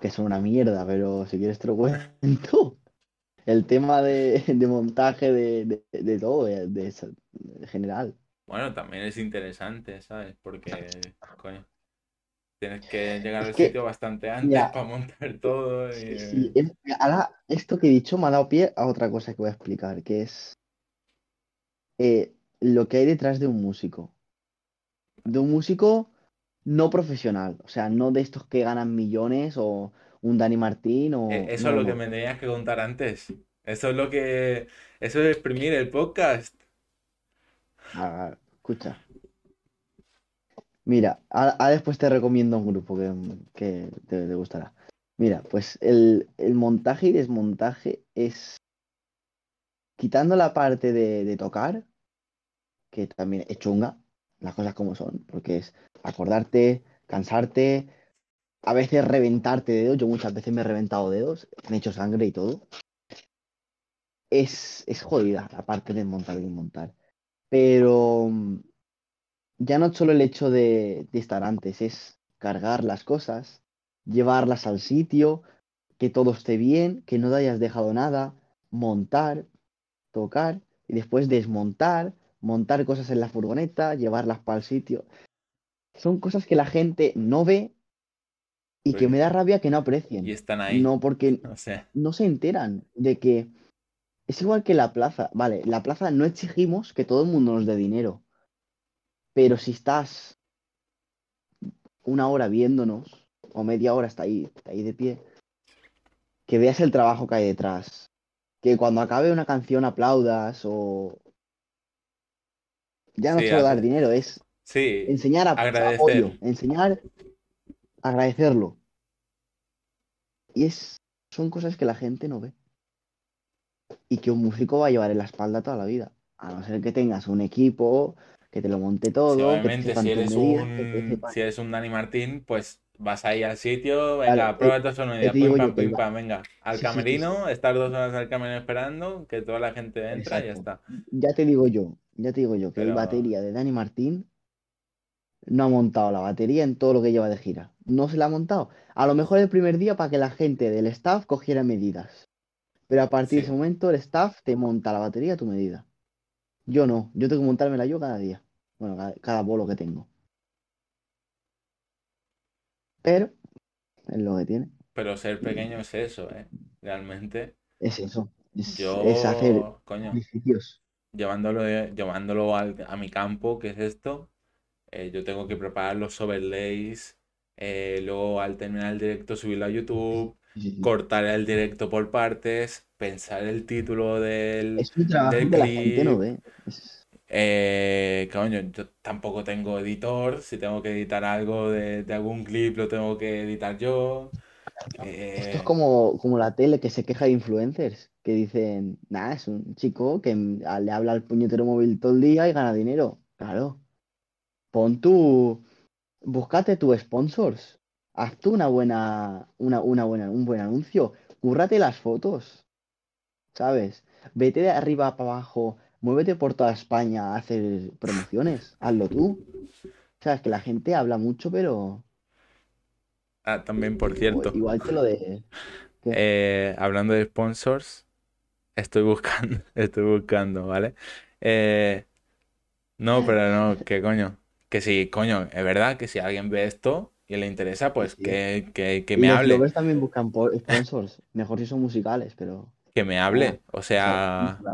que son una mierda, pero si quieres te lo cuento *laughs* el tema de, montaje de, de, todo, de, general. Bueno, también es interesante, ¿sabes? Porque, coño, tienes que llegar al sitio bastante antes para montar todo. Sí, ahora, esto que he dicho me ha dado pie a otra cosa que voy a explicar, que es eh, lo que hay detrás de un músico. De un músico no profesional, o sea, no de estos que ganan millones o un Dani Martín o... E, eso es lo que me tenías que contar antes. Eso es lo que... Eso es exprimir el podcast. Escucha. Mira, ahora, después te recomiendo un grupo que, te, gustará. Mira, pues el, montaje y desmontaje es quitando la parte de, de, tocar, que también es chunga, las cosas como son, porque es acordarte, cansarte, a veces reventarte dedos, yo muchas veces me he reventado dedos, me he hecho sangre y todo. Es, es jodida la parte de montar y desmontar. Pero mm, ya no solo el hecho de, estar antes, es cargar las cosas, llevarlas al sitio, que todo esté bien, que no te hayas dejado nada, montar, tocar y después desmontar, montar cosas en la furgoneta, llevarlas para el sitio. Son cosas que la gente no ve y que me da rabia que no aprecien. Y están ahí. No, porque no se enteran de que es igual que la plaza. Vale, la plaza no exigimos que todo el mundo nos dé dinero. Pero si estás una hora viéndonos, o media hora está ahí, está ahí de pie, que veas el trabajo que hay detrás. Que cuando acabe una canción aplaudas o. Ya no Sí, solo dar dinero, es sí, enseñar a Agradecer. apoyo, enseñar agradecerlo. Y es, son cosas que la gente no ve. Y que un músico va a llevar en la espalda toda la vida. A no ser que tengas un equipo, que te lo monte todo, sí, que te obviamente si eres medidas, que te un si eres un Dani Martín, pues vas ahí al sitio, venga, Claro, prueba eh, tu sonido, digo pim pam, pim pam, venga, al Sí, sí, sí, camerino, estar dos horas al camerino esperando, que toda la gente entra y ya está. Ya te digo yo, ya te digo yo, que Pero- el batería de Dani Martín no ha montado la batería en todo lo que lleva de gira. No se la ha montado. A lo mejor el primer día para que la gente del staff cogiera medidas. Pero a partir de ese momento el staff te monta la batería a tu medida. Yo no, yo tengo que montármela yo cada día. Bueno, cada, cada bolo que tengo. Pero es lo que tiene. Pero ser pequeño es eso, ¿eh? Realmente. Es eso. Es, Yo, es hacer coño. Llevándolo, llevándolo al- a mi campo, que es esto, eh, yo tengo que preparar los overlays, eh, luego al terminar el directo subirlo a YouTube, cortar el directo por partes, pensar el título del, Es un trabajo del que la gente no clip. ve. Es- Eh, coño, yo tampoco tengo editor, si tengo que editar algo de, de algún clip lo tengo que editar yo. Esto es como, como la tele que se queja de influencers, que dicen, nada, es un chico que m- a- le habla al puñetero móvil todo el día y gana dinero. Claro. Pon tu, búscate tu sponsors. Haz tú una buena, una, una buena, un buen anuncio. Cúrrate las fotos, ¿sabes? Vete de arriba para abajo, muévete por toda España a hacer promociones. Hazlo tú. Sabes que la gente habla mucho, pero ah, también, por cierto. igual que lo de... Eh, hablando de sponsors, estoy buscando, *laughs* estoy buscando, ¿vale? Eh, no, pero no, que coño, que sí, coño, es verdad que si alguien ve esto y le interesa, pues Sí. que, que, que Y me los hable, también buscan po- sponsors. Mejor si son musicales, pero. que me hable, o o sea.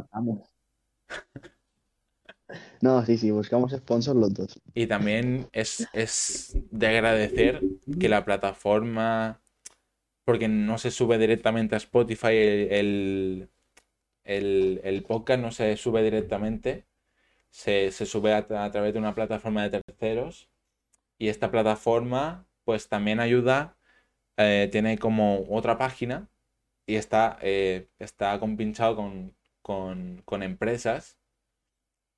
No, sí, sí, buscamos sponsors los dos. y también es, es de agradecer que la plataforma, porque no se sube directamente a Spotify, el, el, el- el podcast no se sube directamente, se, se sube a, través de una plataforma de terceros y esta plataforma pues también ayuda, eh, tiene como otra página y está, eh, está compinchado con, con, con empresas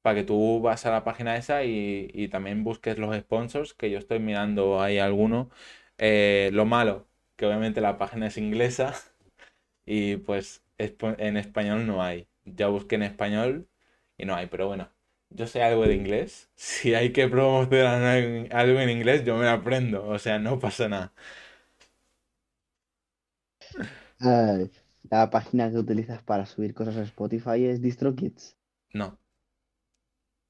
para que tú vas a la página esa y, y también busques los sponsors, que yo estoy mirando ahí alguno. Eh, lo malo, que obviamente la página es inglesa *laughs* y pues en español no hay. Ya busqué en español y no hay, pero bueno, yo sé algo de inglés. *laughs* Si hay que promocionar algo en inglés, yo me lo aprendo, o sea, no pasa nada. La página que utilizas para subir cosas a Spotify es DistroKids. No,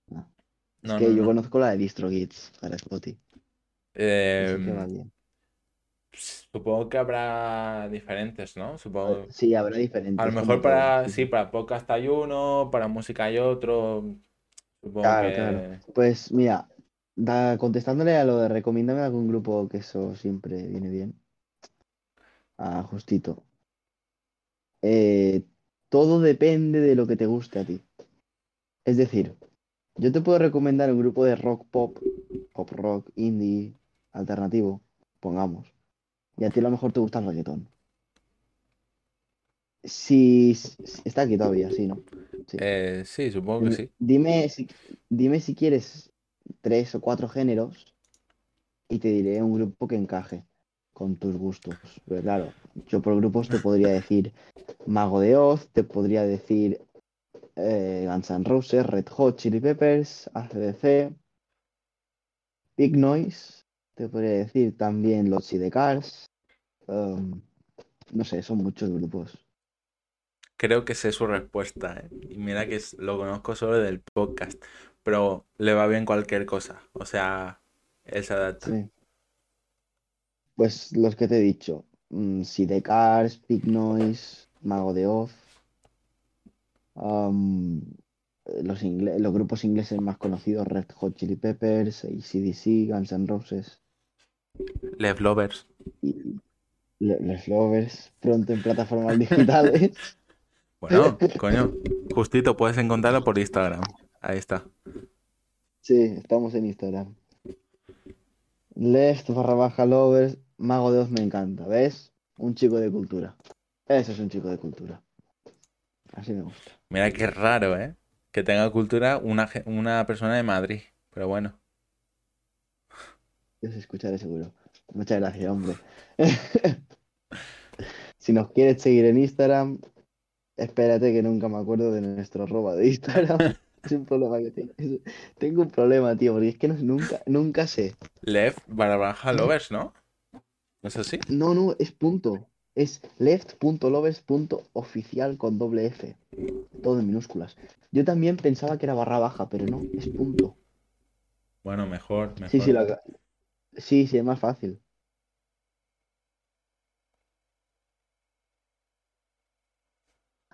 No. Es no, que no, yo no. conozco la de DistroKids para Spotify. Que va Em, bien. Supongo que habrá diferentes, ¿no? Supongo. Sí, habrá A lo diferentes, mejor para, sí, para podcast hay uno, para música hay otro. Supongo Claro, claro. que. Pues mira, da- contestándole a lo de recomiéndame algún grupo que eso siempre viene bien. Ah, justito. Eh, todo depende de lo que te guste a ti. Es decir, yo te puedo recomendar un grupo de rock pop, pop rock, indie, alternativo, pongamos. Y a ti a lo mejor te gusta el reggaetón. Si si- está aquí todavía, sí, ¿no? Sí. Eh, sí, supongo que sí. dime si, dime si quieres tres o cuatro géneros y te diré un grupo que encaje con tus gustos. Pero claro, yo por grupos te podría *laughs* decir Mago de Oz, te podría decir eh, Guns N' Roses, Red Hot Chili Peppers, AC/DC, Big Noise, te podría decir también Los de Cars, um, no sé, son muchos grupos. Creo que sé su respuesta, ¿eh? Y mira que lo conozco solo del podcast, pero le va bien cualquier cosa. O sea, él se adapta. Sí. Pues los que te he dicho. mm, Sidecars, Big Noise, Mago de Oz. am, los, ingle- los grupos ingleses más conocidos, Red Hot Chili Peppers, AC/DC, Guns N' Roses Lev Lovers. y Le- Les Lovers, pronto en plataformas digitales. *laughs* Bueno, coño, justito, puedes encontrarlo por Instagram. Ahí está. Sí, estamos en Instagram. Left barra baja lovers, Mago de Oz me encanta, ¿ves? Un chico de cultura. Eso es un chico de cultura. Así me gusta. Mira qué raro, ¿eh? Que tenga cultura una, una persona de Madrid. Pero bueno. Yo os escucharé seguro. Muchas gracias, hombre. *laughs* Si nos quieres seguir en Instagram, espérate que nunca me acuerdo de nuestro arroba de Instagram. *laughs* Es un problema que tengo. Tengo un problema, tío, porque es que no- nunca, nunca sé. Lev barra baja lovers, ¿no? ¿No es así? No, no, es punto. Es left.lovers.oficial con doble F. Todo en minúsculas. Yo también pensaba que era barra baja, pero no, es punto. Bueno, mejor, mejor. Sí, sí, la... sí, sí, es más fácil.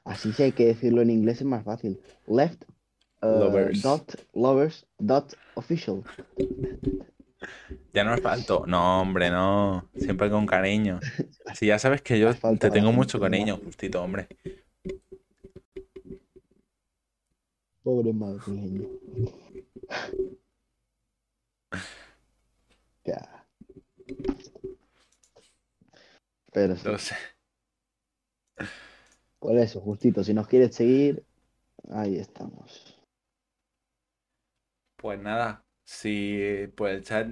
Así sí hay que decirlo en inglés, es más fácil. Left uh, Lovers. dot lovers dot official. Ya no es falto. No, hombre, no. Siempre con cariño. Si ya sabes que yo te tengo mucho cariño, justito, hombre. Pobre madrileño. Ya. Pero sí. Sé. Por eso, justito, si nos quieres seguir, ahí estamos. Pues nada, si por el chat...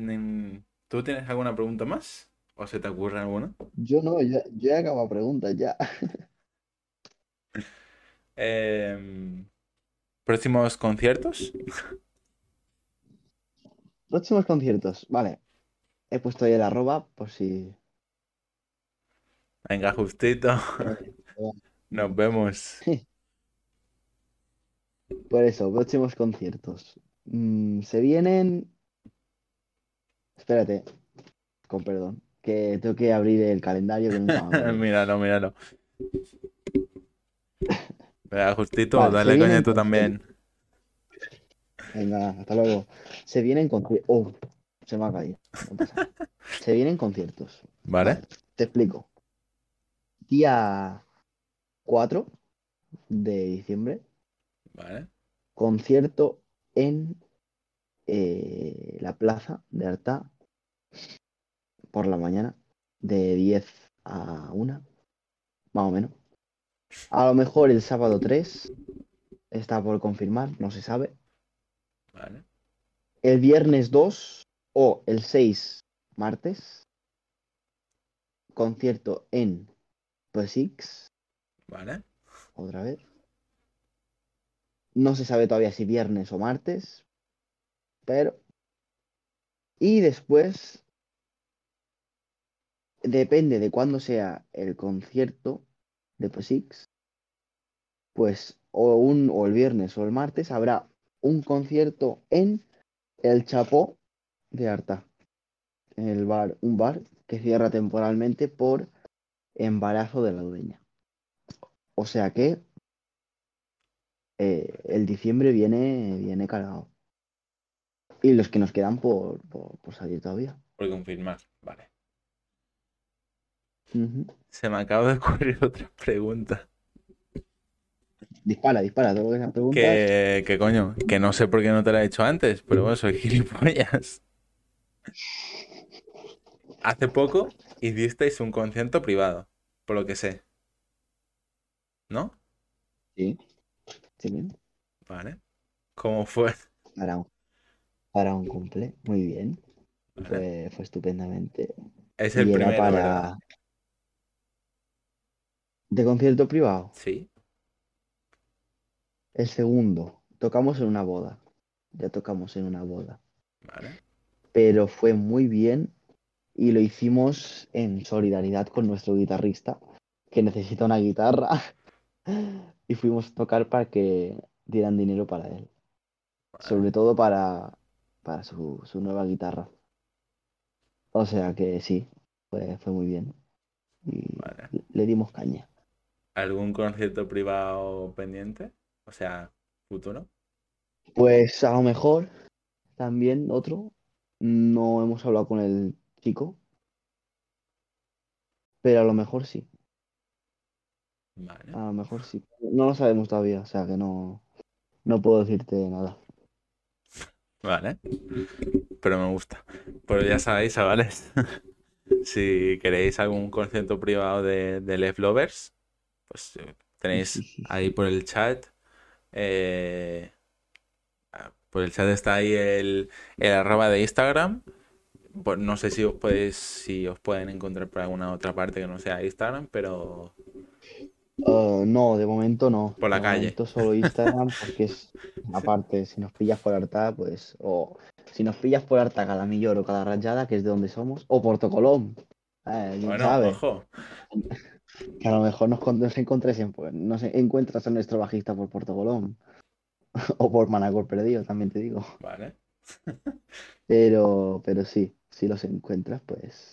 ¿Tú tienes alguna pregunta más? ¿O se te ocurre alguna? Yo no, yo, yo he acabado preguntas ya. *laughs* Em, ¿próximos conciertos? Próximos conciertos, vale. He puesto ahí el arroba por si. Venga, justito. *laughs* Nos vemos. *laughs* Por eso, próximos conciertos. Mm, se vienen. Espérate, con perdón, que tengo que abrir el calendario que nunca. *laughs* Míralo, míralo. Venga, justito, Vale, dale coño tú también. Venga, hasta luego. Se vienen conciertos. Oh, se me ha caído. No pasa nada. Se vienen conciertos. ¿Vale? Te explico. Día 4 de diciembre, Vale. concierto en eh, la plaza de Artá por la mañana, de 10 a 1, más o menos. A lo mejor el sábado 3 está por confirmar, no se sabe. Vale. El viernes 2 o el 6, martes, concierto en P6, Vale. otra vez. No se sabe todavía si viernes o martes, pero... Y después, depende de cuándo sea el concierto de P6, pues o, un, o el viernes o el martes habrá un concierto en el Chapó de Arta, en el bar, un bar que cierra temporalmente por embarazo de la dueña. O sea que eh, el diciembre viene, viene cargado. Y los que nos quedan por, por, por salir todavía. Por confirmar. Vale. Se me acaba de ocurrir otra pregunta. Dispara, dispara, todo lo que sean preguntas. Que, que coño, que no sé por qué no te la he hecho antes, pero bueno, soy gilipollas. Hace poco hicisteis un concierto privado, por lo que sé. ¿No? Sí, sí, bien. Vale. ¿Cómo fue? Para un, para un cumple, muy bien. Vale. Fue, fue estupendamente. Es el Y era primero, para... ¿verdad? De concierto privado. Sí. El segundo. Tocamos en una boda. Ya tocamos en una boda. Vale. Pero fue muy bien y lo hicimos en solidaridad con nuestro guitarrista que necesita una guitarra *laughs* y fuimos a tocar para que dieran dinero para él. Sobre todo para, para su, su nueva guitarra. O sea que sí, fue, fue muy bien. Y Vale. le- le dimos caña. ¿Algún concierto privado pendiente? O sea, futuro. Pues a lo mejor también otro. No hemos hablado con el chico. Pero a lo mejor sí. Vale. A lo mejor sí. No lo sabemos todavía, o sea que no, no puedo decirte nada. Vale. Pero me gusta. Pero ya sabéis, chavales. *laughs* Si queréis algún concierto privado de, de Left Lovers, pues eh, tenéis ahí por el chat. eh, por el chat está ahí el, el arroba de Instagram. Pues no sé si os podéis, si os pueden encontrar por alguna otra parte que no sea Instagram, pero Uh, no, de momento no. Por la De calle. momento solo Instagram, *laughs* porque es aparte, si nos pillas por Arta, pues, o si nos pillas por Arta cada millón o cada rayada, que es de donde somos, o Porto Colón. Eh, bueno, sabe. ojo. Que a lo mejor nos, nos en, pues, nos encuentras a nuestro bajista por Porto Colón. *laughs* O por Manacor perdido, también te digo. Vale. *laughs* Pero, pero sí, si los encuentras, pues.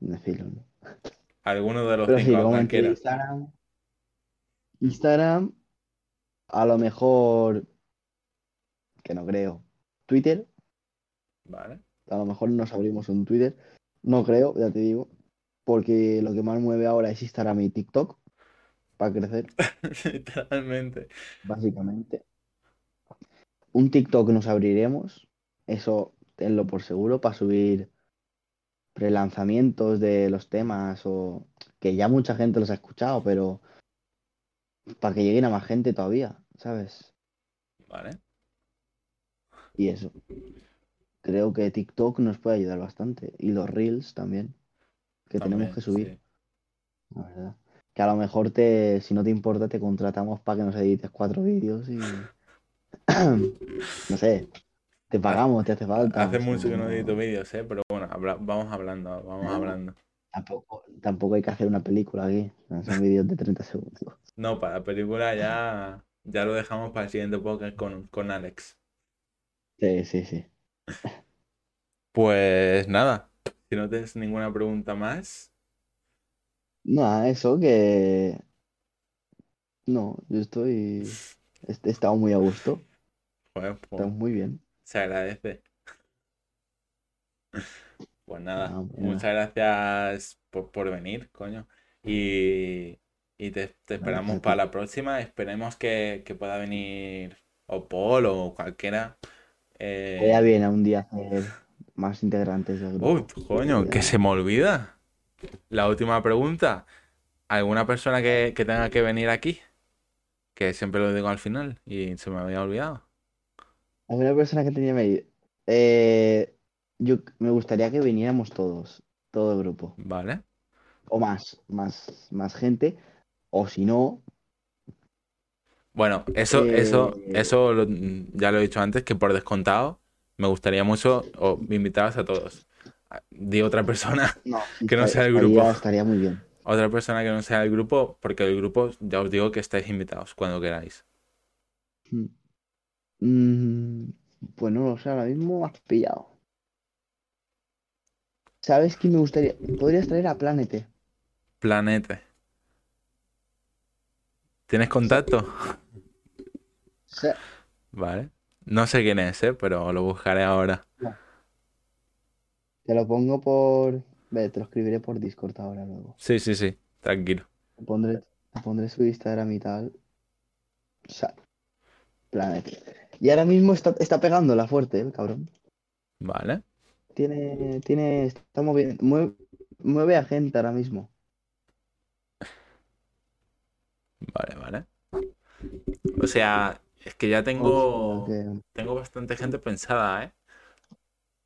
Decirlo, ¿no? Alguno de los Pero sí, cinco, cualquiera. Instagram. Instagram, a lo mejor. Que no creo. Twitter, Vale. a lo mejor nos abrimos un Twitter. No creo, ya te digo. Porque lo que más mueve ahora es Instagram y TikTok. Para crecer, *laughs* Literalmente. básicamente. Un TikTok nos abriremos. Eso tenlo por seguro. Para subir prelanzamientos de los temas. O que ya mucha gente los ha escuchado, pero. Para que lleguen a más gente todavía, ¿sabes? Vale. Y eso. Creo que TikTok nos puede ayudar bastante. Y los Reels también. Que También, tenemos que subir, sí. la verdad. Que a lo mejor te, si no te importa, te contratamos para que nos edites cuatro vídeos y. *clears throat* no sé. Te pagamos, te hace falta. Hace mucho que no no- edito vídeos, ¿eh? Pero bueno, habla- vamos hablando, vamos No. hablando. Tampoco, tampoco hay que hacer una película aquí. Son vídeos de 30 segundos. No, para la película ya, ya lo dejamos para el siguiente podcast con, con Alex. Sí, sí, sí. Pues nada, si no tienes ninguna pregunta más, Nada, eso que. No, yo estoy. He estado muy a gusto. pues, pues, Estamos muy bien. se agradece. Pues nada, muchas gracias por, por venir, coño. Y, y te, te esperamos para la próxima. Esperemos que, que pueda venir o Paul o cualquiera. Eh, Queda bien a un día hacer más integrantes del grupo. Uy, coño, que se me olvida. La última pregunta. ¿Alguna persona que, que tenga que venir aquí? Que siempre lo digo al final y se me había olvidado. Alguna persona que tenía medio. Eh, yo me gustaría que viniéramos todos, todo el grupo. ¿Vale? O más, más, más gente. O si no, Bueno, eso, eso, Eh, eso lo- ya lo he dicho antes, que por descontado me gustaría mucho o invitaros a todos. Di otra persona, *laughs* no, sí, *laughs* Que no sea el estaría- grupo. Estaría muy bien. otra persona que no sea el grupo, porque el grupo ya os digo que estáis invitados cuando queráis. Mm. Mm, pues no lo sé, ahora mismo has pillado. ¿Sabes quién me gustaría? Podrías traer a Planete. Planete. ¿Tienes contacto? Sea, *laughs* Vale. No sé quién es, ¿eh? Pero lo buscaré ahora. Te lo pongo por. Ve, te lo escribiré por Discord ahora luego. Sí, sí, sí. Tranquilo. Te pondré, te pondré su Instagram y tal. O sea, Planete. Y ahora mismo está, está pegándola fuerte, el cabrón. Vale. Tiene, tiene, está moviendo, mueve, mueve a gente ahora mismo. Vale, vale. O sea, es que ya tengo, O sea que- tengo bastante gente pensada, ¿eh?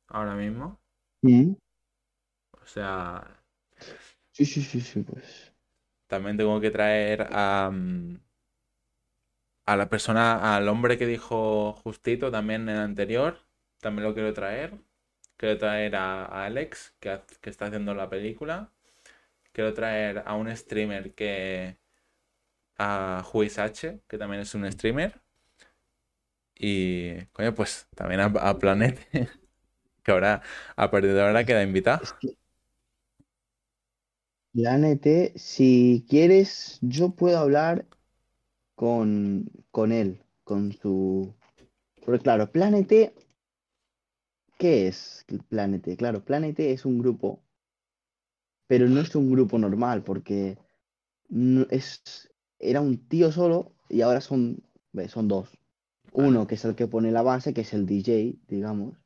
Ahora mismo. Mm. O sea, Sí, sí, sí, sí, pues. también tengo que traer a, mm, a la persona, al hombre que dijo Justito también en el anterior. También lo quiero traer. Quiero traer a, a Alex, que, que está haciendo la película. quiero traer a un streamer que. a Juiz H, que también es un streamer. Y. Coño, pues también a, a Planet. *laughs* que ahora, a partir de ahora queda invitado. Es que si quieres, yo puedo hablar con, con él, con su... Porque claro, Planete, ¿qué es Planete? Claro, Planete es un grupo, pero no es un grupo normal, porque no- es, era un tío solo y ahora son, son dos. Uno que es el que pone la base, que es el DJ, digamos,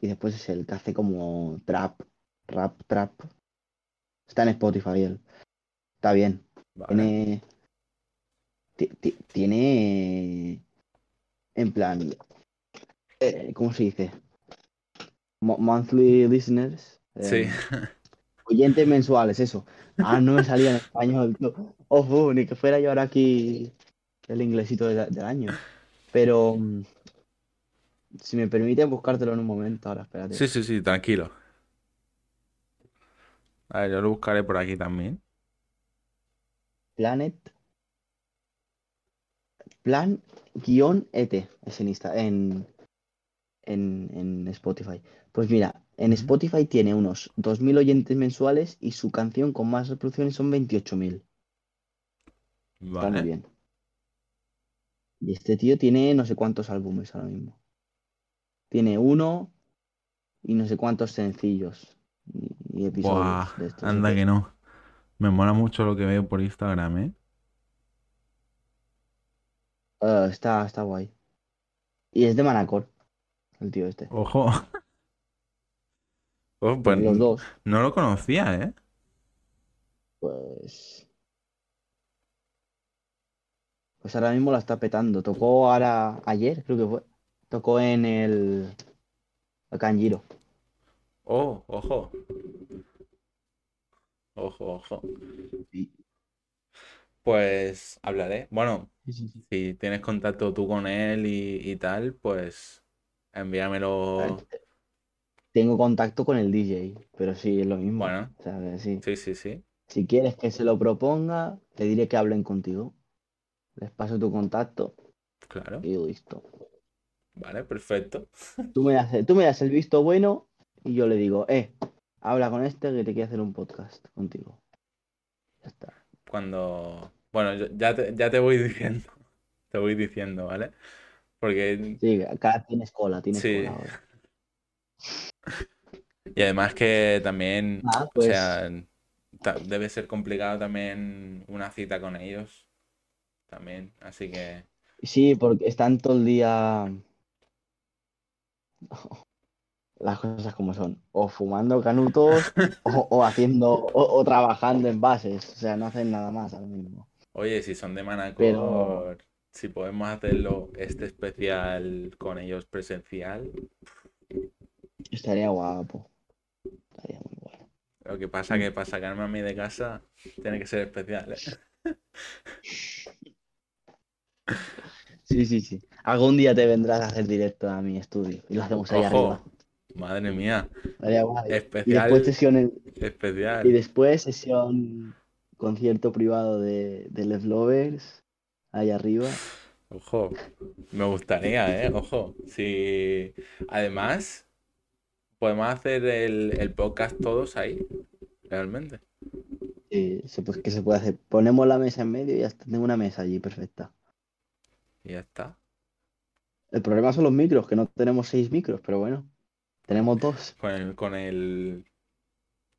y después es el que hace como trap, rap, trap. Está en Spotify él. Está bien. Vale. Tiene. ti- ti- Tiene. En plan. eh, ¿Cómo se dice? Mo- monthly listeners. Sí. eh, *laughs* oyentes mensuales, eso. Ah, no me salía en español. no. Ojo, ni que fuera yo ahora aquí el inglesito de- del año. Pero. Si me permiten buscártelo en un momento, ahora espérate. Sí, sí, sí, tranquilo. A ver, yo lo buscaré por aquí también. Planet. Plan guion ET es en, Insta- en, en, en Spotify. Pues mira, en. Spotify tiene unos 2.000 oyentes mensuales y su canción con más reproducciones son 28.000. Está muy Vale. bien. Y este tío tiene no sé cuántos álbumes ahora mismo. Tiene uno y no sé cuántos sencillos y, y episodios Buah, de estos. anda que no. Me mola mucho lo que veo por Instagram, ¿eh? Ah, está, está guay. Y es de Manacor, el tío este. Ojo. *laughs* Oh, pues Los dos. no lo conocía, ¿eh? Pues. Pues ahora mismo la está petando. Tocó ahora, ayer, creo que fue. Tocó en el. Acá en Giro. Oh, ojo. Ojo, ojo. Sí. Pues hablaré. Bueno, Sí, sí, sí. si tienes contacto tú con él y, y tal, pues envíamelo. Tengo contacto con el DJ, pero sí, es lo mismo. Bueno, sí. sí, sí, sí. Si quieres que se lo proponga, te diré que hablen contigo. Les paso tu contacto Claro. y listo. Vale, perfecto. Tú me das, tú me das el visto bueno y yo le digo, eh, habla con este que te quiere hacer un podcast contigo. Ya está. Cuando. Bueno, yo- ya te, ya te voy *laughs* diciendo. Te voy diciendo, ¿vale? Porque. Sí, acá tienes cola, tienes Sí. cola ahora. Y además que también. Ah, O pues sea, ta- debe ser complicado también una cita con ellos. También. Así que. sí, porque están todo el día *laughs* las cosas como son, o fumando canutos o, o haciendo o, o trabajando en bases, o sea, no hacen nada más ahora mismo. Oye, si son de Manacor, Pero si podemos hacerlo este especial con ellos presencial. estaría guapo, estaría muy bueno. Lo que pasa que para sacarme a mí de casa tiene que ser especial, ¿eh? Sí, sí, sí. Algún día te vendrás a hacer directo a mi estudio y lo hacemos ahí Ojo, arriba. madre mía, guay. Y después especial, sesión en- y especial. después sesión concierto privado de, de Left Lovers ahí arriba. Ojo, me gustaría, ¿eh? Ojo, si además podemos hacer el, el podcast todos ahí, realmente. Sí, pues, ¿qué se puede hacer? Ponemos la mesa en medio y ya está. Tengo una mesa allí perfecta. Y ya está. El problema son los micros, que no tenemos seis micros, pero bueno, tenemos dos. Con el, con el...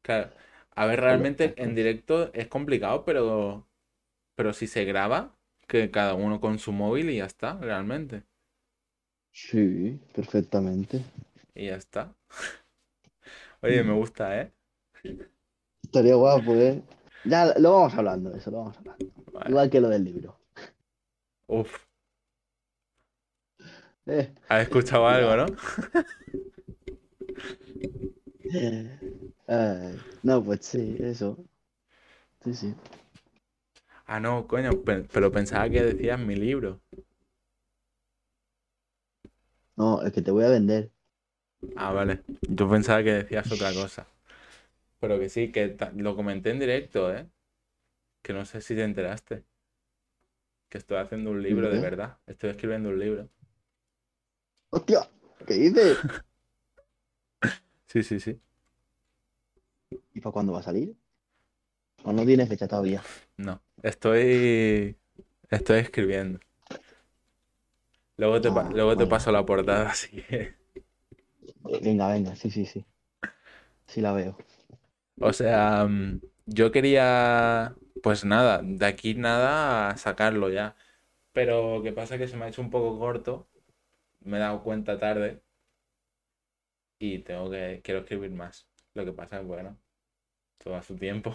Claro. A ver, realmente en directo es complicado, pero, pero si se graba, que cada uno con su móvil y ya está, realmente. Sí, perfectamente. Y ya está. *laughs* Oye, me gusta, ¿eh? Estaría guapo, ¿eh? Ya lo vamos hablando, eso, lo vamos hablando. Vale. Igual que lo del libro. Uf, Eh, *laughs* has escuchado *laughs* algo. ¿no? *laughs* Ay, no, pues sí, eso. Sí, sí. Ah, no, coño, pe- pero pensaba que decías mi libro. No, el que te voy a vender. Ah, vale. Yo pensaba que decías otra cosa. pero que sí, que lo comenté en directo, ¿eh? Que no sé si te enteraste. Que estoy haciendo un libro de verdad. Estoy escribiendo un libro. ¡Hostia! ¿Qué dices? Sí, sí, sí. ¿Y para cuándo va a salir? ¿O no tiene fecha todavía? No, estoy. Estoy escribiendo. Luego te, pa- Ah, luego te paso la portada, *laughs* así que. Venga, venga, sí, sí, sí. Sí la veo. O sea, mm, yo quería. Pues nada, de aquí nada a sacarlo ya. Pero ¿qué pasa? Que se me ha hecho un poco corto. Me he dado cuenta tarde. Y tengo que. Quiero escribir más. Lo que pasa es, bueno, todo a su tiempo.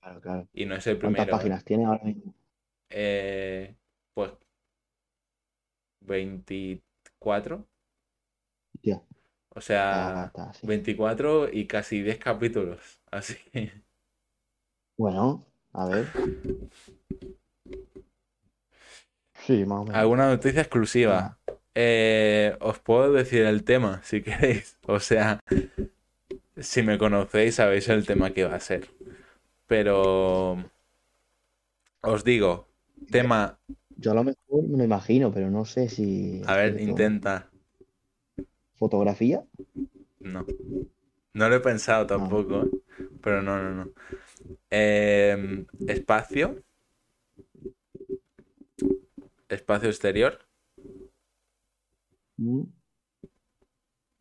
Claro, claro. Y no es el ¿Cuántas primero. ¿eh? páginas tiene ahora mismo? Eh, pues 24. Hostia, O sea, está, sí. 24 y casi 10 capítulos. Así que Bueno, a ver. Sí, más o menos. alguna noticia exclusiva. Eh, os puedo decir el tema si *laughs* queréis. O sea, si me conocéis sabéis el tema que va a ser. Pero os digo, tema, Yo a lo mejor me lo imagino, pero no sé si. a ver, intenta. ¿Fotografía? No. No lo he pensado tampoco, ¿eh? pero no, no, no. Em, espacio. Espacio exterior. Mm,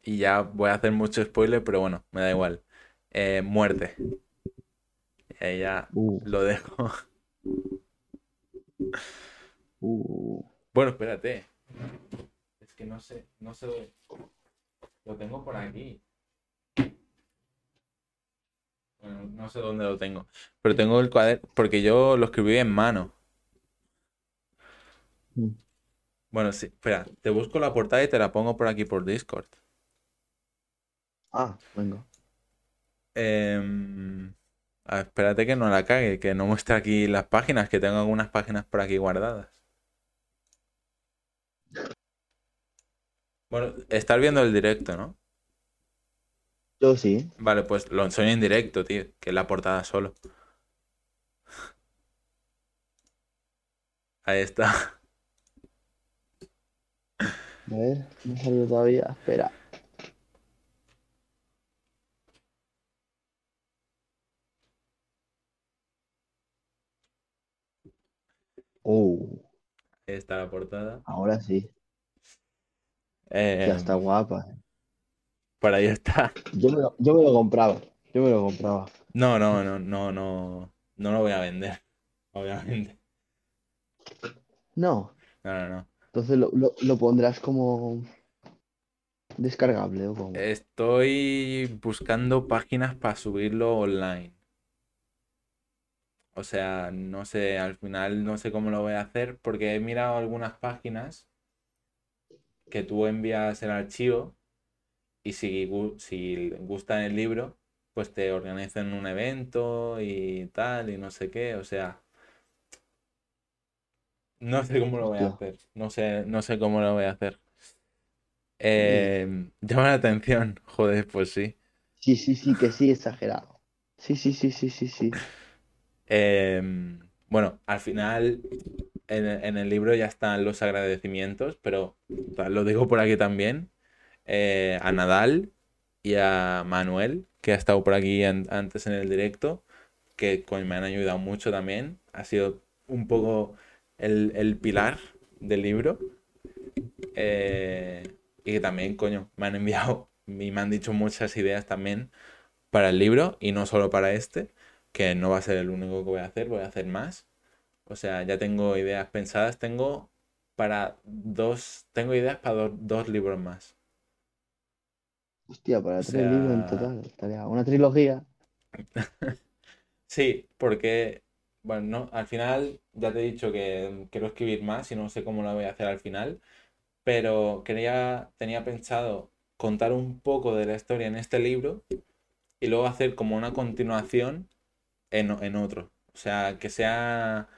Y ya voy a hacer mucho spoiler, pero bueno, me da igual. Eh, muerte. Y ahí ya Uh, lo dejo. *laughs* uh. Bueno, espérate. Es que no sé, no sé. Lo tengo por aquí. Bueno, no sé dónde lo tengo. Pero tengo el cuaderno, porque yo lo escribí en mano. Mm. Bueno, sí, espera, te busco la portada y te la pongo por aquí por Discord. Ah, venga. Em, ah, espérate que no la cague, que no muestre aquí las páginas, que tengo algunas páginas por aquí guardadas. Bueno, estás viendo el directo, ¿no? Yo sí. Vale, pues lo enseño en directo, tío, que es la portada solo. *laughs* Ahí está. A ver, no ha salido todavía. Espera. Oh, Ahí está la portada. ahora sí. Em, Ya está guapa. por ahí está. Yo me lo, yo me lo compraba. Yo me lo compraba. No, no, no, no, no, no lo voy a vender, obviamente. No. No, no, no. Entonces lo, lo, pondrás como descargable o como. Estoy buscando páginas para subirlo online. O sea, no sé, al final no sé cómo lo voy a hacer porque he mirado algunas páginas que tú envías el archivo y si, si gusta el libro, pues te organizan un evento y tal y no sé qué. O sea, no sé cómo lo voy a hacer. No sé, no sé cómo lo voy a hacer. Eh, llama la atención. *laughs* Joder, pues sí. Sí, sí, sí, que sí, exagerado. Sí, sí, sí, sí, sí, sí. Em, bueno, al final en, en el libro ya están los agradecimientos, pero lo digo por aquí también. eh, a Nadal y a Manuel, que ha estado por aquí an- antes en el directo, que me han ayudado mucho también. Ha sido un poco el, el pilar del libro. eh, y que también, coño, me han enviado y me han dicho muchas ideas también para el libro y no solo para este, que no va a ser el único que voy a hacer, voy a hacer más. O sea, ya tengo ideas pensadas, tengo para dos, tengo ideas para dos, dos libros más. Hostia, para O tres libros en total. Estaría una trilogía. *laughs* sí, porque, bueno, no, al final ya te he dicho que quiero escribir más y no sé cómo lo voy a hacer al final, pero quería, tenía pensado contar un poco de la historia en este libro y luego hacer como una continuación en, en otro. O sea, que sea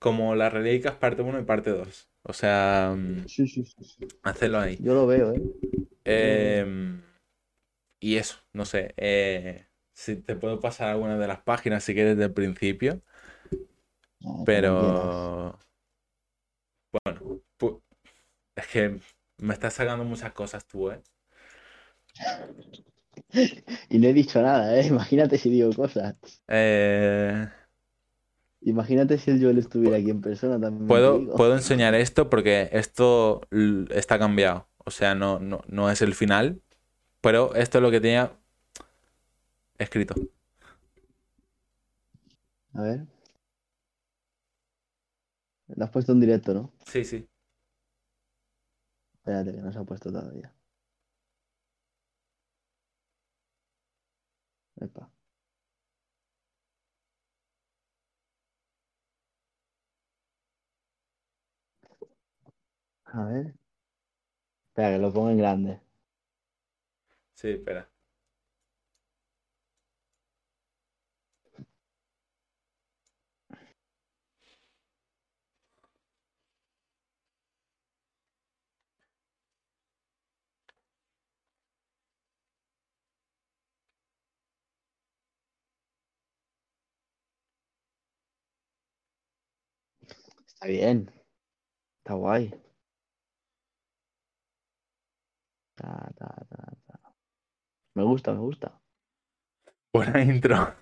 como las reliquias parte 1 y parte 2. O sea, mm, Sí, sí, sí, sí. hacerlo ahí. Yo lo veo, ¿eh? Em, y eso, no sé. eh, si te puedo pasar alguna de las páginas si quieres del principio. Ah. Pero bueno, es que me estás sacando muchas cosas tú, ¿eh? *laughs* Y no he dicho nada, ¿eh? Imagínate si digo cosas. Eh, Imagínate si el Joel estuviera aquí en persona también. puedo, puedo enseñar esto porque esto está cambiado. O sea, no, no, no es el final, pero esto es lo que tenía escrito. A ver. Lo has puesto en directo, ¿no? Sí, sí. Espérate, que no se ha puesto todavía. Epa. A ver. Espera, que lo pongo en grande. Sí, espera. Está bien. Está guay. Ta, ta, ta. Me gusta, me gusta. Buena *laughs* intro.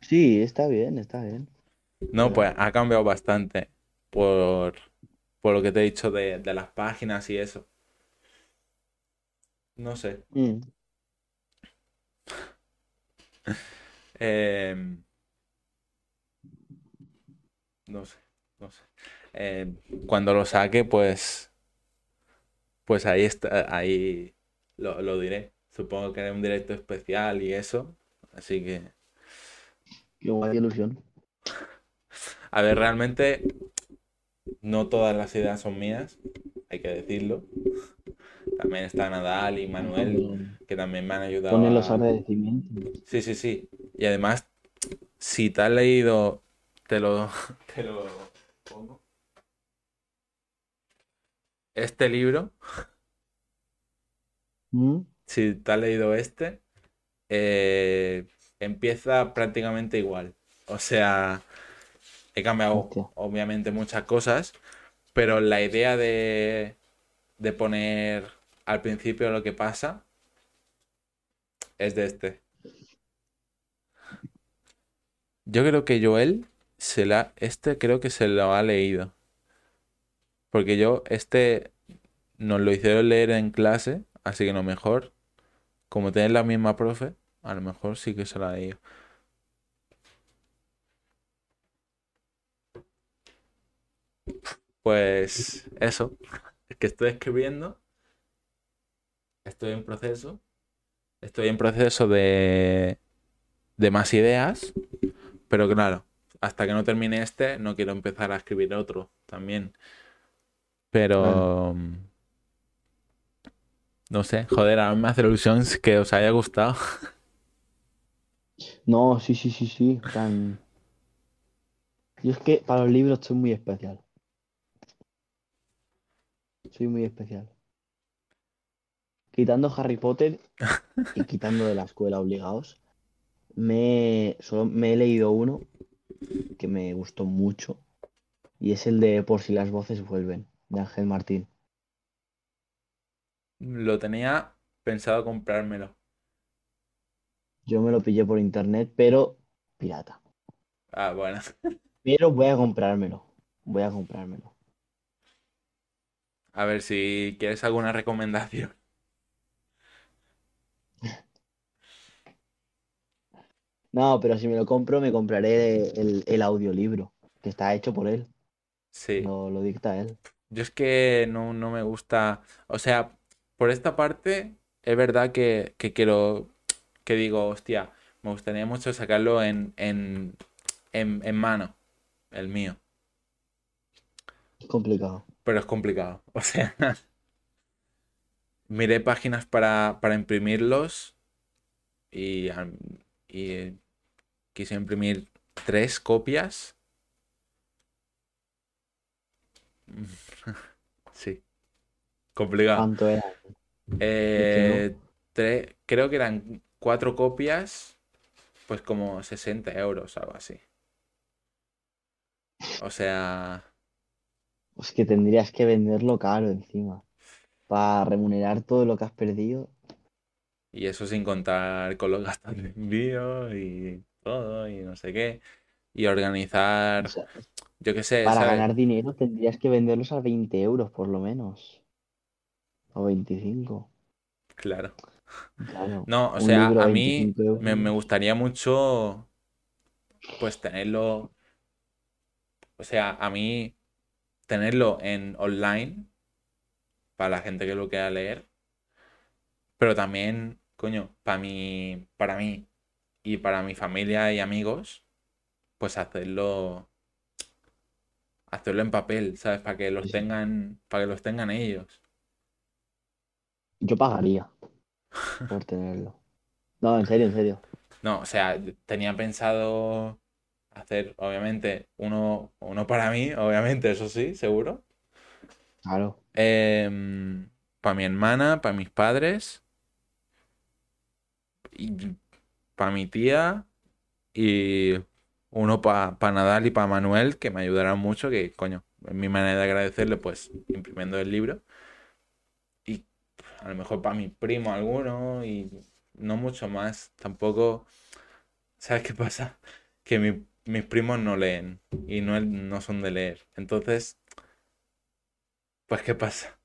Sí, está bien, está bien. No, pues ha cambiado bastante por, por lo que te he dicho de, de las páginas y eso. No sé. Mm. *laughs* Em, no sé, no sé. Em, cuando lo saque, pues, pues ahí está, ahí lo, lo diré. Supongo que haré un directo especial y eso. Así que, Qué guay, qué ilusión. *laughs* a ver, realmente no todas las ideas son mías, hay que decirlo. También está Nadal y Manuel, que también me han ayudado Pone los a... agradecimientos. Sí, sí, sí. Y además, si te has leído, te lo, *laughs* te lo pongo. Este libro, Mm. si te has leído este, eh, empieza prácticamente igual. O sea, he cambiado Hostia. obviamente muchas cosas, pero la idea de, de poner al principio lo que pasa es de este. Yo creo que Joel se la, este creo que se lo ha leído. Porque yo, este nos lo hicieron leer en clase, así que a lo mejor, como tienen la misma profe, a lo mejor sí que se lo ha leído. Pues eso, es que estoy escribiendo, estoy en proceso, estoy en proceso de, de más ideas, pero claro, hasta que no termine este, no quiero empezar a escribir otro también. Pero... No sé, joder, a mí me hace ilusión que os haya gustado. *laughs* No, sí, sí, sí, sí. Tan... Yo es que para los libros soy muy especial. Soy muy especial. Quitando Harry Potter y quitando de la escuela obligados, me, solo me he leído uno que me gustó mucho y es el de Por si las voces vuelven, de Ángel Martín. Lo tenía pensado comprármelo. Yo me lo pillé por internet, pero pirata. Ah, bueno. *laughs* Pero voy a comprármelo. Voy a comprármelo. A ver si quieres alguna recomendación. No, pero si me lo compro, me compraré el, el audiolibro, que está hecho por él. Sí. Lo, lo dicta él. Yo es que no, no me gusta. O sea, por esta parte, es verdad que, que quiero. Que digo, hostia, me gustaría mucho sacarlo en, en, en, en mano, el mío. Es complicado. Pero es complicado. *laughs* O sea, miré páginas para, para imprimirlos y, y quise imprimir tres copias. *laughs* Sí, complicado. ¿Cuánto era? Eh, creo que eran cuatro copias, pues como 60 euros, algo así. O sea, Pues que tendrías que venderlo caro encima. Para remunerar todo lo que has perdido. y eso sin contar con los gastos de envío y todo, y no sé qué. Y O organizar, sea, yo qué sé, para ¿sabes? ganar dinero tendrías que venderlos a 20 euros por lo menos. O 25. Claro. Claro. No, o sea, a a mí 25 me, me gustaría mucho, pues tenerlo, o sea, a mí tenerlo en online para la gente que lo quiera leer, pero también, coño, para mí, para mí y para mi familia y amigos, pues hacerlo, hacerlo en papel, ¿sabes? Para que los Sí, tengan, para que los tengan ellos. Yo pagaría *laughs* por tenerlo. No, en serio, en serio. No, o sea, tenía pensado hacer, obviamente, uno, uno para mí, obviamente, eso sí, seguro. Claro. para mi hermana, para mis padres, y para mi tía, y uno para Nadal y para Manuel, que me ayudarán mucho, que coño, es mi manera de agradecerle, pues imprimiendo el libro. Y a lo mejor para mi primo alguno, y no mucho más. Tampoco, ¿sabes qué pasa? Que mi- mis primos no leen y no, no son de leer. Entonces, pues, ¿qué pasa?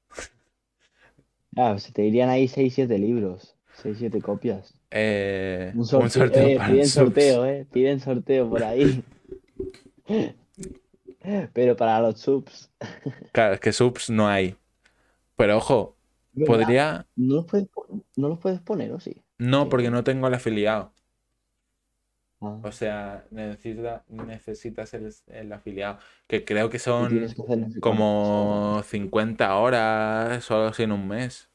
Se te irían ahí 6-7 libros. 6-7 copias. Eh, Un un sorteo, eh, piden subs. sorteo, eh. Piden sorteo por ahí. *laughs* Pero para los subs. Claro, es que subs no hay. Pero ojo, ¿Verdad? podría. ¿No los puedes, no los puedes poner o sí? No, porque no tengo el afiliado. Ah, O sea, necesita, necesitas el, el afiliado. Que creo que son que como 50 horas o algo así en un mes.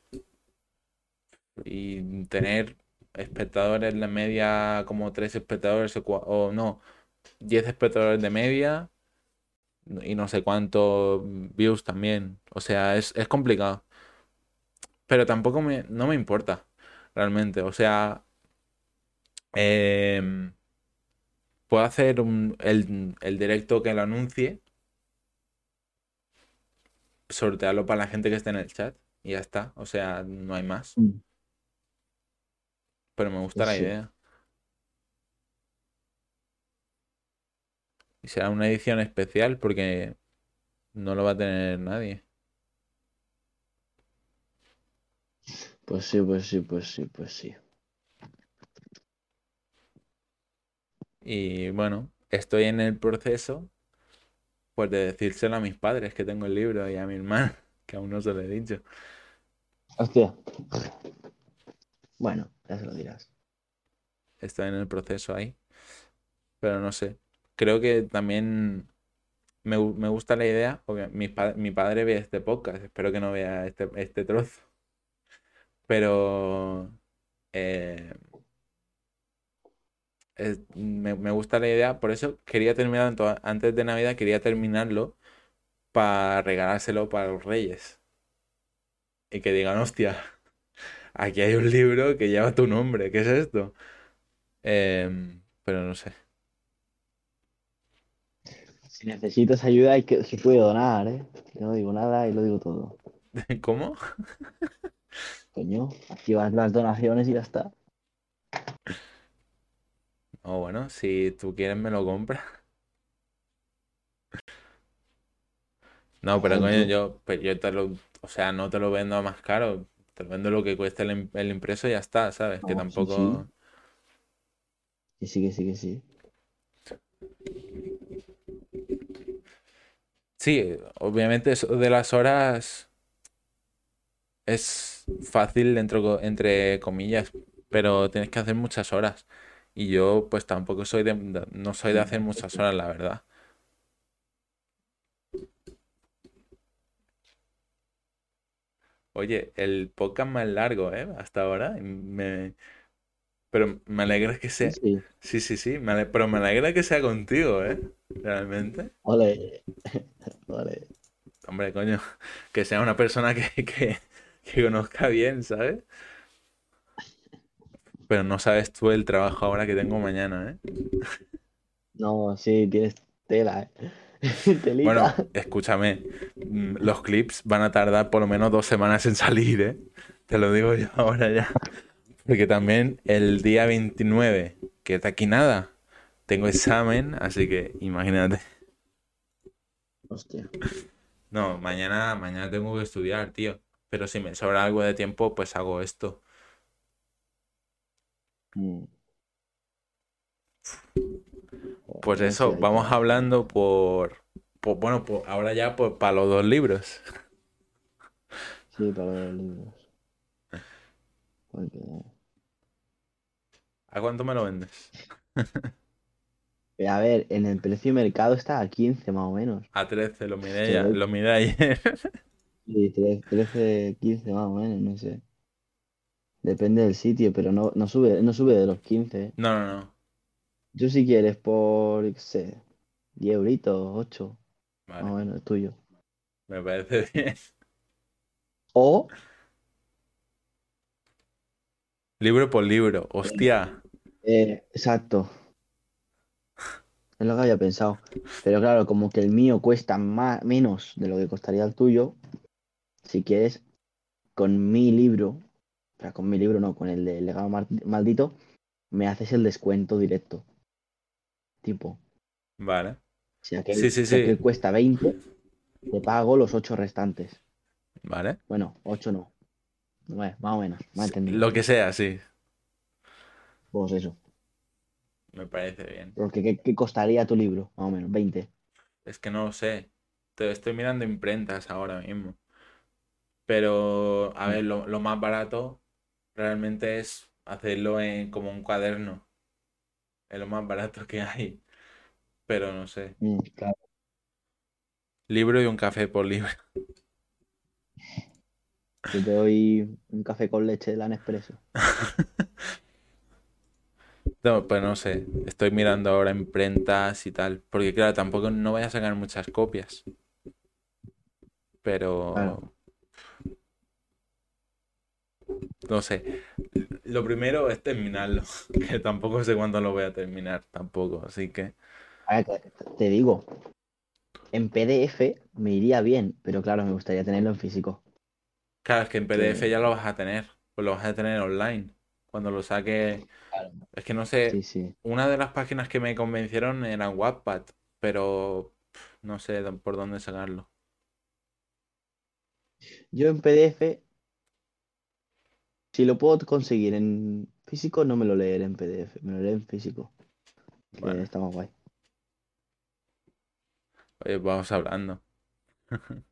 Y tener espectadores de media como 3 espectadores o, no, 10 espectadores de media y no sé cuántos views también. O sea, es, es complicado. Pero tampoco me, no me importa, realmente. O sea, em, puedo hacer un- el, el directo que lo anuncie, sortearlo para la gente que esté en el chat y ya está. O sea, no hay más. Mm, Pero me gusta la idea. Y será una edición especial porque no lo va a tener nadie. Pues sí, pues sí, pues sí, pues sí. Y bueno, estoy en el proceso pues de decírselo a mis padres que tengo el libro y a mi hermana, *laughs* que aún no se lo he dicho. Hostia. Bueno, ya se lo dirás. Estoy en el proceso ahí. Pero no sé. Creo que también me, me gusta la idea. Porque mi, pa- mi padre ve este podcast. Espero que no vea este, este trozo. Pero eh, me, me gusta la idea. Por eso quería terminar antes de Navidad. Quería terminarlo para regalárselo para los Reyes. Y que digan, hostia, aquí hay un libro que lleva tu nombre. ¿Qué es esto? Em, pero no sé. Si necesitas ayuda, hay que, se puede donar, ¿eh? Yo no digo nada y lo digo todo. *laughs* ¿Cómo? Coño, activas las donaciones y ya está. O bueno, si tú quieres me lo compras. No, pero coño, yo, pues yo te lo, o sea, no te lo vendo a más caro. Te lo vendo lo que cueste el, im- el impreso y ya está, ¿sabes? Que sí, sí. tampoco. Sí, que sí, que sí. Sí, obviamente eso de las horas es fácil dentro, entre comillas, pero tienes que hacer muchas horas. Y yo, pues tampoco soy de- no soy de hacer muchas horas, la verdad. Oye, el podcast más largo, ¿eh? Hasta ahora. Me... Pero me alegra que sea. sí. Sí, sí, sí. me ale- Pero me alegra que sea contigo, ¿eh? Realmente. Ole, *laughs* ole. Hombre, coño. *laughs* Que sea una persona que, *laughs* que, que conozca bien, ¿sabes? Pero no sabes tú el trabajo ahora que tengo mañana, ¿eh? No, sí, tienes tela, ¿eh? *laughs* Bueno, escúchame, mm, los clips van a tardar por lo menos dos semanas en salir, ¿eh? Te lo digo yo ahora ya. Porque también el día 29, que está aquí nada, tengo examen, así que imagínate. Hostia. No, mañana, mañana tengo que estudiar, tío. Pero si me sobra algo de tiempo, pues hago esto. Mm. Pues eso, vamos hablando por, por- bueno, por, ahora ya pues, para los dos libros. Sí, para los libros. Porque... ¿A cuánto me lo vendes? A ver, en el precio de mercado está a 15 más o menos. A 13, lo miré Sí. ya, lo miré ayer. *laughs* Sí, 13, 13, 15 más o menos, no sé. Depende del sitio, pero no, no sube, no sube de los 15. ¿eh? No, no, no. Tú si quieres por, qué sé, 10 euritos, 8, más o Vale, menos, es tuyo. me parece *laughs* bien. O, Libro por libro, hostia. eh, exacto, es lo que había pensado. Pero claro, como que el mío cuesta más, menos de lo que costaría el tuyo, si quieres, con mi libro, o sea, con mi libro no, con el de Legado Maldito, me haces el descuento directo. Tipo, Vale. si aquel, Sí, sí, si aquel sí. cuesta 20, te pago los 8 restantes. Vale. Bueno, 8 no. Bueno, más o menos, más entendido. Lo que sea, sí. Pues eso. Me parece bien. Porque ¿qué, qué costaría tu libro? Más o menos, 20. Es que no lo sé. Te estoy mirando imprentas ahora mismo. Pero, a ver, lo, lo más barato realmente es hacerlo en como un cuaderno. Es lo más barato que hay. Pero no sé. Mm, claro. Libro y un café por libro. Yo te doy un café con leche de la Nespresso. *laughs* No, pues no sé. Estoy mirando ahora imprentas y tal. Porque claro, tampoco no voy a sacar muchas copias. Pero... Claro. No sé. Lo primero es terminarlo. *laughs* Que tampoco sé cuándo lo voy a terminar. Tampoco. Así que... Te, digo, en PDF me iría bien, pero claro, me gustaría tenerlo en físico. Claro, es que en PDF ya lo vas a tener. Pues lo vas a tener online. Cuando lo saque... Es que no sé... Sí, sí. Una de las páginas que me convencieron era Wattpad. Pero... No sé por dónde sacarlo. Yo en PDF, si lo puedo conseguir en físico, no me lo leeré en PDF, me lo leeré en físico. Vale. está más guay. Oye, vamos hablando. *laughs*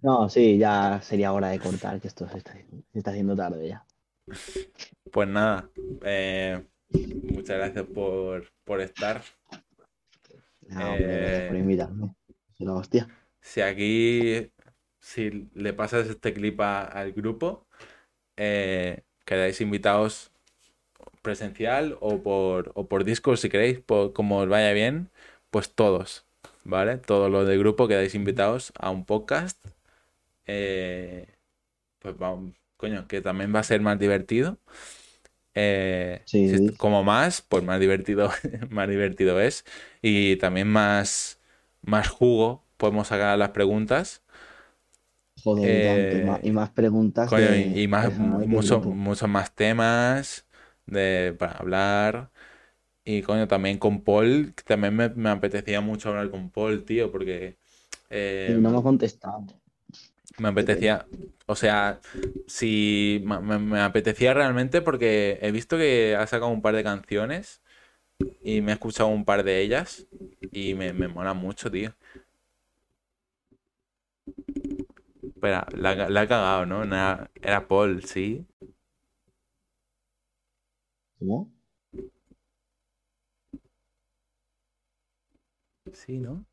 No, sí, ya sería hora de cortar, que esto se está, se está haciendo tarde ya. Pues nada, eh, muchas gracias por, por estar. Ah, hombre, gracias por Eh, invitarme. Se la hostia. Si aquí, si le pasas este clip a- al grupo, eh, quedáis invitados presencial o por, o por Discord si queréis, por, como os vaya bien, pues todos, ¿vale? Todos los del grupo quedáis invitados a un podcast. eh, pues vamos, coño, que también va a ser más divertido. Eh, Sí, si como más, pues más divertido, *laughs* más divertido es. Y también más, más jugo podemos sacar las preguntas. Joder, y tanto, y más, y más preguntas Coño, de y, y más, mucho- muchos más temas de, para hablar. Y coño, también con Paul, que también me, me apetecía mucho hablar con Paul, tío, porque eh, no me ha contestado. me apetecía, o sea, si me, me- me apetecía realmente porque he visto que ha sacado un par de canciones y me he escuchado un par de ellas y me, me mola mucho, tío. Espera, la, la he cagado, ¿no? Era, Paul, sí. ¿Cómo? Sí, ¿no?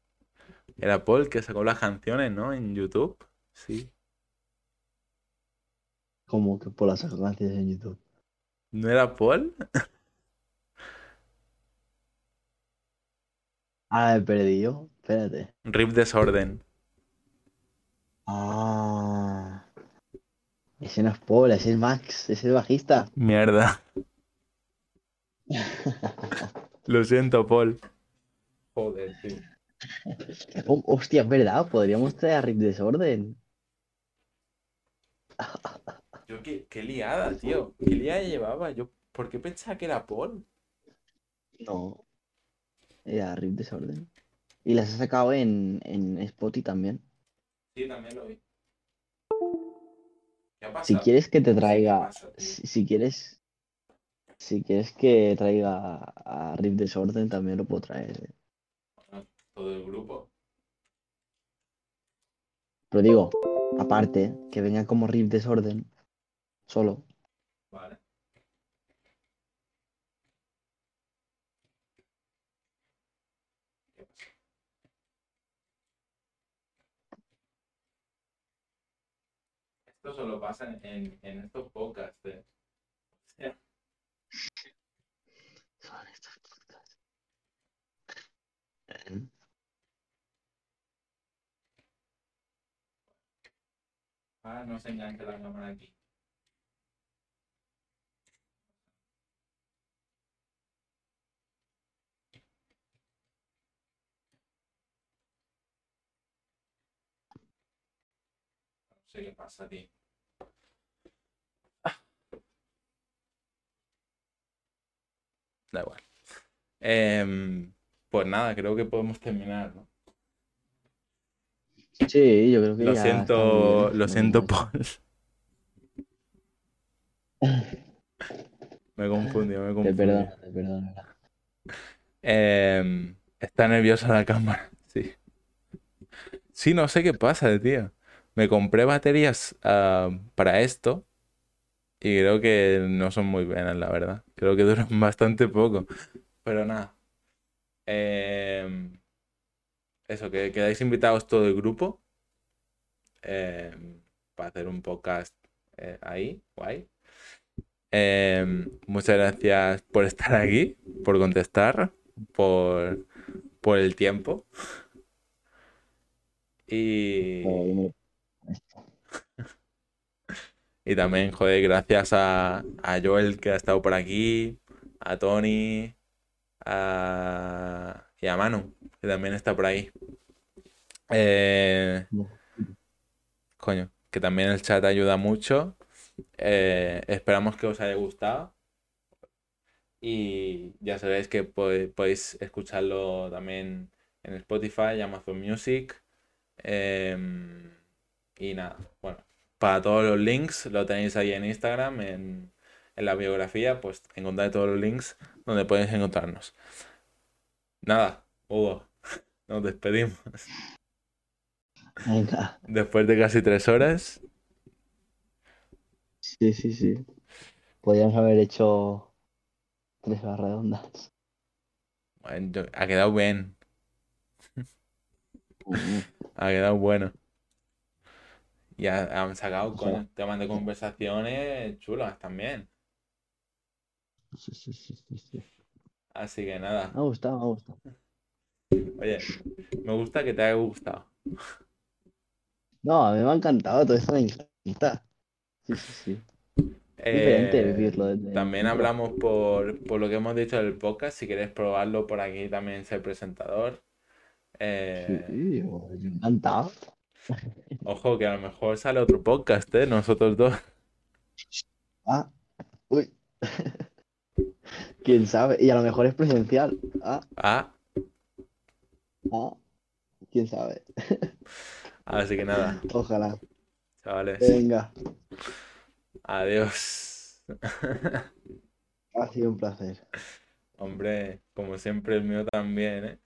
Era Paul que sacó las canciones, ¿no? En YouTube. Sí. ¿Cómo que por las canciones en YouTube? ¿No era Paul? *laughs* Ah, he perdido. Espérate. Rip Desorden. Ah. Ese no es Paul, ese es Max, ese es el bajista. Mierda. Lo siento, Paul. Joder, tío. Oh, hostia, es verdad, podríamos traer a Rip Desorden. Yo qué, qué liada, tío. ¿Qué liada llevaba? Yo, ¿por qué pensaba que era Paul? No. Era Rip Desorden. Y las he sacado en, en Spotify también. Sí, también lo vi. ¿Qué ha Si quieres que te traiga. Si, si quieres. Si quieres que traiga a Rip Desorden, también lo puedo traer. eh. Bueno, todo el grupo. Pero digo, aparte, que venga como Rip Desorden. Solo. Vale. Esto solo pasa en, en, en estos podcasts. eh. Son estos podcasts. Eh, Ah, no se engancha la cámara aquí. No sé qué pasa, tío. Da igual. Em, pues nada, creo que podemos terminar, ¿no? Sí, yo creo que Lo ya siento, lo siento, Paul. Me he confundido, me he Te perdono, te perdono. Em, está nerviosa la cámara, sí. Sí, no sé qué pasa, tío. Me compré baterías ah, para esto y creo que no son muy buenas, la verdad. Creo que *laughs* duran bastante poco. Pero nada. Em, eso, que quedáis invitados todo el grupo em, para hacer un podcast eh, ahí, guay. Em, muchas gracias por estar aquí, por contestar, por, por el tiempo. Y, *laughs* y también, joder, gracias a, a Joel que ha estado por aquí, a Tony a- y a Manu, que también está por ahí. Eh, coño, que también el chat ayuda mucho. Eh, esperamos que os haya gustado. Y ya sabéis que po- podéis escucharlo también en Spotify, Amazon Music. Em, y nada, bueno, para todos los links lo tenéis ahí en Instagram, en, en la biografía, pues encontráis todos los links donde podéis encontrarnos. Nada, Hugo, *laughs* nos despedimos. Venga. Después de casi tres horas. Sí, sí, sí. Podríamos haber hecho tres horas redondas. Bueno, ha quedado bien, *laughs* ha quedado bueno. Y ha- han sacado con temas de conversaciones chulas también. Sí, sí, sí, sí, sí. Así que nada, Me ha gustado, me ha gustado. oye, me gusta que te haya gustado. No, a mí me ha encantado, todo esto me encanta. Sí, sí, sí. Diferente Eh, vivirlo desde también hablamos por, por lo que hemos dicho del podcast. Si quieres probarlo por aquí también ser presentador. Eh, Sí, yo, yo encantado. Ojo que a lo mejor sale otro podcast, ¿eh? Nosotros dos. Ah, uy. *laughs* ¿Quién sabe? Y a lo mejor es presencial. Ah, Ah, ah. ¿Quién sabe? *laughs* así que nada, Ojalá. chavales. Venga, Adiós. *laughs* ha sido un placer. Hombre, como siempre el mío también, ¿eh?